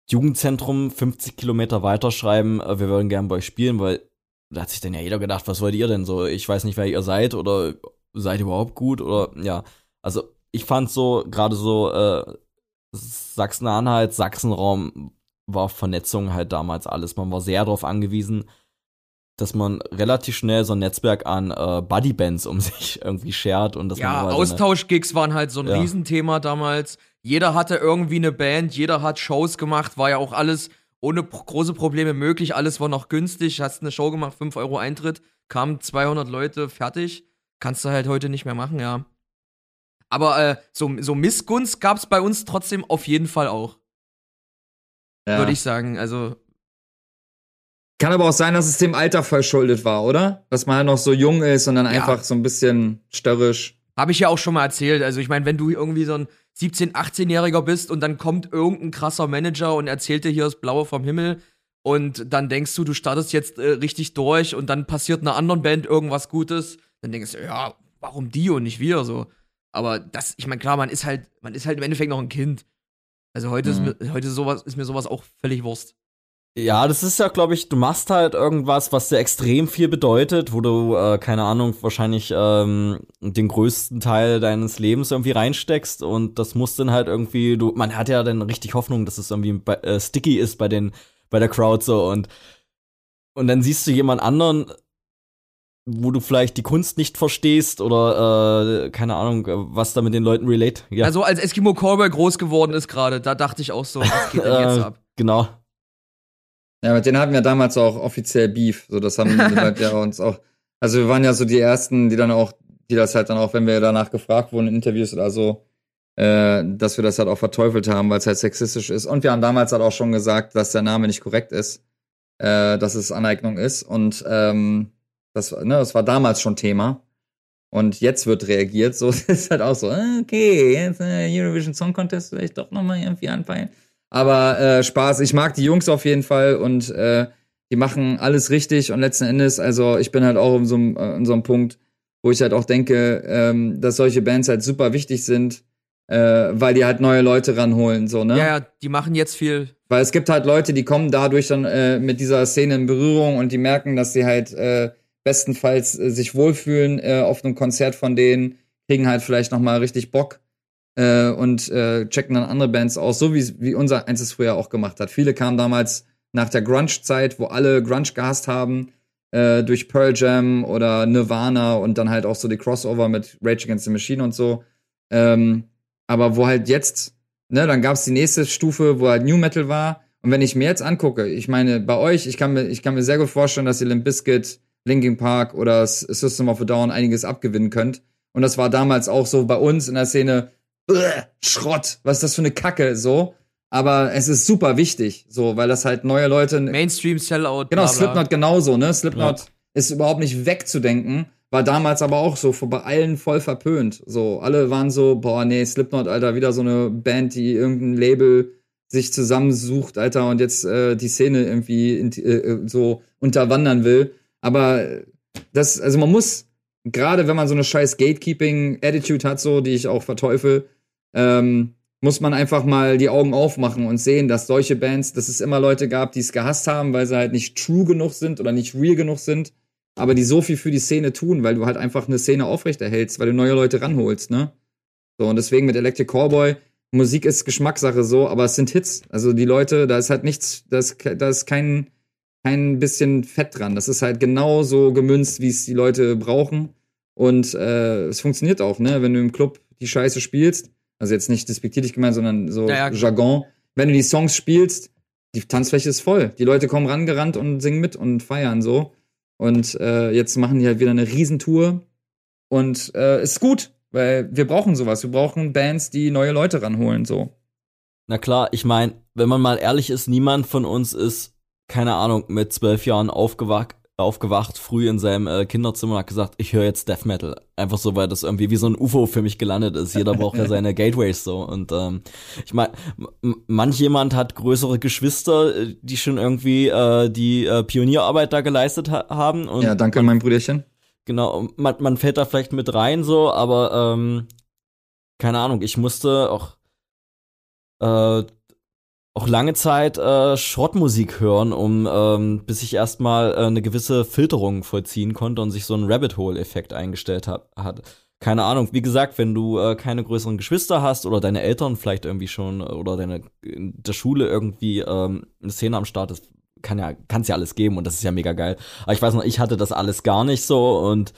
Jugendzentrum 50 Kilometer weiterschreiben, äh, wir würden gern bei euch spielen, weil da hat sich dann ja jeder gedacht, was wollt ihr denn so? Ich weiß nicht, wer ihr seid oder seid ihr überhaupt gut oder ja. Also ich fand so, gerade so äh, Sachsen-Anhalt, Sachsenraum war Vernetzung halt damals alles. Man war sehr darauf angewiesen, dass man relativ schnell so ein Netzwerk an äh, Buddybands um sich irgendwie shared und das Ja, Austauschgigs waren halt so ein ja. Riesenthema damals. Jeder hatte irgendwie eine Band, jeder hat Shows gemacht, war ja auch alles ohne große Probleme möglich, alles war noch günstig, hast eine Show gemacht, 5 Euro Eintritt, kamen 200 Leute, fertig. kannst du halt heute nicht mehr machen, ja. Aber äh, so, so Missgunst gab's bei uns trotzdem auf jeden Fall auch. Ja. Würde ich sagen. Also, Kann aber auch sein, dass es dem Alter verschuldet war, oder? Dass man halt noch so jung ist und dann Ja. einfach so ein bisschen störrisch. habe ich ja auch schon mal erzählt. Also, ich meine, wenn du irgendwie so ein 17-, 18-Jähriger bist und dann kommt irgendein krasser Manager und erzählt dir hier das Blaue vom Himmel und dann denkst du, du startest jetzt äh, richtig durch und dann passiert einer anderen Band irgendwas Gutes, dann denkst du, ja, warum die und nicht wir so. Aber das, ich meine, klar, man ist halt, man ist halt im Endeffekt noch ein Kind. Also heute Mhm. ist mir, heute sowas, ist mir sowas auch völlig Wurst. Ja, das ist ja, glaube ich, du machst halt irgendwas, was dir extrem viel bedeutet, wo du, äh, keine Ahnung, wahrscheinlich ähm, den größten Teil deines Lebens irgendwie reinsteckst und das muss dann halt irgendwie, du, man hat ja dann richtig Hoffnung, dass es irgendwie bei, äh, sticky ist bei den, bei der Crowd so und und dann siehst du jemand anderen, wo du vielleicht die Kunst nicht verstehst oder äh, keine Ahnung, was da mit den Leuten relate. Ja, Also als Eskimo Callboy groß geworden ist gerade, da dachte ich auch so, was geht denn jetzt Äh, ab? genau. Ja, mit denen hatten wir damals auch offiziell Beef. So, das haben Leute ja uns auch. Also wir waren ja so die ersten, die dann auch, die das halt dann auch, wenn wir danach gefragt wurden in Interviews oder so, äh, dass wir das halt auch verteufelt haben, weil es halt sexistisch ist. Und wir haben damals halt auch schon gesagt, dass der Name nicht korrekt ist, äh, dass es Aneignung ist. Und ähm, das, ne, das war damals schon Thema. Und jetzt wird reagiert. So ist halt auch so, okay, jetzt äh, Eurovision Song Contest vielleicht doch nochmal irgendwie anpeilen. Aber äh, Spaß, ich mag die Jungs auf jeden Fall und äh, die machen alles richtig und letzten Endes, also ich bin halt auch in so einem, äh, in so einem Punkt, wo ich halt auch denke, ähm, dass solche Bands halt super wichtig sind, äh, weil die halt neue Leute ranholen, so, ne? Ja, ja, die machen jetzt viel. Weil es gibt halt Leute, die kommen dadurch dann äh, mit dieser Szene in Berührung und die merken, dass sie halt äh, bestenfalls äh, sich wohlfühlen äh, auf einem Konzert von denen, kriegen halt vielleicht noch mal richtig Bock äh, und äh, checken dann andere Bands aus, so wie wie unser eins es früher auch gemacht hat. Viele kamen damals nach der Grunge-Zeit, wo alle Grunge gehasst haben, äh, durch Pearl Jam oder Nirvana und dann halt auch so die Crossover mit Rage Against the Machine und so. Ähm, aber wo halt jetzt, ne, dann gab's die nächste Stufe, wo halt New Metal war. Und wenn ich mir jetzt angucke, ich meine, bei euch, ich kann mir, ich kann mir sehr gut vorstellen, dass ihr Limp Bizkit, Linkin Park oder System of a Down einiges abgewinnen könnt. Und das war damals auch so bei uns in der Szene, "Ugh, Schrott, was ist das für eine Kacke, so. Aber es ist super wichtig, so, weil das halt neue Leute, Mainstream, Sellout. Genau, bla, bla. Slipknot genauso, ne? Slipknot ist überhaupt nicht wegzudenken, war damals aber auch so vor- bei allen voll verpönt. So, alle waren so, boah, nee, Slipknot, Alter, wieder so eine Band, die irgendein Label sich zusammensucht, Alter, und jetzt äh, die Szene irgendwie in, äh, so unterwandern will. Aber das, also man muss, gerade wenn man so eine scheiß Gatekeeping-Attitude hat, so, die ich auch verteufel, ähm, muss man einfach mal die Augen aufmachen und sehen, dass solche Bands, dass es immer Leute gab, die es gehasst haben, weil sie halt nicht true genug sind oder nicht real genug sind, aber die so viel für die Szene tun, weil du halt einfach eine Szene aufrechterhältst, weil du neue Leute ranholst, ne? So, und deswegen mit Electric Callboy, Musik ist Geschmackssache so, aber es sind Hits. Also die Leute, da ist halt nichts, da ist, da ist kein, kein bisschen Fett dran. Das ist halt genau so gemünzt, wie es die Leute brauchen. Und äh, es funktioniert auch, ne? Wenn du im Club die Scheiße spielst, also jetzt nicht despektierlich gemeint, sondern so Ja, ja. Jargon, wenn du die Songs spielst, die Tanzfläche ist voll. Die Leute kommen rangerannt und singen mit und feiern so. Und äh, jetzt machen die halt wieder eine Riesentour. Und äh, ist gut, weil wir brauchen sowas. Wir brauchen Bands, die neue Leute ranholen, so. Na klar, ich meine, wenn man mal ehrlich ist, niemand von uns ist, keine Ahnung, mit zwölf Jahren aufgewacht, aufgewacht, früh in seinem äh, Kinderzimmer und hat gesagt, ich höre jetzt Death Metal. Einfach so, weil das irgendwie wie so ein UFO für mich gelandet ist. Jeder braucht ja seine Gateways so. Und ähm, ich meine, manch jemand hat größere Geschwister, äh, die schon irgendwie äh, die äh, Pionierarbeit da geleistet ha haben. Und ja, danke, mein Brüderchen. Genau, man, man fällt da vielleicht mit rein so, aber ähm, keine Ahnung, ich musste auch äh, auch lange Zeit äh, Schrottmusik hören, um ähm, bis ich erstmal äh, eine gewisse Filterung vollziehen konnte und sich so ein Rabbit Hole Effekt eingestellt hat, hat. Keine Ahnung, wie gesagt, wenn du äh, keine größeren Geschwister hast oder deine Eltern vielleicht irgendwie schon äh, oder deine in der Schule irgendwie ähm, eine Szene am Start ist, kann ja kann's ja alles geben und das ist ja mega geil. Aber ich weiß noch, ich hatte das alles gar nicht so und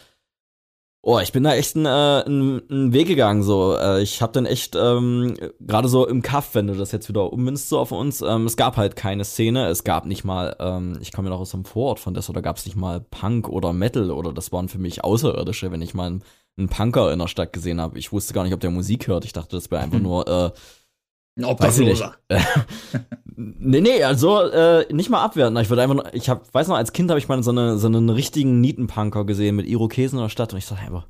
Oh, ich bin da echt einen, äh, einen, einen Weg gegangen so. Äh, ich habe dann echt ähm, gerade so im Kaff, wenn du das jetzt wieder ummünzt so auf uns, ähm, es gab halt keine Szene, es gab nicht mal, ähm, ich komme ja noch aus einem Vorort von das, oder gab es nicht mal Punk oder Metal oder das waren für mich Außerirdische, wenn ich mal einen, einen Punker in der Stadt gesehen habe. Ich wusste gar nicht, ob der Musik hört. Ich dachte, das wäre einfach Hm. nur äh, Ein. Obdachloser. nee, nee, also äh, nicht mal abwerten. Ich würde einfach nur, ich hab, weiß noch, als Kind habe ich mal so, eine, so einen richtigen Nietenpunker gesehen mit Irokesen in der Stadt und ich dachte einfach,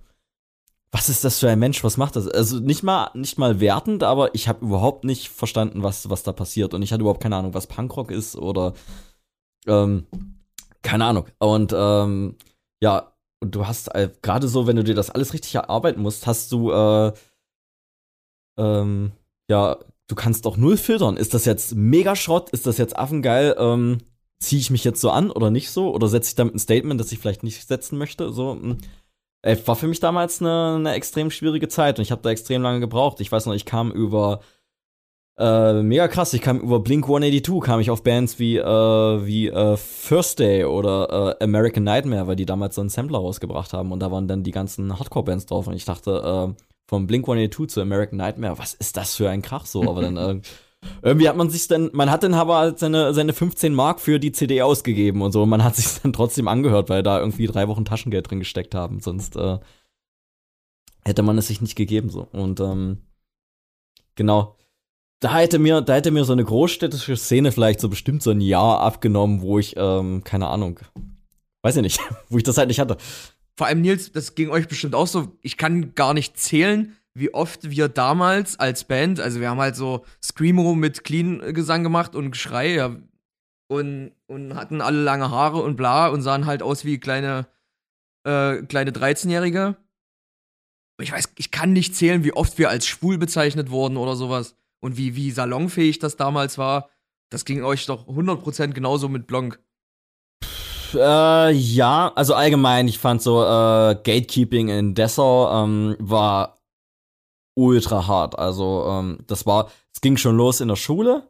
was ist das für ein Mensch? Was macht das? Also nicht mal, nicht mal wertend, aber ich habe überhaupt nicht verstanden, was, was da passiert und ich hatte überhaupt keine Ahnung, was Punkrock ist oder ähm, keine Ahnung. Und ähm, ja, und du hast äh, gerade so, wenn du dir das alles richtig erarbeiten musst, hast du äh, ähm, ja, du kannst doch null filtern. Ist das jetzt mega Schrott? Ist das jetzt affengeil? Ähm, Ziehe ich mich jetzt so an oder nicht so? Oder setze ich damit ein Statement, das ich vielleicht nicht setzen möchte? So, äh, war für mich damals eine, eine extrem schwierige Zeit und ich habe da extrem lange gebraucht. Ich weiß noch, ich kam über äh, mega krass, ich kam über Blink 182, kam ich auf Bands wie, äh, wie äh, First Day oder äh, American Nightmare, weil die damals so einen Sampler rausgebracht haben und da waren dann die ganzen Hardcore-Bands drauf und ich dachte, äh, vom Blink 182 zu American Nightmare, was ist das für ein Krach so? Aber dann äh, irgendwie hat man sich dann, man hat dann aber halt seine, seine 15 Mark für die CD ausgegeben und so. Und man hat sich dann trotzdem angehört, weil da irgendwie drei Wochen Taschengeld drin gesteckt haben. Sonst äh, hätte man es sich nicht gegeben so. Und ähm, genau. Da hätte mir, da hätte mir so eine großstädtische Szene vielleicht so bestimmt so ein Jahr abgenommen, wo ich, ähm, keine Ahnung, weiß ich nicht, wo ich das halt nicht hatte. Vor allem Nils, das ging euch bestimmt auch so. Ich kann gar nicht zählen, wie oft wir damals als Band, also wir haben halt so Screamo mit Clean-Gesang gemacht und Geschrei, ja, und, und hatten alle lange Haare und bla und sahen halt aus wie kleine, äh, kleine 13-Jährige. Ich weiß, ich kann nicht zählen, wie oft wir als schwul bezeichnet wurden oder sowas. Und wie, wie salonfähig das damals war. Das ging euch doch 100% genauso mit Blanc. Äh, ja, also allgemein, ich fand so, äh, Gatekeeping in Dessau ähm, war ultra hart. Also, ähm, das war, es ging schon los in der Schule.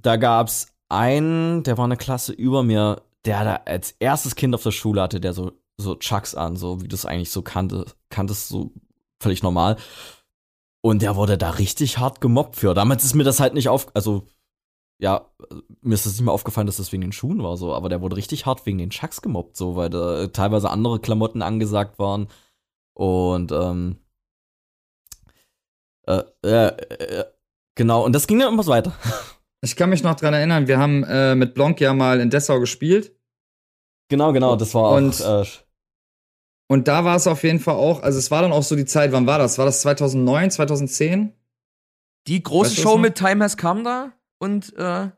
Da gab's einen, der war eine Klasse über mir, der da als erstes Kind auf der Schule hatte, der so, so Chucks an, so wie du es eigentlich so kannte, kanntest, so völlig normal. Und der wurde da richtig hart gemobbt für. Damals ist mir das halt nicht auf, also ja, mir ist es nicht mehr aufgefallen, dass das wegen den Schuhen war so, aber der wurde richtig hart wegen den Chucks gemobbt, so, weil da teilweise andere Klamotten angesagt waren. Und ähm, äh, äh, äh, genau, und das ging dann immer so weiter. Ich kann mich noch dran erinnern, wir haben äh, mit Blanc ja mal in Dessau gespielt. Genau, genau, das war Und- auch. Äh, Und da war es auf jeden Fall auch, also es war dann auch so die Zeit, wann war das? War das 2009, 2010? Die große Weißt du Show das mit Time Has Come da und äh,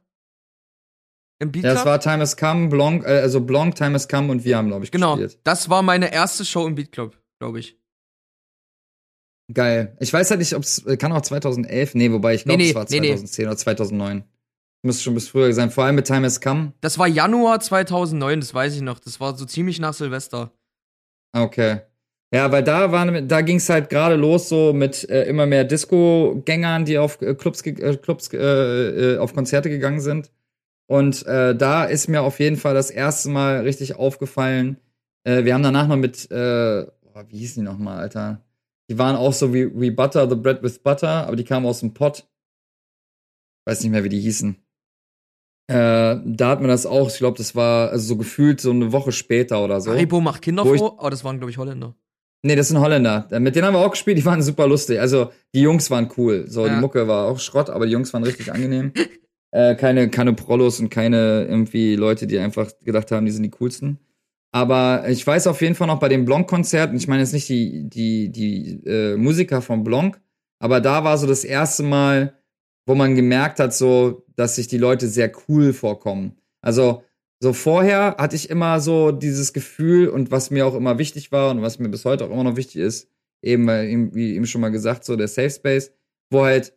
im Beat Ja, Club? es war Time Has Come, Blanc, äh, also Blanc, Time Has Come und wir haben, glaube ich, genau. gespielt. Das war meine erste Show im Beat Club, glaube ich. Geil. Ich weiß halt nicht, ob es, kann auch 2011, nee, wobei ich glaube, Nee, nee, es war nee, nee. 2010 oder 2009. Müsste schon bis früher sein, vor allem mit Time Has Come. Das war Januar 2009, das weiß ich noch. Das war so ziemlich nach Silvester. Okay. Ja, weil da waren, da ging es halt gerade los so mit äh, immer mehr Disco-Gängern, die auf äh, Clubs, äh, Clubs äh, äh, auf Konzerte gegangen sind. Und äh, da ist mir auf jeden Fall das erste Mal richtig aufgefallen. Wir haben danach noch mit, äh, boah, wie hießen die nochmal, Alter? Die waren auch so wie, wie Butter, The Bread with Butter, aber die kamen aus dem Pot. Weiß nicht mehr, wie die hießen. Äh, da hat man das auch, ich glaube, das war also so gefühlt so eine Woche später oder so. Haribo macht Kinder vor, aber das waren, glaube ich, Holländer. Nee, das sind Holländer. Äh, Mit denen haben wir auch gespielt, die waren super lustig. Also, die Jungs waren cool. So, Ja. die Mucke war auch Schrott, aber die Jungs waren richtig angenehm. Äh, keine, keine Prollos und keine irgendwie Leute, die einfach gedacht haben, die sind die coolsten. Aber ich weiß auf jeden Fall noch bei dem Blanc-Konzert, und ich meine jetzt nicht die, die, die äh, Musiker von Blanc, aber da war so das erste Mal, wo man gemerkt hat, so, dass sich die Leute sehr cool vorkommen. Also, so vorher hatte ich immer so dieses Gefühl und was mir auch immer wichtig war und was mir bis heute auch immer noch wichtig ist, eben, wie eben schon mal gesagt, so der Safe Space, wo halt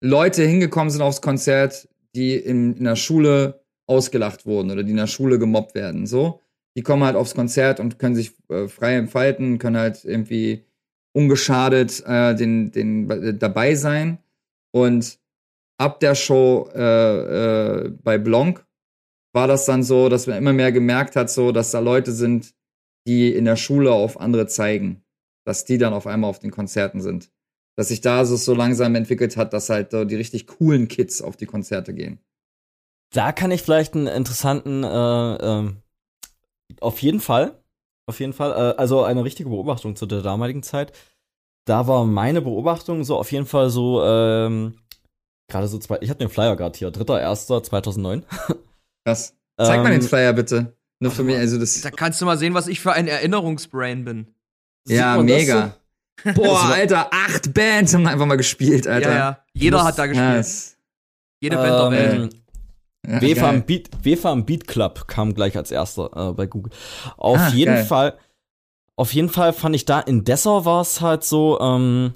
Leute hingekommen sind aufs Konzert, die in, in der Schule ausgelacht wurden oder die in der Schule gemobbt werden, so. Die kommen halt aufs Konzert und können sich äh, frei entfalten, können halt irgendwie ungeschadet äh, den, den, äh, dabei sein. Und ab der Show äh, äh, bei Blanc war das dann so, dass man immer mehr gemerkt hat, so, dass da Leute sind, die in der Schule auf andere zeigen, dass die dann auf einmal auf den Konzerten sind. Dass sich da so, so langsam entwickelt hat, dass halt äh, die richtig coolen Kids auf die Konzerte gehen. Da kann ich vielleicht einen interessanten, äh, ähm, auf jeden Fall, auf jeden Fall, äh, also eine richtige Beobachtung zu der damaligen Zeit. Da war meine Beobachtung so auf jeden Fall so, ähm, gerade so zwei, ich habe den Flyer gerade hier, 3.1.2009. Krass. Zeig mal den Ähm, Flyer bitte. Nur für mich, also das. Da kannst du mal sehen, was ich für ein Erinnerungsbrain bin. Ja, mega. Boah, Alter, acht Bands haben einfach mal gespielt, Alter. Ja, ja. Jeder hat da gespielt. Nice. Jede Band der Welt. Ähm, Ja, im Beat, Beat Club kam gleich als erster äh, bei Google. Auf Ah, jeden geil. Fall, auf jeden Fall fand ich da in Dessau war es halt so, ähm,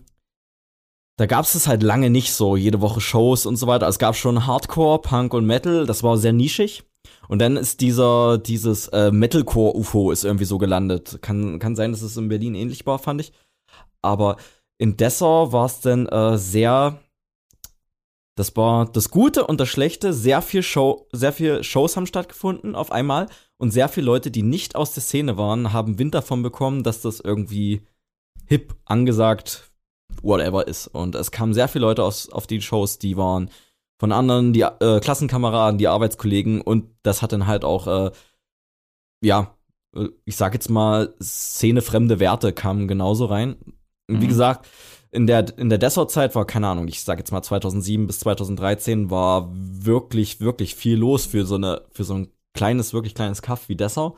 da gab es halt lange nicht so, jede Woche Shows und so weiter. Es gab schon Hardcore, Punk und Metal, das war sehr nischig. Und dann ist dieser, dieses äh, Metalcore-UFO ist irgendwie so gelandet. Kann, kann sein, dass es in Berlin ähnlich war, fand ich. Aber in Dessau war es dann äh, sehr, das war das Gute und das Schlechte. Sehr viel Show, sehr viel Shows haben stattgefunden auf einmal und sehr viele Leute, die nicht aus der Szene waren, haben Wind davon bekommen, dass das irgendwie hip angesagt, whatever ist. Und es kamen sehr viele Leute aus, auf die Shows, die waren von anderen, die äh, Klassenkameraden, die Arbeitskollegen und das hat dann halt auch, äh, ja, ich sag jetzt mal, szenefremde Werte kamen genauso rein. Und Wie Mhm. gesagt, in der, in der Dessau-Zeit war, keine Ahnung, ich sag jetzt mal 2007 bis 2013 war wirklich, wirklich viel los für so eine, für so ein kleines, wirklich kleines Kaff wie Dessau.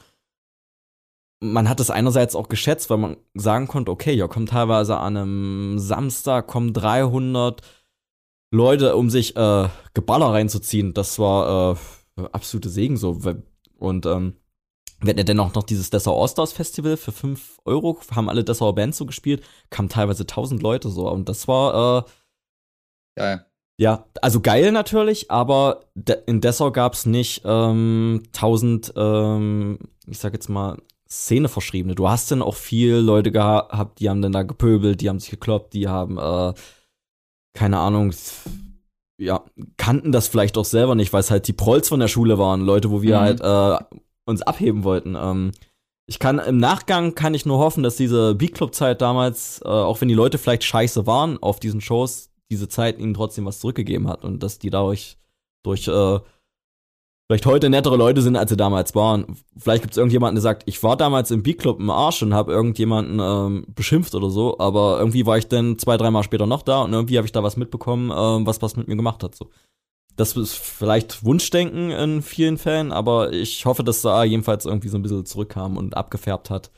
Man hat es einerseits auch geschätzt, weil man sagen konnte, okay, ja, kommen teilweise an einem Samstag, kommen 300 Leute, um sich äh, Geballer reinzuziehen. Das war äh, absolute Segen so. Und ähm, wir hatten ja dennoch noch dieses Dessau All-Stars Festival für 5 Euro, haben alle Dessauer Bands so gespielt, kamen teilweise 1000 Leute so. Und das war, äh, Geil. ja, also geil natürlich, aber de in Dessau gab's nicht ähm, 1000, ähm, ich sag jetzt mal, Szeneverschriebene. Du hast dann auch viel Leute gehabt, die haben dann da gepöbelt, die haben sich gekloppt, die haben, äh, keine Ahnung, ja, kannten das vielleicht auch selber nicht, weil es halt die Prolls von der Schule waren, Leute, wo wir Mhm. halt äh, uns abheben wollten. Ähm, ich kann im Nachgang kann ich nur hoffen, dass diese Beat Club Zeit damals, äh, auch wenn die Leute vielleicht scheiße waren auf diesen Shows, diese Zeit ihnen trotzdem was zurückgegeben hat und dass die dadurch durch äh, vielleicht heute nettere Leute sind, als sie damals waren. Vielleicht gibt es irgendjemanden, der sagt, ich war damals im Beat Club im Arsch und habe irgendjemanden ähm, beschimpft oder so, aber irgendwie war ich dann zwei, dreimal später noch da und irgendwie habe ich da was mitbekommen, ähm, was was mit mir gemacht hat. So. Das ist vielleicht Wunschdenken in vielen Fällen, aber ich hoffe, dass da jedenfalls irgendwie so ein bisschen zurückkam und abgefärbt hat.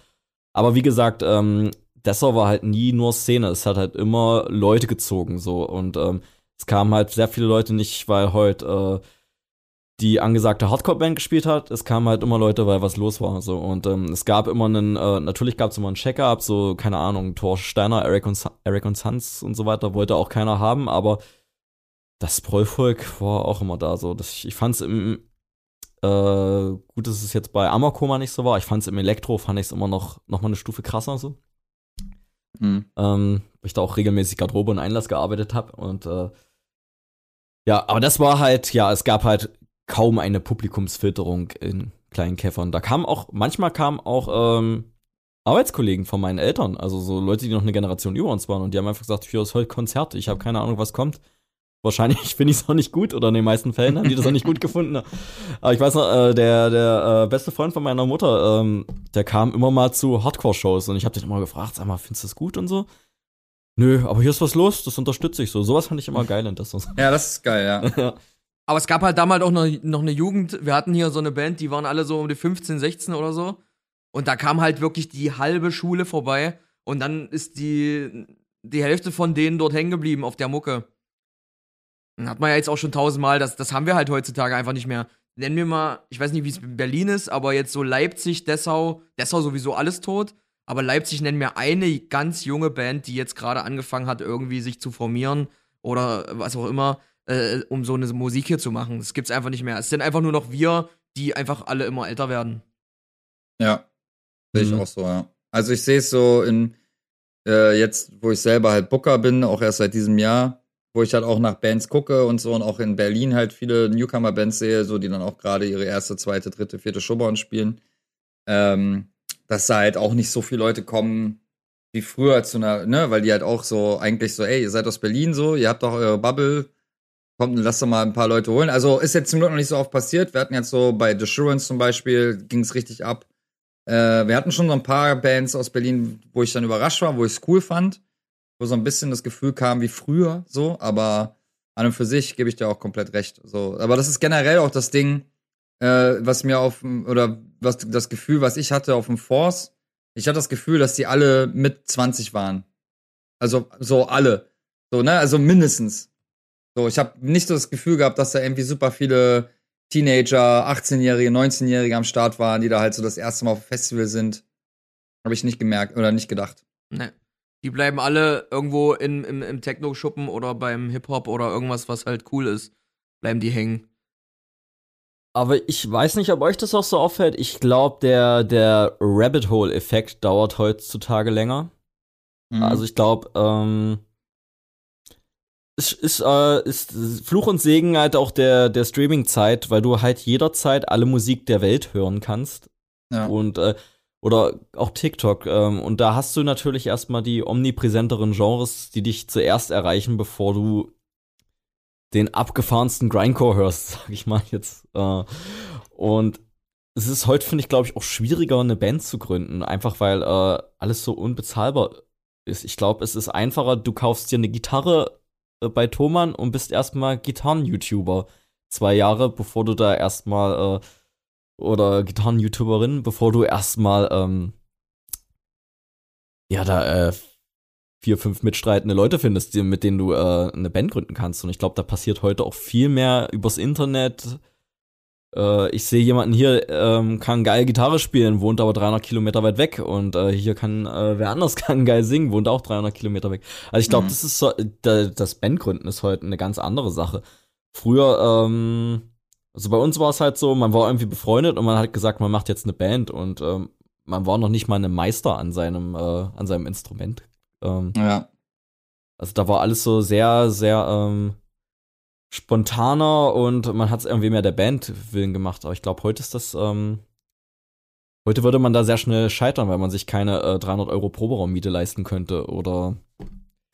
Aber wie gesagt, ähm, Dessau war halt nie nur Szene, es hat halt immer Leute gezogen so und ähm, es kamen halt sehr viele Leute nicht, weil heute äh, die angesagte Hardcore-Band gespielt hat. Es kamen halt immer Leute, weil was los war. So. Und ähm, es gab immer einen, äh, natürlich gab es immer einen Check-up, so, keine Ahnung, Thor Steiner, Eric und, Eric und Sons und so weiter, wollte auch keiner haben, aber das Prollvolk war auch immer da. So. Das, ich fand's im, äh, gut, dass es jetzt bei Amakoma nicht so war. Ich fand's im Elektro, fand ich es immer noch, noch mal eine Stufe krasser so. Mhm. Ähm, weil ich da auch regelmäßig Garderobe und Einlass gearbeitet habe. Und äh, ja, aber das war halt, ja, es gab halt kaum eine Publikumsfilterung in kleinen Käffern. Da kam auch, manchmal kamen auch ähm, Arbeitskollegen von meinen Eltern, also so Leute, die noch eine Generation über uns waren und die haben einfach gesagt, hier ist heute Konzert, ich habe keine Ahnung, was kommt. Wahrscheinlich finde ich es auch nicht gut oder in den meisten Fällen haben die das auch nicht gut gefunden. Aber ich weiß noch, äh, der, der äh, beste Freund von meiner Mutter, ähm, der kam immer mal zu Hardcore-Shows und ich habe den immer gefragt, sag mal, findest du das gut und so? Nö, aber hier ist was los, das unterstütze ich so. Sowas fand ich immer geil in das. Ja, das ist geil, ja. Aber es gab halt damals auch noch, noch eine Jugend. Wir hatten hier so eine Band, die waren alle so um die 15, 16 oder so. Und da kam halt wirklich die halbe Schule vorbei. Und dann ist die, die Hälfte von denen dort hängen geblieben auf der Mucke. Dann hat man ja jetzt auch schon tausendmal, das, das haben wir halt heutzutage einfach nicht mehr. Nennen wir mal, ich weiß nicht, wie es in Berlin ist, aber jetzt so Leipzig, Dessau, Dessau sowieso alles tot. Aber Leipzig nennen wir eine ganz junge Band, die jetzt gerade angefangen hat, irgendwie sich zu formieren oder was auch immer, äh, um so eine Musik hier zu machen. Das gibt's einfach nicht mehr. Es sind einfach nur noch wir, die einfach alle immer älter werden. Ja. Sehe ich Mhm. auch so, ja. Also ich sehe es so in, äh, jetzt, wo ich selber halt Booker bin, auch erst seit diesem Jahr, wo ich halt auch nach Bands gucke und so und auch in Berlin halt viele Newcomer-Bands sehe, so die dann auch gerade ihre erste, zweite, dritte, vierte Showbound spielen. Ähm, dass da halt auch nicht so viele Leute kommen wie früher zu einer, ne, weil die halt auch so eigentlich so, ey, ihr seid aus Berlin so, ihr habt doch eure Bubble, kommt, lasst doch mal ein paar Leute holen. Also ist jetzt zum Glück noch nicht so oft passiert. Wir hatten jetzt so bei The Assurance zum Beispiel, ging es richtig ab. Äh, wir hatten schon so ein paar Bands aus Berlin, wo ich dann überrascht war, wo ich es cool fand, wo so ein bisschen das Gefühl kam wie früher, so, aber an und für sich gebe ich dir auch komplett recht. So, aber das ist generell auch das Ding, äh, was mir auf oder was das Gefühl, was ich hatte auf dem Force. Ich hatte das Gefühl, dass die alle mit 20 waren. Also so alle. So, ne? Also mindestens. So, ich habe nicht so das Gefühl gehabt, dass da irgendwie super viele Teenager, 18-Jährige, 19-Jährige am Start waren, die da halt so das erste Mal auf Festival sind. Habe ich nicht gemerkt oder nicht gedacht. Ne. Die bleiben alle irgendwo in, im, im Techno-Schuppen oder beim Hip-Hop oder irgendwas, was halt cool ist. Bleiben die hängen. Aber ich weiß nicht, ob euch das auch so auffällt. Ich glaube, der, der Rabbit Hole-Effekt dauert heutzutage länger. Mhm. Also ich glaube, ähm, es ist, äh, ist Fluch und Segen halt auch der, der Streaming-Zeit, weil du halt jederzeit alle Musik der Welt hören kannst. Ja. Und äh, oder auch TikTok. Ähm, und da hast du natürlich erstmal die omnipräsenteren Genres, die dich zuerst erreichen, bevor du den abgefahrensten Grindcore hörst, sag ich mal jetzt. Äh, und es ist heute, finde ich, glaube ich, auch schwieriger, eine Band zu gründen, einfach weil äh, alles so unbezahlbar ist. Ich glaube, es ist einfacher, du kaufst dir eine Gitarre bei Thomann und bist erstmal Gitarren-YouTuber. Zwei Jahre, bevor du da erstmal äh, oder Gitarren-YouTuberin, bevor du erstmal ähm, ja da äh, vier, fünf mitstreitende Leute findest, mit denen du äh, eine Band gründen kannst. Und ich glaube, da passiert heute auch viel mehr übers Internet. Äh, ich sehe jemanden hier, ähm, kann geil Gitarre spielen, wohnt aber 300 Kilometer weit weg. Und äh, hier kann, äh, wer anders kann geil singen, wohnt auch 300 Kilometer weg. Also ich glaube, mhm. das ist so, das Bandgründen ist heute eine ganz andere Sache. Früher, ähm, also bei uns war es halt so, man war irgendwie befreundet und man hat gesagt, man macht jetzt eine Band und ähm, man war noch nicht mal ein Meister an seinem, äh, an seinem Instrument. Ähm, ja. Also da war alles so sehr, sehr ähm, spontaner und man hat es irgendwie mehr der Band willen gemacht. Aber ich glaube, heute ist das, ähm, heute würde man da sehr schnell scheitern, weil man sich keine äh, 300 Euro Proberaummiete leisten könnte oder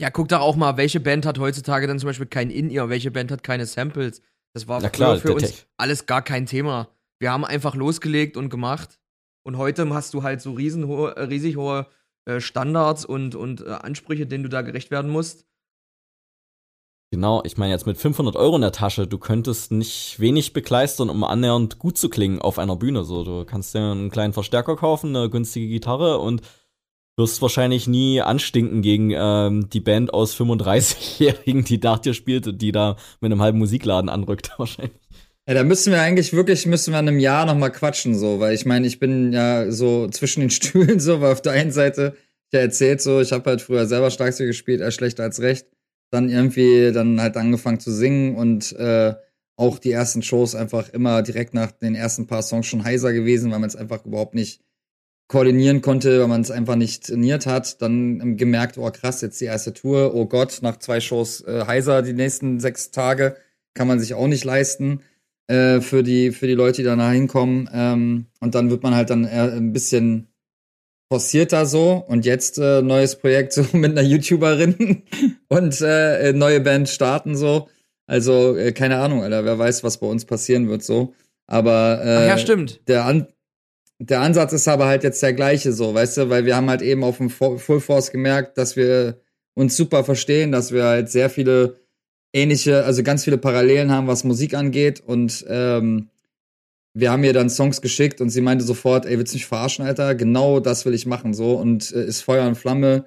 ja, guck doch auch mal, welche Band hat heutzutage dann zum Beispiel kein In-Ear, welche Band hat keine Samples. Das war ja, klar, für uns alles gar kein Thema. Wir haben einfach losgelegt und gemacht. Und heute hast du halt so riesenhohe, äh, riesig hohe äh, Standards und, und äh, Ansprüche, denen du da gerecht werden musst. Genau, ich meine jetzt mit 500 Euro in der Tasche, du könntest nicht wenig bekleistern, um annähernd gut zu klingen auf einer Bühne. So, du kannst dir einen kleinen Verstärker kaufen, eine günstige Gitarre und wirst wahrscheinlich nie anstinken gegen ähm, die Band aus 35-Jährigen, die nach dir spielt, die da mit einem halben Musikladen anrückt, wahrscheinlich. Ja, da müssen wir eigentlich wirklich, müssen wir in einem Jahr nochmal quatschen, so, weil ich meine, ich bin ja so zwischen den Stühlen, so, weil auf der einen Seite, ich ja erzählt so, ich habe halt früher selber Schlagzeug gespielt, eher schlechter als recht. Dann irgendwie dann halt angefangen zu singen und äh, auch die ersten Shows einfach immer direkt nach den ersten paar Songs schon heiser gewesen, weil man es einfach überhaupt nicht koordinieren konnte, weil man es einfach nicht trainiert hat. Dann gemerkt, oh krass, jetzt die erste Tour, oh Gott, nach zwei Shows äh, heiser die nächsten sechs Tage, kann man sich auch nicht leisten äh, für die für die Leute, die danach hinkommen. Ähm, und dann wird man halt dann eher ein bisschen forcierter so und jetzt äh, neues Projekt so mit einer YouTuberin und äh, neue Band starten so. Also äh, keine Ahnung, Alter, wer weiß, was bei uns passieren wird so. Aber äh, Ach ja, stimmt. Der An der Ansatz ist aber halt jetzt der gleiche so, weißt du, weil wir haben halt eben auf dem Full Force gemerkt, dass wir uns super verstehen, dass wir halt sehr viele ähnliche, also ganz viele Parallelen haben, was Musik angeht und ähm, wir haben ihr dann Songs geschickt und sie meinte sofort, ey, willst du mich verarschen, Alter? Genau das will ich machen, so und äh, ist Feuer und Flamme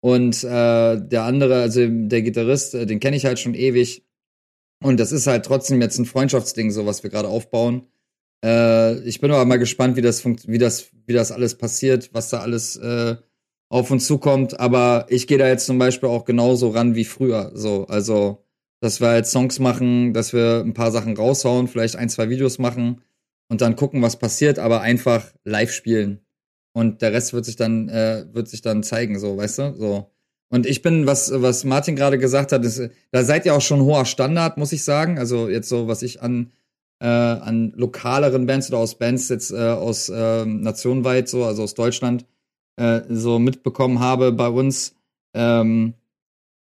und äh, der andere, also der Gitarrist, äh, den kenne ich halt schon ewig und das ist halt trotzdem jetzt ein Freundschaftsding, so was wir gerade aufbauen äh, ich bin aber mal gespannt, wie das, wie das, wie das alles passiert, was da alles äh, auf uns zukommt. Aber ich gehe da jetzt zum Beispiel auch genauso ran wie früher. So, also, dass wir jetzt Songs machen, dass wir ein paar Sachen raushauen, vielleicht ein, zwei Videos machen und dann gucken, was passiert, aber einfach live spielen. Und der Rest wird sich dann, äh, wird sich dann zeigen, so, weißt du? So. Und ich bin, was, was Martin gerade gesagt hat, ist, da seid ihr auch schon hoher Standard, muss ich sagen. Also jetzt so, was ich an äh, an lokaleren Bands oder aus Bands jetzt äh, aus äh, nationenweit, so, also aus Deutschland, äh, so mitbekommen habe bei uns, ähm,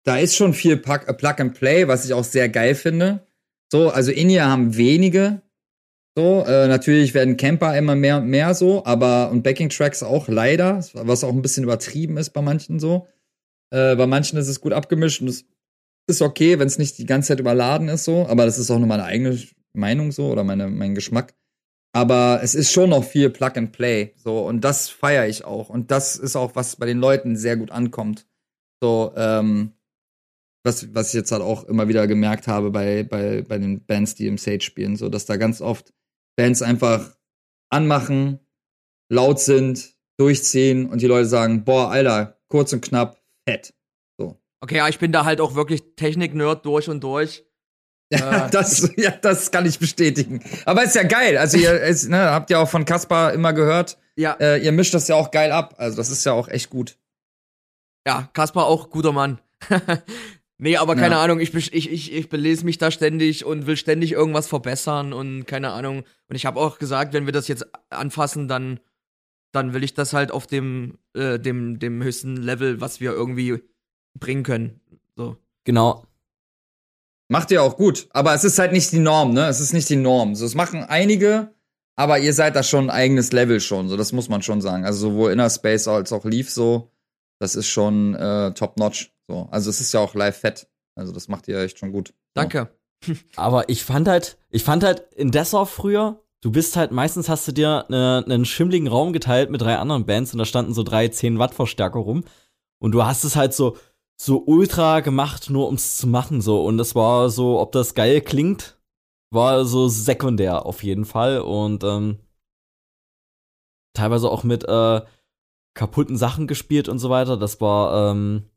da ist schon viel Plug, äh, Plug and Play, was ich auch sehr geil finde. So, also In-Ear haben wenige. So, äh, natürlich werden Camper immer mehr und mehr so, aber und Backing Tracks auch leider, was auch ein bisschen übertrieben ist bei manchen so. Äh, bei manchen ist es gut abgemischt und es ist okay, wenn es nicht die ganze Zeit überladen ist so, aber das ist auch nur meine eigene Meinung so oder meine, mein Geschmack. Aber es ist schon noch viel Plug and Play so und das feiere ich auch und das ist auch was bei den Leuten sehr gut ankommt. So ähm, was, was ich jetzt halt auch immer wieder gemerkt habe bei, bei, bei den Bands, die im Sage spielen, so dass da ganz oft Bands einfach anmachen, laut sind, durchziehen und die Leute sagen, boah, Alter, kurz und knapp, fett. So. Okay, ja, ich bin da halt auch wirklich Technik-Nerd durch und durch. Ja, äh, das, ja, das kann ich bestätigen. Aber ist ja geil. Also ihr ist, ne, habt ja auch von Kaspar immer gehört. Ja. Äh, ihr mischt das ja auch geil ab. Also das ist ja auch echt gut. Ja, Kaspar auch guter Mann. Nee, aber keine ja. Ahnung, ich, ich, ich, ich belese mich da ständig und will ständig irgendwas verbessern und keine Ahnung. Und ich habe auch gesagt, wenn wir das jetzt anfassen, dann, dann will ich das halt auf dem, äh, dem, dem höchsten Level, was wir irgendwie bringen können. So. Genau. Macht ihr auch gut, aber es ist halt nicht die Norm, ne? Es ist nicht die Norm. So, es machen einige, aber ihr seid da schon ein eigenes Level schon, so das muss man schon sagen. Also sowohl Inner Space als auch Leaf so, das ist schon äh, top notch. So, also es ist ja auch live fett. Also das macht ihr echt schon gut. Danke. Aber ich fand halt, ich fand halt in Dessau früher, du bist halt, meistens hast du dir ne, einen schimmligen Raum geteilt mit drei anderen Bands und da standen so drei 10 Watt Verstärker rum. Und du hast es halt so, so ultra gemacht, nur ums zu machen, so. Und das war so, ob das geil klingt, war so sekundär auf jeden Fall. Und ähm, teilweise auch mit äh, kaputten Sachen gespielt und so weiter. Das war, ähm,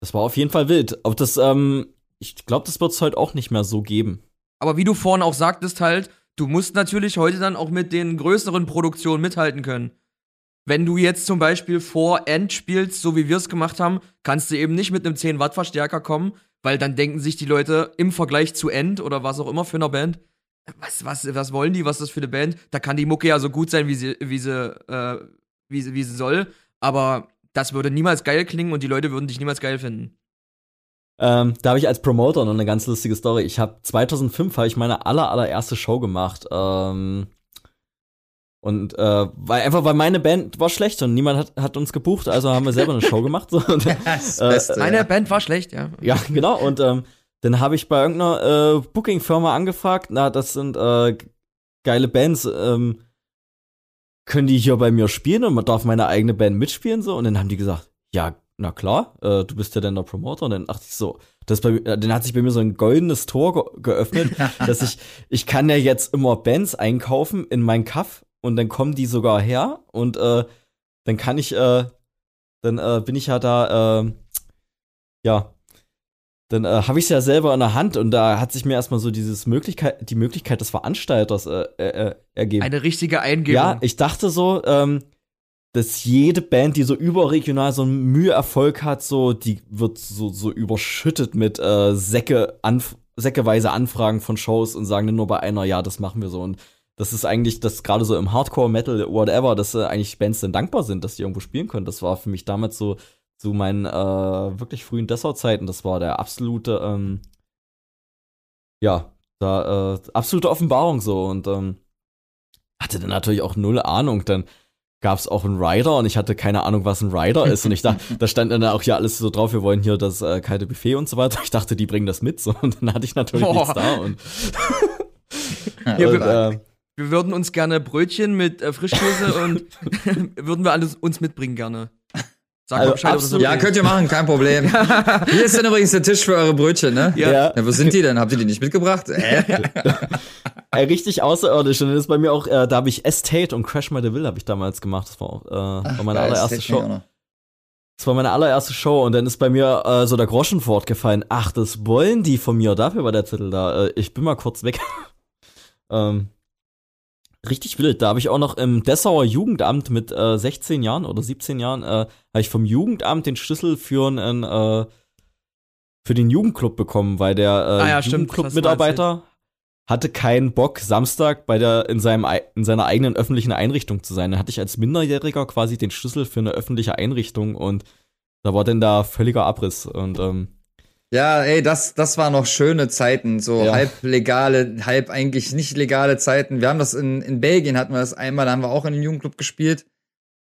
das war auf jeden Fall wild. Aber das, ähm, ich glaube, das wird es heute auch nicht mehr so geben. Aber wie du vorhin auch sagtest, halt, du musst natürlich heute dann auch mit den größeren Produktionen mithalten können. Wenn du jetzt zum Beispiel vor End spielst, so wie wir es gemacht haben, kannst du eben nicht mit einem 10 Watt Verstärker kommen, weil dann denken sich die Leute im Vergleich zu End oder was auch immer für eine Band, was, was, was wollen die, was ist das für eine Band? Da kann die Mucke ja so gut sein, wie sie, wie sie, äh, wie sie, wie sie soll, aber das würde niemals geil klingen und die Leute würden dich niemals geil finden. Ähm, da habe ich als Promoter noch eine ganz lustige Story. Ich habe 2005 habe ich meine aller allererste Show gemacht. Ähm, und äh, weil einfach weil meine Band war schlecht und niemand hat, hat uns gebucht, also haben wir selber eine Show gemacht. So, und, das äh, Beste, meine ja. Band war schlecht, ja. Ja, genau. Und ähm, dann habe ich bei irgendeiner äh, Booking-Firma angefragt. Na, das sind äh, geile Bands. Ähm, können die hier bei mir spielen und man darf meine eigene Band mitspielen so? Und dann haben die gesagt, ja, na klar, äh, du bist ja dann der Promoter. Und dann dachte ich so, das bei, äh, dann hat sich bei mir so ein goldenes Tor ge geöffnet, dass ich ich kann ja jetzt immer Bands einkaufen in mein Kaff und dann kommen die sogar her und äh, dann kann ich äh, dann äh, bin ich ja da äh, ja dann äh, habe ich es ja selber in der Hand und da hat sich mir erstmal so dieses Möglichkeit, die Möglichkeit des Veranstalters äh, äh, ergeben. Eine richtige Eingebung. Ja, ich dachte so, ähm, dass jede Band, die so überregional so einen Müheerfolg hat, so, die wird so, so überschüttet mit äh, Säcke, anf säckeweise Anfragen von Shows und sagen dann nur bei einer, ja, das machen wir so. Und das ist eigentlich, das gerade so im Hardcore, Metal, whatever, dass äh, eigentlich Bands dann dankbar sind, dass die irgendwo spielen können. Das war für mich damals so zu meinen äh, wirklich frühen Dessau-Zeiten, das war der absolute, ähm, ja, da, äh, absolute Offenbarung so und ähm, hatte dann natürlich auch null Ahnung. Dann gab es auch einen Rider und ich hatte keine Ahnung, was ein Rider ist. Und ich dachte, da stand dann auch hier alles so drauf, wir wollen hier das äh, kalte Buffet und so weiter. Ich dachte, die bringen das mit so und dann hatte ich natürlich Boah. nichts da und, ja, und wir, äh, wir, würden uns gerne Brötchen mit äh, Frischkäse und würden wir alles uns mitbringen gerne. Sag also, Bescheid, absolut, ja, könnt ihr machen, kein Problem. Hier ist dann übrigens der Tisch für eure Brötchen, ne? Ja. ja. ja wo sind die denn? Habt ihr die nicht mitgebracht? Äh. Ey, richtig außerirdisch. Und das ist bei mir auch, äh, da habe ich Estate und Crash My Deville habe ich damals gemacht. Das war, auch, äh, Ach, war meine allererste Show. Das war meine allererste Show und dann ist bei mir äh, so der Groschen fortgefallen. Ach, das wollen die von mir. Dafür war der Zettel da. Äh, ich bin mal kurz weg. ähm, richtig wild. Da habe ich auch noch im Dessauer Jugendamt mit äh, 16 Jahren oder 17 Jahren, äh, habe ich vom Jugendamt den Schlüssel für einen äh, für den Jugendclub bekommen, weil der äh, ah, ja, Jugendclub-Mitarbeiter hatte keinen Bock, Samstag bei der, in, seinem, in seiner eigenen öffentlichen Einrichtung zu sein. Da hatte ich als Minderjähriger quasi den Schlüssel für eine öffentliche Einrichtung und da war denn da völliger Abriss. Und ähm, ja, ey, das, das waren noch schöne Zeiten, so ja. halb legale, halb eigentlich nicht legale Zeiten. Wir haben das in, in Belgien hatten wir das einmal, da haben wir auch in einem Jugendclub gespielt.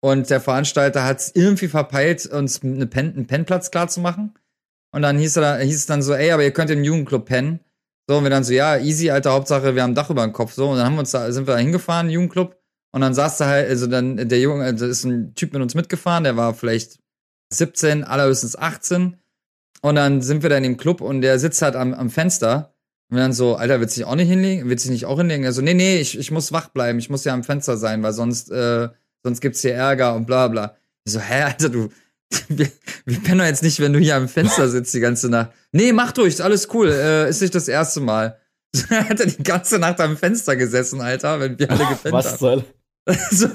Und der Veranstalter hat es irgendwie verpeilt, uns eine Pen, einen Pennplatz klar zu machen. Und dann hieß, er, hieß es dann so, ey, aber ihr könnt im Jugendclub pennen. So, und wir dann so, ja, easy, alter Hauptsache, wir haben ein Dach über dem Kopf. So, und dann haben wir uns da, sind wir da hingefahren, Jugendclub. Und dann saß da halt, also dann, der Junge, also ist ein Typ mit uns mitgefahren, der war vielleicht 17, allerhöchstens 18. Und dann sind wir da in dem Club und der sitzt halt am, am Fenster. Und wir dann so, Alter, willst du dich auch nicht hinlegen? Willst du dich nicht auch hinlegen? Er so, nee, nee, ich, ich muss wach bleiben, ich muss ja am Fenster sein, weil sonst, äh, sonst gibt's hier Ärger und bla bla. Ich so, hä, Alter, du, wir, wir pennen doch jetzt nicht, wenn du hier am Fenster sitzt die ganze Nacht. Nee, mach durch, ist alles cool. Äh, ist nicht das erste Mal. hat er die ganze Nacht am Fenster gesessen, Alter, wenn wir alle gepennt was haben. Soll? so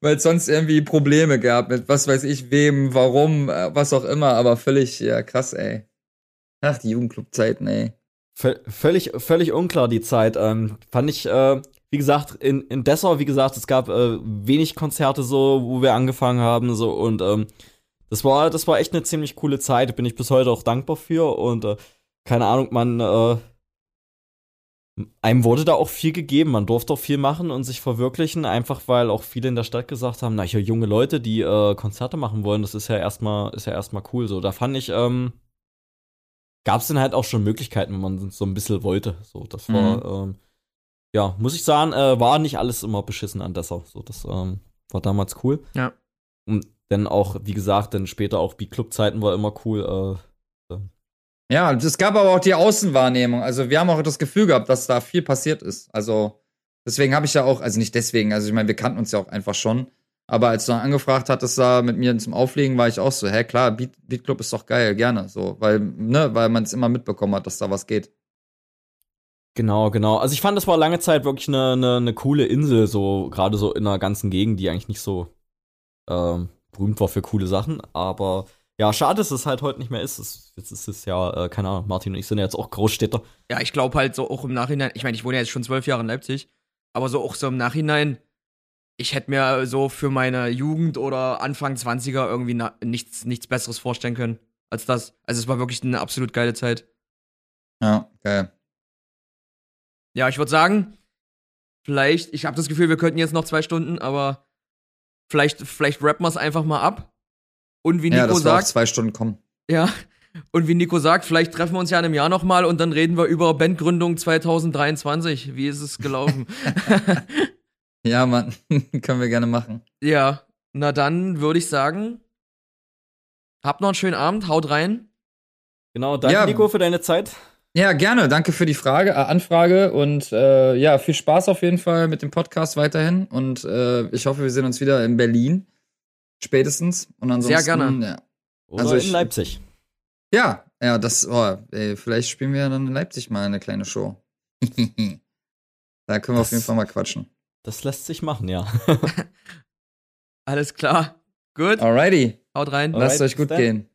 weil sonst irgendwie Probleme gab mit was weiß ich wem, warum, äh, was auch immer, aber völlig, ja, krass, ey. Ach, die Jugendclub-Zeiten, ey. V völlig, völlig unklar die Zeit. Ähm, fand ich, äh, wie gesagt, in, in Dessau, wie gesagt, es gab äh, wenig Konzerte so, wo wir angefangen haben, so und ähm, das war, das war echt eine ziemlich coole Zeit. Bin ich bis heute auch dankbar für und äh, keine Ahnung, man, äh, einem wurde da auch viel gegeben. Man durfte auch viel machen und sich verwirklichen, einfach weil auch viele in der Stadt gesagt haben, na, hier junge Leute, die äh, Konzerte machen wollen, das ist ja erstmal, ist ja erstmal cool. So, da fand ich, ähm, gab es dann halt auch schon Möglichkeiten, wenn man so ein bisschen wollte. So, das war, mhm. ähm, ja, muss ich sagen, äh, war nicht alles immer beschissen an Dessau. So, das ähm, war damals cool. Ja. Und dann auch, wie gesagt, dann später auch die Clubzeiten war immer cool. Äh, ja, es gab aber auch die Außenwahrnehmung. Also wir haben auch das Gefühl gehabt, dass da viel passiert ist. Also deswegen habe ich ja auch, also nicht deswegen, also ich meine, wir kannten uns ja auch einfach schon. Aber als du dann angefragt hattest, da mit mir zum Auflegen, war ich auch so, hä, klar, Beat, Beat Club ist doch geil, gerne. So, weil, ne, weil man es immer mitbekommen hat, dass da was geht. Genau, genau. Also ich fand, das war lange Zeit wirklich eine, eine, eine coole Insel, so gerade so in einer ganzen Gegend, die eigentlich nicht so ähm, berühmt war für coole Sachen. Aber ja, schade, dass es halt heute nicht mehr ist. Es, jetzt ist es ja, äh, keine Ahnung, Martin und ich sind ja jetzt auch Großstädter. Ja, ich glaube halt so auch im Nachhinein, ich meine, ich wohne ja jetzt schon zwölf Jahre in Leipzig, aber so auch so im Nachhinein, ich hätte mir so für meine Jugend oder Anfang 20er irgendwie nichts, nichts Besseres vorstellen können als das. Also es war wirklich eine absolut geile Zeit. Ja, geil. Ja, ich würde sagen, vielleicht, ich habe das Gefühl, wir könnten jetzt noch zwei Stunden, aber vielleicht, vielleicht rappen wir es einfach mal ab. Und wie Nico ja, dass sagt. Auf zwei Stunden kommen. Ja. Und wie Nico sagt, vielleicht treffen wir uns ja in einem Jahr nochmal und dann reden wir über Bandgründung 2023. Wie ist es gelaufen? ja, Mann, können wir gerne machen. Ja, na dann würde ich sagen, habt noch einen schönen Abend, haut rein. Genau, danke ja. Nico für deine Zeit. Ja, gerne. Danke für die Frage, äh, Anfrage und äh, ja, viel Spaß auf jeden Fall mit dem Podcast weiterhin und äh, ich hoffe, wir sehen uns wieder in Berlin spätestens und ansonsten sehr gerne. Ja. Oder also ich, in Leipzig. Ja, ja, das oh, ey, vielleicht spielen wir ja dann in Leipzig mal eine kleine Show. da können wir das, auf jeden Fall mal quatschen. Das lässt sich machen, ja. Alles klar. Gut. Alrighty. Haut rein. Lasst euch gut gehen.